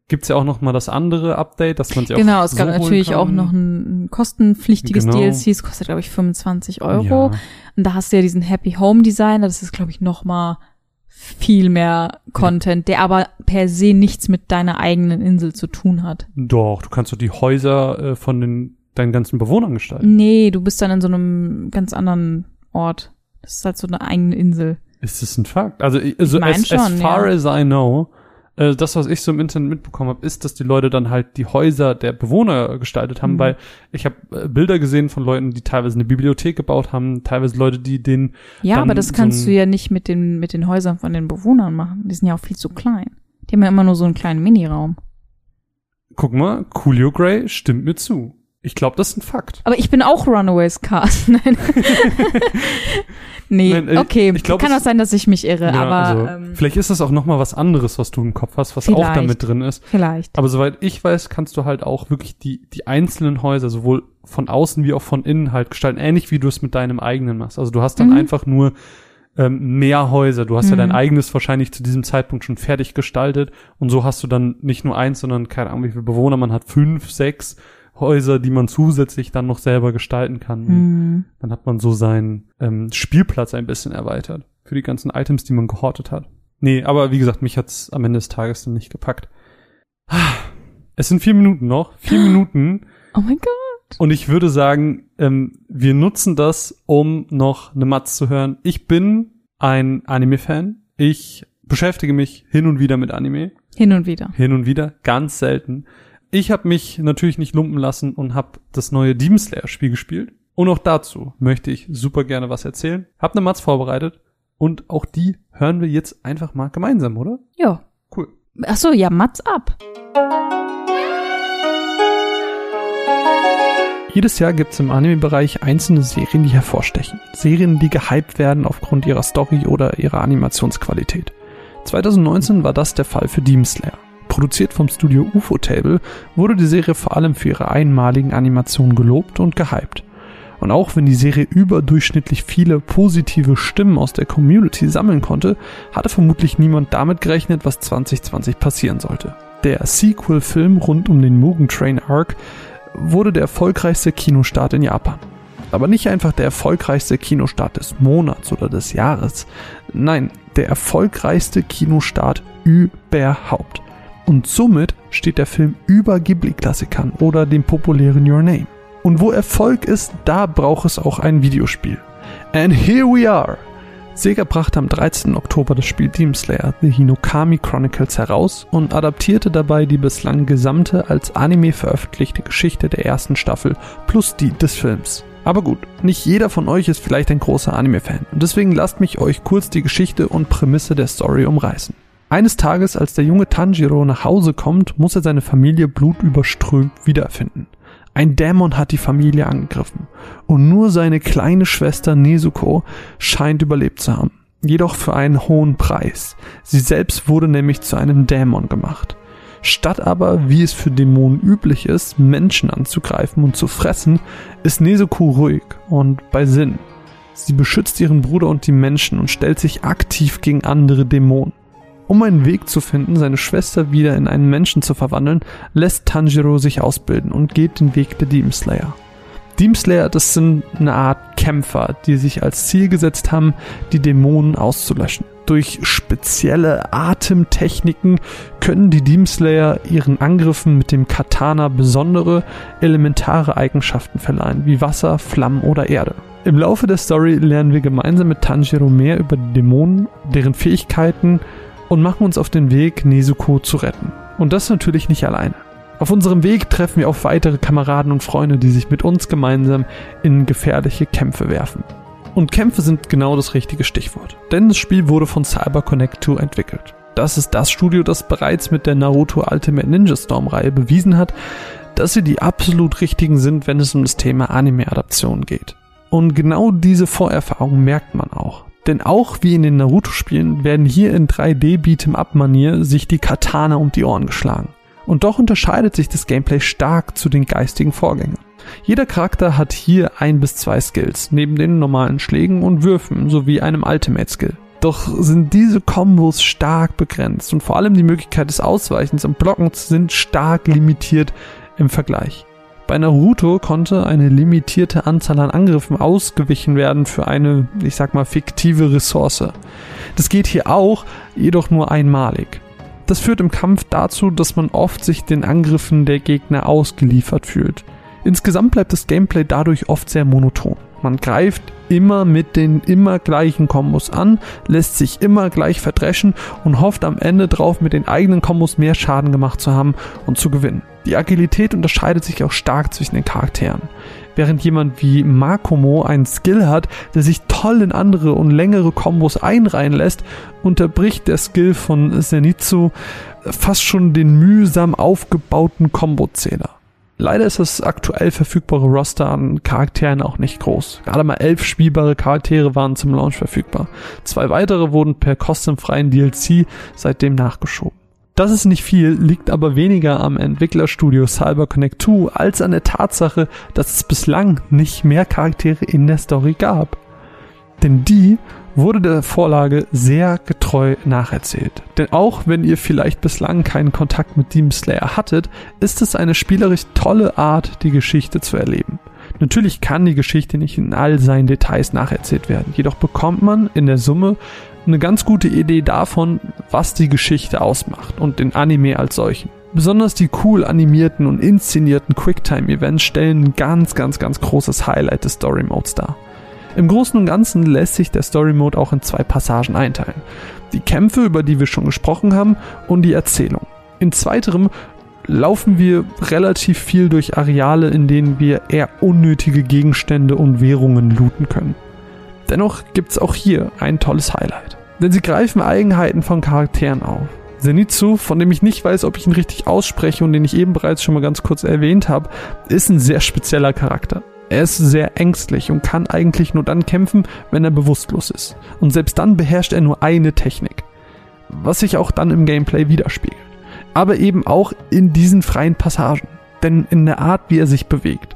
gibt's ja auch noch mal das andere Update, dass man sich Genau, auch es gab so holen natürlich kann. auch noch ein, ein kostenpflichtiges Genau. DLC, es kostet glaube ich 25 Euro. Ja. Und da hast du ja diesen Happy Home Designer, das ist glaube ich noch mal viel mehr Content, der aber per se nichts mit deiner eigenen Insel zu tun hat. Doch, du kannst doch die Häuser äh, von den deinen ganzen Bewohnern gestalten. Nee, du bist dann in so einem ganz anderen Ort. Das ist halt so eine eigene Insel. Ist das ein Fakt? Also, also mein as, as schon, far ja. as I know, äh, das, was ich so im Internet mitbekommen habe, ist, dass die Leute dann halt die Häuser der Bewohner gestaltet haben, Mhm. weil ich habe äh, Bilder gesehen von Leuten, die teilweise eine Bibliothek gebaut haben, teilweise Leute, die den Ja, aber das so kannst du ja nicht mit den, mit den Häusern von den Bewohnern machen. Die sind ja auch viel zu klein. Die haben ja immer nur so einen kleinen Miniraum. Guck mal, Coolio Gray stimmt mir zu. Ich glaube, das ist ein Fakt. Aber ich bin auch Runaways Cast. Nein. nee, Nein, äh, okay. ich glaub, Kann auch sein, dass ich mich irre, Ja, aber also, ähm, vielleicht ist das auch noch mal was anderes, was du im Kopf hast, was auch damit drin ist. vielleicht. Aber soweit ich weiß, kannst du halt auch wirklich die, die einzelnen Häuser sowohl von außen wie auch von innen halt gestalten, ähnlich wie du es mit deinem eigenen machst. Also du hast dann Mhm. einfach nur ähm, mehr Häuser. Du hast ja Mhm. dein eigenes wahrscheinlich zu diesem Zeitpunkt schon fertig gestaltet und so hast du dann nicht nur eins, sondern keine Ahnung, wie viele Bewohner man hat, fünf, sechs Häuser, die man zusätzlich dann noch selber gestalten kann. Hm. Dann hat man so seinen ähm, Spielplatz ein bisschen erweitert für die ganzen Items, die man gehortet hat. Nee, aber wie gesagt, mich hat's am Ende des Tages dann nicht gepackt. Es sind vier Minuten noch. Vier Minuten. Oh mein Gott. Und ich würde sagen, ähm, wir nutzen das, um noch eine Matz zu hören. Ich bin ein Anime-Fan. Ich beschäftige mich hin und wieder mit Anime. Hin und wieder. Hin und wieder, ganz selten. Ich habe mich natürlich nicht lumpen lassen und habe das neue Demon Slayer Spiel gespielt. Und auch dazu möchte ich super gerne was erzählen. Hab eine Matz vorbereitet und auch die hören wir jetzt einfach mal gemeinsam, oder? Ja. Cool. Ach so, ja, Mats ab. Jedes Jahr gibt es im Anime-Bereich einzelne Serien, die hervorstechen. Serien, die gehypt werden aufgrund ihrer Story oder ihrer Animationsqualität. 2019 war das der Fall für Demon Slayer. Produziert vom Studio UFO Table wurde die Serie vor allem für ihre einmaligen Animationen gelobt und gehypt. Und auch wenn die Serie überdurchschnittlich viele positive Stimmen aus der Community sammeln konnte, hatte vermutlich niemand damit gerechnet, was 2020 passieren sollte. Der Sequel-Film rund um den Mugen Train Arc wurde der erfolgreichste Kinostart in Japan. Aber nicht einfach der erfolgreichste Kinostart des Monats oder des Jahres. Nein, der erfolgreichste Kinostart überhaupt. Und somit steht der Film über Ghibli-Klassikern oder dem populären Your Name. Und wo Erfolg ist, da braucht es auch ein Videospiel. And here we are! Sega brachte am 13. Oktober das Spiel Demon Slayer The Hinokami Chronicles heraus und adaptierte dabei die bislang gesamte als Anime veröffentlichte Geschichte der ersten Staffel plus die des Films. Aber gut, nicht jeder von euch ist vielleicht ein großer Anime-Fan und deswegen lasst mich euch kurz die Geschichte und Prämisse der Story umreißen. Eines Tages, als der junge Tanjiro nach Hause kommt, muss er seine Familie blutüberströmt wiederfinden. Ein Dämon hat die Familie angegriffen und nur seine kleine Schwester Nezuko scheint überlebt zu haben. Jedoch für einen hohen Preis. Sie selbst wurde nämlich zu einem Dämon gemacht. Statt aber, wie es für Dämonen üblich ist, Menschen anzugreifen und zu fressen, ist Nezuko ruhig und bei Sinn. Sie beschützt ihren Bruder und die Menschen und stellt sich aktiv gegen andere Dämonen. Um einen Weg zu finden, seine Schwester wieder in einen Menschen zu verwandeln, lässt Tanjiro sich ausbilden und geht den Weg der Demon Slayer. Demon Slayer, das sind eine Art Kämpfer, die sich als Ziel gesetzt haben, die Dämonen auszulöschen. Durch spezielle Atemtechniken können die Demon Slayer ihren Angriffen mit dem Katana besondere elementare Eigenschaften verleihen, wie Wasser, Flammen oder Erde. Im Laufe der Story lernen wir gemeinsam mit Tanjiro mehr über die Dämonen, deren Fähigkeiten und machen uns auf den Weg, Nezuko zu retten. Und das natürlich nicht alleine. Auf unserem Weg treffen wir auf weitere Kameraden und Freunde, die sich mit uns gemeinsam in gefährliche Kämpfe werfen. Und Kämpfe sind genau das richtige Stichwort, denn das Spiel wurde von CyberConnect 2 entwickelt. Das ist das Studio, das bereits mit der Naruto Ultimate Ninja Storm Reihe bewiesen hat, dass sie die absolut richtigen sind, wenn es um das Thema Anime-Adaption geht. Und genau diese Vorerfahrung merkt man auch. Denn auch wie in den Naruto-Spielen werden hier in 3D-Beat'em-up-Manier sich die Katana um die Ohren geschlagen. Und doch unterscheidet sich das Gameplay stark zu den geistigen Vorgängern. Jeder Charakter hat hier ein bis zwei Skills, neben den normalen Schlägen und Würfen sowie einem Ultimate-Skill. Doch sind diese Kombos stark begrenzt und vor allem die Möglichkeit des Ausweichens und Blockens sind stark limitiert im Vergleich. Bei Naruto konnte eine limitierte Anzahl an Angriffen ausgewichen werden für eine, ich sag mal, fiktive Ressource. Das geht hier auch, jedoch nur einmalig. Das führt im Kampf dazu, dass man oft sich den Angriffen der Gegner ausgeliefert fühlt. Insgesamt bleibt das Gameplay dadurch oft sehr monoton. Man greift immer mit den immer gleichen Kombos an, lässt sich immer gleich verdreschen und hofft am Ende drauf, mit den eigenen Kombos mehr Schaden gemacht zu haben und zu gewinnen. Die Agilität unterscheidet sich auch stark zwischen den Charakteren. Während jemand wie Makomo einen Skill hat, der sich toll in andere und längere Kombos einreihen lässt, unterbricht der Skill von Zenitsu fast schon den mühsam aufgebauten Kombozähler. Leider ist das aktuell verfügbare Roster an Charakteren auch nicht groß. Gerade mal elf spielbare Charaktere waren zum Launch verfügbar. Zwei weitere wurden per kostenfreien DLC seitdem nachgeschoben. Das ist nicht viel, liegt aber weniger am Entwicklerstudio CyberConnect 2 als an der Tatsache, dass es bislang nicht mehr Charaktere in der Story gab. Denn die wurde der Vorlage sehr getreu nacherzählt. Denn auch wenn ihr vielleicht bislang keinen Kontakt mit Demon Slayer hattet, ist es eine spielerisch tolle Art, die Geschichte zu erleben. Natürlich kann die Geschichte nicht in all seinen Details nacherzählt werden, jedoch bekommt man in der Summe eine ganz gute Idee davon, was die Geschichte ausmacht und den Anime als solchen. Besonders die cool animierten und inszenierten Quicktime-Events stellen ein ganz, ganz, ganz großes Highlight des Story Modes dar. Im Großen und Ganzen lässt sich der Story Mode auch in zwei Passagen einteilen. Die Kämpfe, über die wir schon gesprochen haben, und die Erzählung. In zweiterem laufen wir relativ viel durch Areale, in denen wir eher unnötige Gegenstände und Währungen looten können. Dennoch gibt's auch hier ein tolles Highlight. Denn sie greifen Eigenheiten von Charakteren auf. Zenitsu, von dem ich nicht weiß, ob ich ihn richtig ausspreche und den ich eben bereits schon mal ganz kurz erwähnt habe, ist ein sehr spezieller Charakter. Er ist sehr ängstlich und kann eigentlich nur dann kämpfen, wenn er bewusstlos ist. Und selbst dann beherrscht er nur eine Technik. Was sich auch dann im Gameplay widerspiegelt. Aber eben auch in diesen freien Passagen. Denn in der Art, wie er sich bewegt.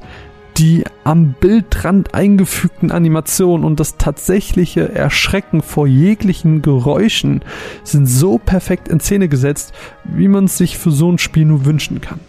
Die am Bildrand eingefügten Animationen und das tatsächliche Erschrecken vor jeglichen Geräuschen sind so perfekt in Szene gesetzt, wie man es sich für so ein Spiel nur wünschen kann.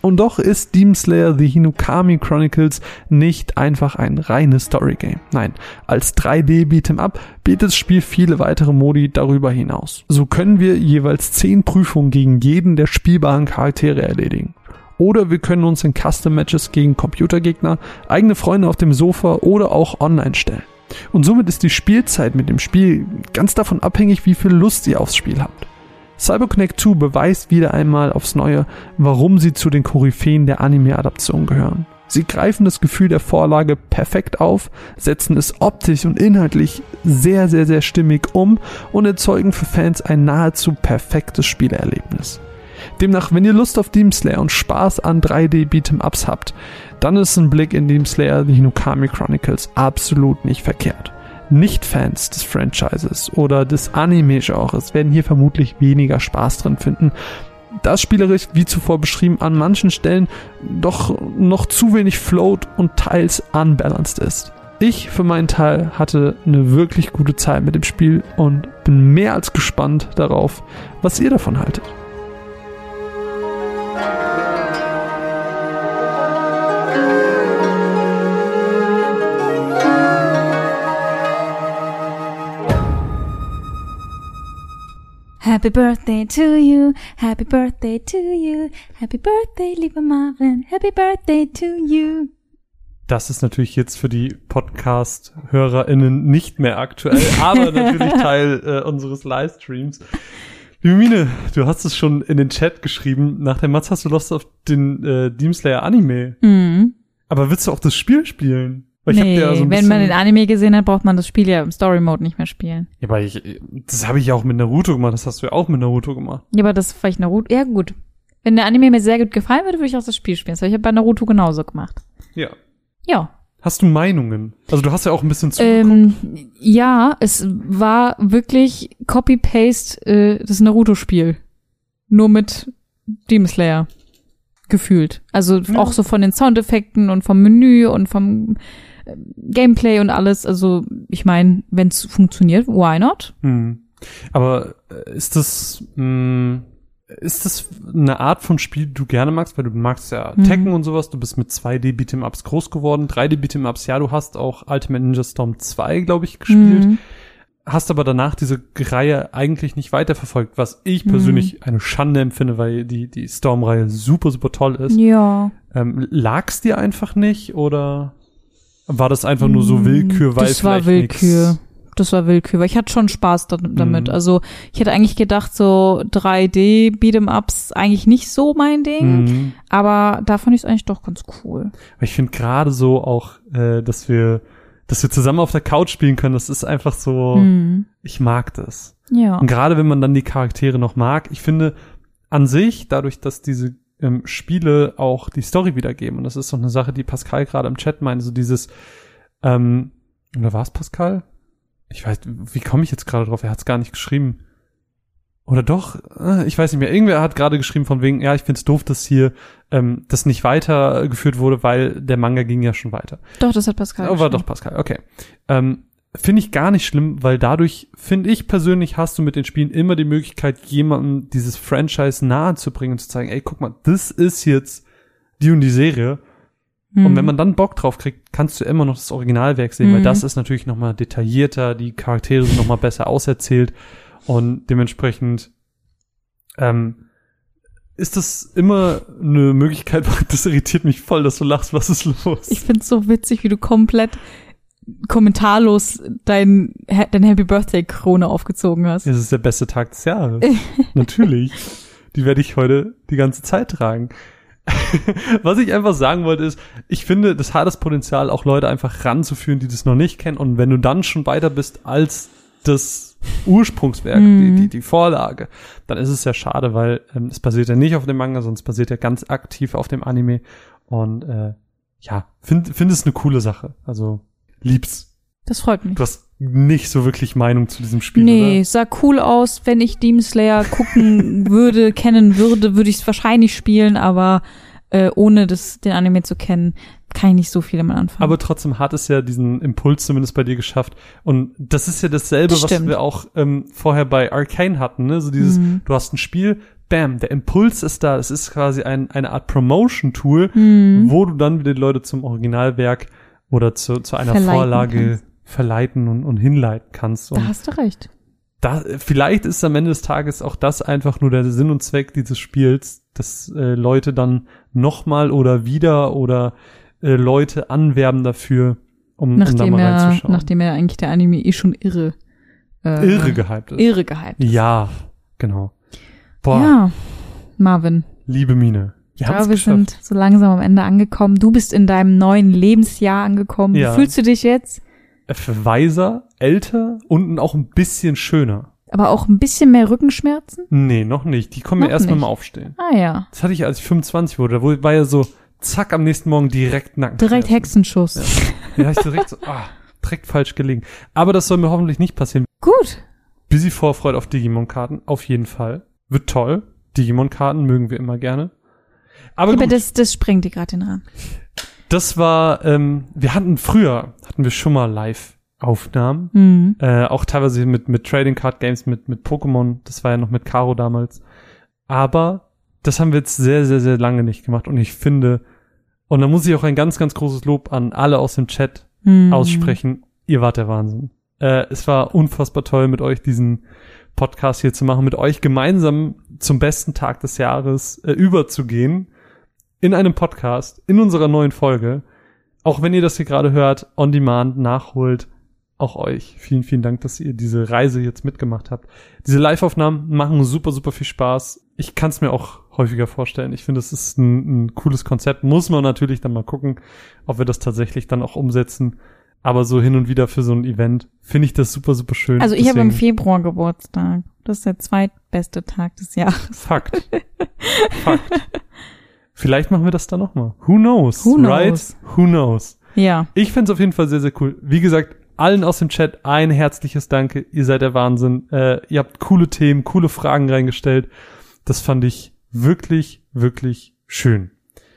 Und doch ist Demon Slayer The Hinokami Chronicles nicht einfach ein reines Storygame. Nein, als 3D Beat'em Up bietet das Spiel viele weitere Modi darüber hinaus. So können wir jeweils 10 Prüfungen gegen jeden der spielbaren Charaktere erledigen. Oder wir können uns in Custom Matches gegen Computergegner, eigene Freunde auf dem Sofa oder auch online stellen. Und somit ist die Spielzeit mit dem Spiel ganz davon abhängig, wie viel Lust ihr aufs Spiel habt. CyberConnect 2 beweist wieder einmal aufs Neue, warum sie zu den Koryphäen der Anime-Adaption gehören. Sie greifen das Gefühl der Vorlage perfekt auf, setzen es optisch und inhaltlich sehr, sehr, sehr stimmig um und erzeugen für Fans ein nahezu perfektes Spielerlebnis. Demnach, wenn ihr Lust auf Demon Slayer und Spaß an 3D Beat'em Ups habt, dann ist ein Blick in Demon Slayer The Hinokami Chronicles absolut nicht verkehrt. Nicht-Fans des Franchises oder des Anime-Genres werden hier vermutlich weniger Spaß drin finden, das spielerisch, wie zuvor beschrieben, an manchen Stellen doch noch zu wenig float und teils unbalanced ist. Ich für meinen Teil hatte eine wirklich gute Zeit mit dem Spiel und bin mehr als gespannt darauf, was ihr davon haltet. Happy Birthday to you, Happy Birthday to you, Happy Birthday, lieber Marvin, Happy Birthday to you. Das ist natürlich jetzt für die Podcast-HörerInnen nicht mehr aktuell, aber natürlich Teil äh, unseres Livestreams. Liebe Mine, du hast es schon in den Chat geschrieben. Nach der Matz hast du Lust auf den äh, Demon Slayer Anime. Mhm. Aber willst du auch das Spiel spielen? Nee, ja so wenn man den Anime gesehen hat, braucht man das Spiel ja im Story Mode nicht mehr spielen. Ja, aber ich, das habe ich ja auch mit Naruto gemacht. Das hast du ja auch mit Naruto gemacht. Ja, aber das vielleicht Naruto. Ja, gut. Wenn der Anime mir sehr gut gefallen würde, würde ich auch das Spiel spielen. Das habe ich ja bei Naruto genauso gemacht. Ja. Ja. Hast du Meinungen? Also du hast ja auch ein bisschen zugeguckt. Ähm, ja, es war wirklich Copy-Paste äh, das Naruto-Spiel. Nur mit Demon Slayer. Gefühlt. Also Ja. auch so von den Soundeffekten und vom Menü und vom Gameplay und alles. Also ich meine, wenn es funktioniert, why not? Hm. Aber äh, ist das, mh, ist das eine Art von Spiel, die du gerne magst? Weil du magst ja Mhm. Tekken und sowas. Du bist mit 2D Beat'em Ups groß geworden. 3D Beat'em Ups, ja, du hast auch Ultimate Ninja Storm 2, glaube ich, gespielt. Mhm. Hast aber danach diese Reihe eigentlich nicht weiterverfolgt, was ich Mhm. persönlich eine Schande empfinde, weil die, die Storm-Reihe super, super toll ist. Ja. Ähm, lag's dir einfach nicht oder? War das einfach nur so Willkür, weil Das war Willkür. nix- Das war Willkür, weil ich hatte schon Spaß da, damit. Mhm. Also ich hätte eigentlich gedacht, so 3D Beat'em Ups eigentlich nicht so mein Ding, Mhm. aber da fand ich es eigentlich doch ganz cool. Ich finde gerade so auch, äh, dass wir, dass wir zusammen auf der Couch spielen können, das ist einfach so, Mhm. ich mag das. Ja. Und gerade wenn man dann die Charaktere noch mag, ich finde an sich, dadurch, dass diese ähm, Spiele auch die Story wiedergeben, und das ist doch eine Sache, die Pascal gerade im Chat meinte, so dieses, ähm, oder war es Pascal? Ich weiß, wie komme ich jetzt gerade drauf? Er hat es gar nicht geschrieben. Oder doch? Äh, Ich weiß nicht mehr. Irgendwer hat gerade geschrieben von wegen, ja, ich find's doof, dass hier ähm, das nicht weitergeführt wurde, weil der Manga ging ja schon weiter. Doch, das hat Pascal. Oh, war doch Pascal, okay. Ähm, finde ich gar nicht schlimm, weil dadurch, finde ich persönlich, hast du mit den Spielen immer die Möglichkeit, jemandem dieses Franchise nahe zu bringen und zu zeigen, ey, guck mal, das ist jetzt die und die Serie. Und Mhm. wenn man dann Bock drauf kriegt, kannst du immer noch das Originalwerk sehen, weil Mhm. das ist natürlich noch mal detaillierter, die Charaktere sind noch mal besser auserzählt und dementsprechend ähm, ist das immer eine Möglichkeit, das irritiert mich voll, dass du lachst, was ist los? Ich find's so witzig, wie du komplett kommentarlos dein, dein Happy Birthday Krone aufgezogen hast. Es ist der beste Tag des Jahres. Natürlich. Die werde ich heute die ganze Zeit tragen. Was ich einfach sagen wollte ist, ich finde, das hat das Potenzial, auch Leute einfach ranzuführen, die das noch nicht kennen. Und wenn du dann schon weiter bist als das Ursprungswerk, Mhm. die, die, die Vorlage, dann ist es ja schade, weil ähm, es basiert ja nicht auf dem Manga, sondern es basiert ja ganz aktiv auf dem Anime. Und äh, ja, finde find es eine coole Sache. Also lieb's. Das freut mich. Du hast nicht so wirklich Meinung zu diesem Spiel, Nee, oder? sah cool aus. Wenn ich Demon Slayer gucken würde, kennen würde, würde ich es wahrscheinlich spielen, aber äh, ohne das, den Anime zu kennen, kann ich nicht so viel damit anfangen. Aber trotzdem hat es ja diesen Impuls zumindest bei dir geschafft. Und das ist ja dasselbe, Das was wir auch ähm, vorher bei Arcane hatten. Ne? So dieses, Mhm. du hast ein Spiel, bam, der Impuls ist da. Es ist quasi ein, eine Art Promotion-Tool, Mhm. wo du dann wieder die Leute zum Originalwerk oder zu, zu einer Verleiten Vorlage kannst. verleiten und, und hinleiten kannst. da Und hast du recht. da, vielleicht ist am Ende des Tages auch das einfach nur der Sinn und Zweck dieses Spiels, dass äh, Leute dann nochmal oder wieder oder äh, Leute anwerben dafür, um, um da Nachdem mal er, reinzuschauen. nachdem er eigentlich der Anime eh schon irre, äh, Irre gehypt ist. irre gehypt. ist. Ja, genau. Boah, Ja, Marvin. liebe Mine. Wir glaube, wir geschafft. sind so langsam am Ende angekommen. Du bist in deinem neuen Lebensjahr angekommen. Ja. Wie fühlst du dich jetzt? Äh, weiser, älter und auch ein bisschen schöner. Aber auch ein bisschen mehr Rückenschmerzen? Nee, noch nicht. Die kommen Noch mir erst nicht. beim Aufstehen. Ah ja. Das hatte ich, als ich 25 wurde. Da war ja so, zack, am nächsten Morgen direkt Nacken. Direkt Hexenschuss. Ja, ich direkt so, ah, direkt falsch gelegen. Aber das soll mir hoffentlich nicht passieren. Gut. Busy Vorfreude auf Digimon-Karten, auf jeden Fall. Wird toll. Digimon-Karten mögen wir immer gerne. Aber gut, das, das sprengt dir gerade den Rahmen. das war, ähm, wir hatten früher, hatten wir schon mal Live-Aufnahmen. Mhm. Äh, auch teilweise mit, mit Trading Card Games, mit, mit Pokémon. Das war ja noch mit Caro damals. Aber das haben wir jetzt sehr, sehr, sehr lange nicht gemacht. Und ich finde, und da muss ich auch ein ganz, ganz großes Lob an alle aus dem Chat Mhm. aussprechen. Ihr wart der Wahnsinn. Äh, es war unfassbar toll, mit euch diesen Podcast hier zu machen, mit euch gemeinsam zum besten Tag des Jahres äh, überzugehen in einem Podcast, in unserer neuen Folge. Auch wenn ihr das hier gerade hört, on demand, nachholt, auch euch. Vielen, vielen Dank, dass ihr diese Reise jetzt mitgemacht habt. Diese Live-Aufnahmen machen super, super viel Spaß. Ich kann es mir auch häufiger vorstellen. Ich finde, es ist ein, ein cooles Konzept. Muss man natürlich dann mal gucken, ob wir das tatsächlich dann auch umsetzen. Aber so hin und wieder für so ein Event finde ich das super, super schön. Also ich habe im Februar Geburtstag. Das ist der zweitbeste Tag des Jahres. Fakt. Fakt. Vielleicht machen wir das dann nochmal. Who knows? Who knows? Right? Who knows? Ja. Ich find's auf jeden Fall sehr, sehr cool. Wie gesagt, allen aus dem Chat ein herzliches Danke. Ihr seid der Wahnsinn. Äh, ihr habt coole Themen, coole Fragen reingestellt. Das fand ich wirklich, wirklich schön.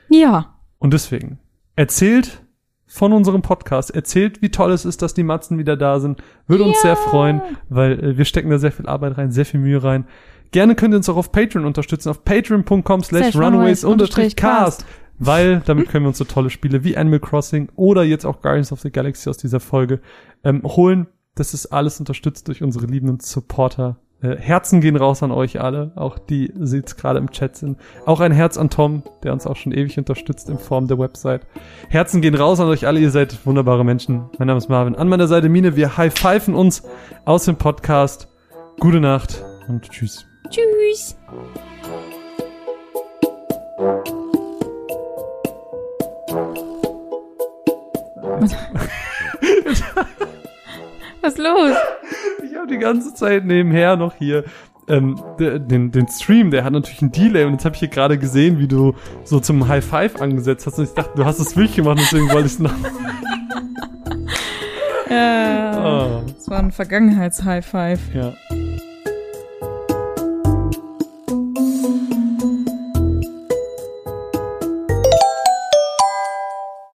Ja. Und deswegen, erzählt von unserem Podcast, erzählt, wie toll es ist, dass die Matzen wieder da sind. Würde uns Ja. sehr freuen, weil äh, wir stecken da sehr viel Arbeit rein, sehr viel Mühe rein. Gerne könnt ihr uns auch auf Patreon unterstützen, auf patreon.com slash Slash runaways runaways cast, weil damit können wir uns so tolle Spiele wie Animal Crossing oder jetzt auch Guardians of the Galaxy aus dieser Folge ähm, holen. Das ist alles unterstützt durch unsere liebenden Supporter Äh, Herzen gehen raus an euch alle, auch die jetzt gerade im Chat sind. Auch ein Herz an Tom, der uns auch schon ewig unterstützt in Form der Website. Herzen gehen raus an euch alle, ihr seid wunderbare Menschen. Mein Name ist Marvin. An meiner Seite Mine, wir high-pfeifen uns aus dem Podcast. Gute Nacht und tschüss. Tschüss. Was ist los? Ich habe die ganze Zeit nebenher noch hier ähm, de- den, den Stream, der hat natürlich einen Delay und jetzt habe ich hier gerade gesehen, wie du so zum High Five angesetzt hast und ich dachte, du hast es wirklich gemacht, deswegen wollte ich es noch. Ja. Oh, Das war ein Vergangenheits-High Five. ja.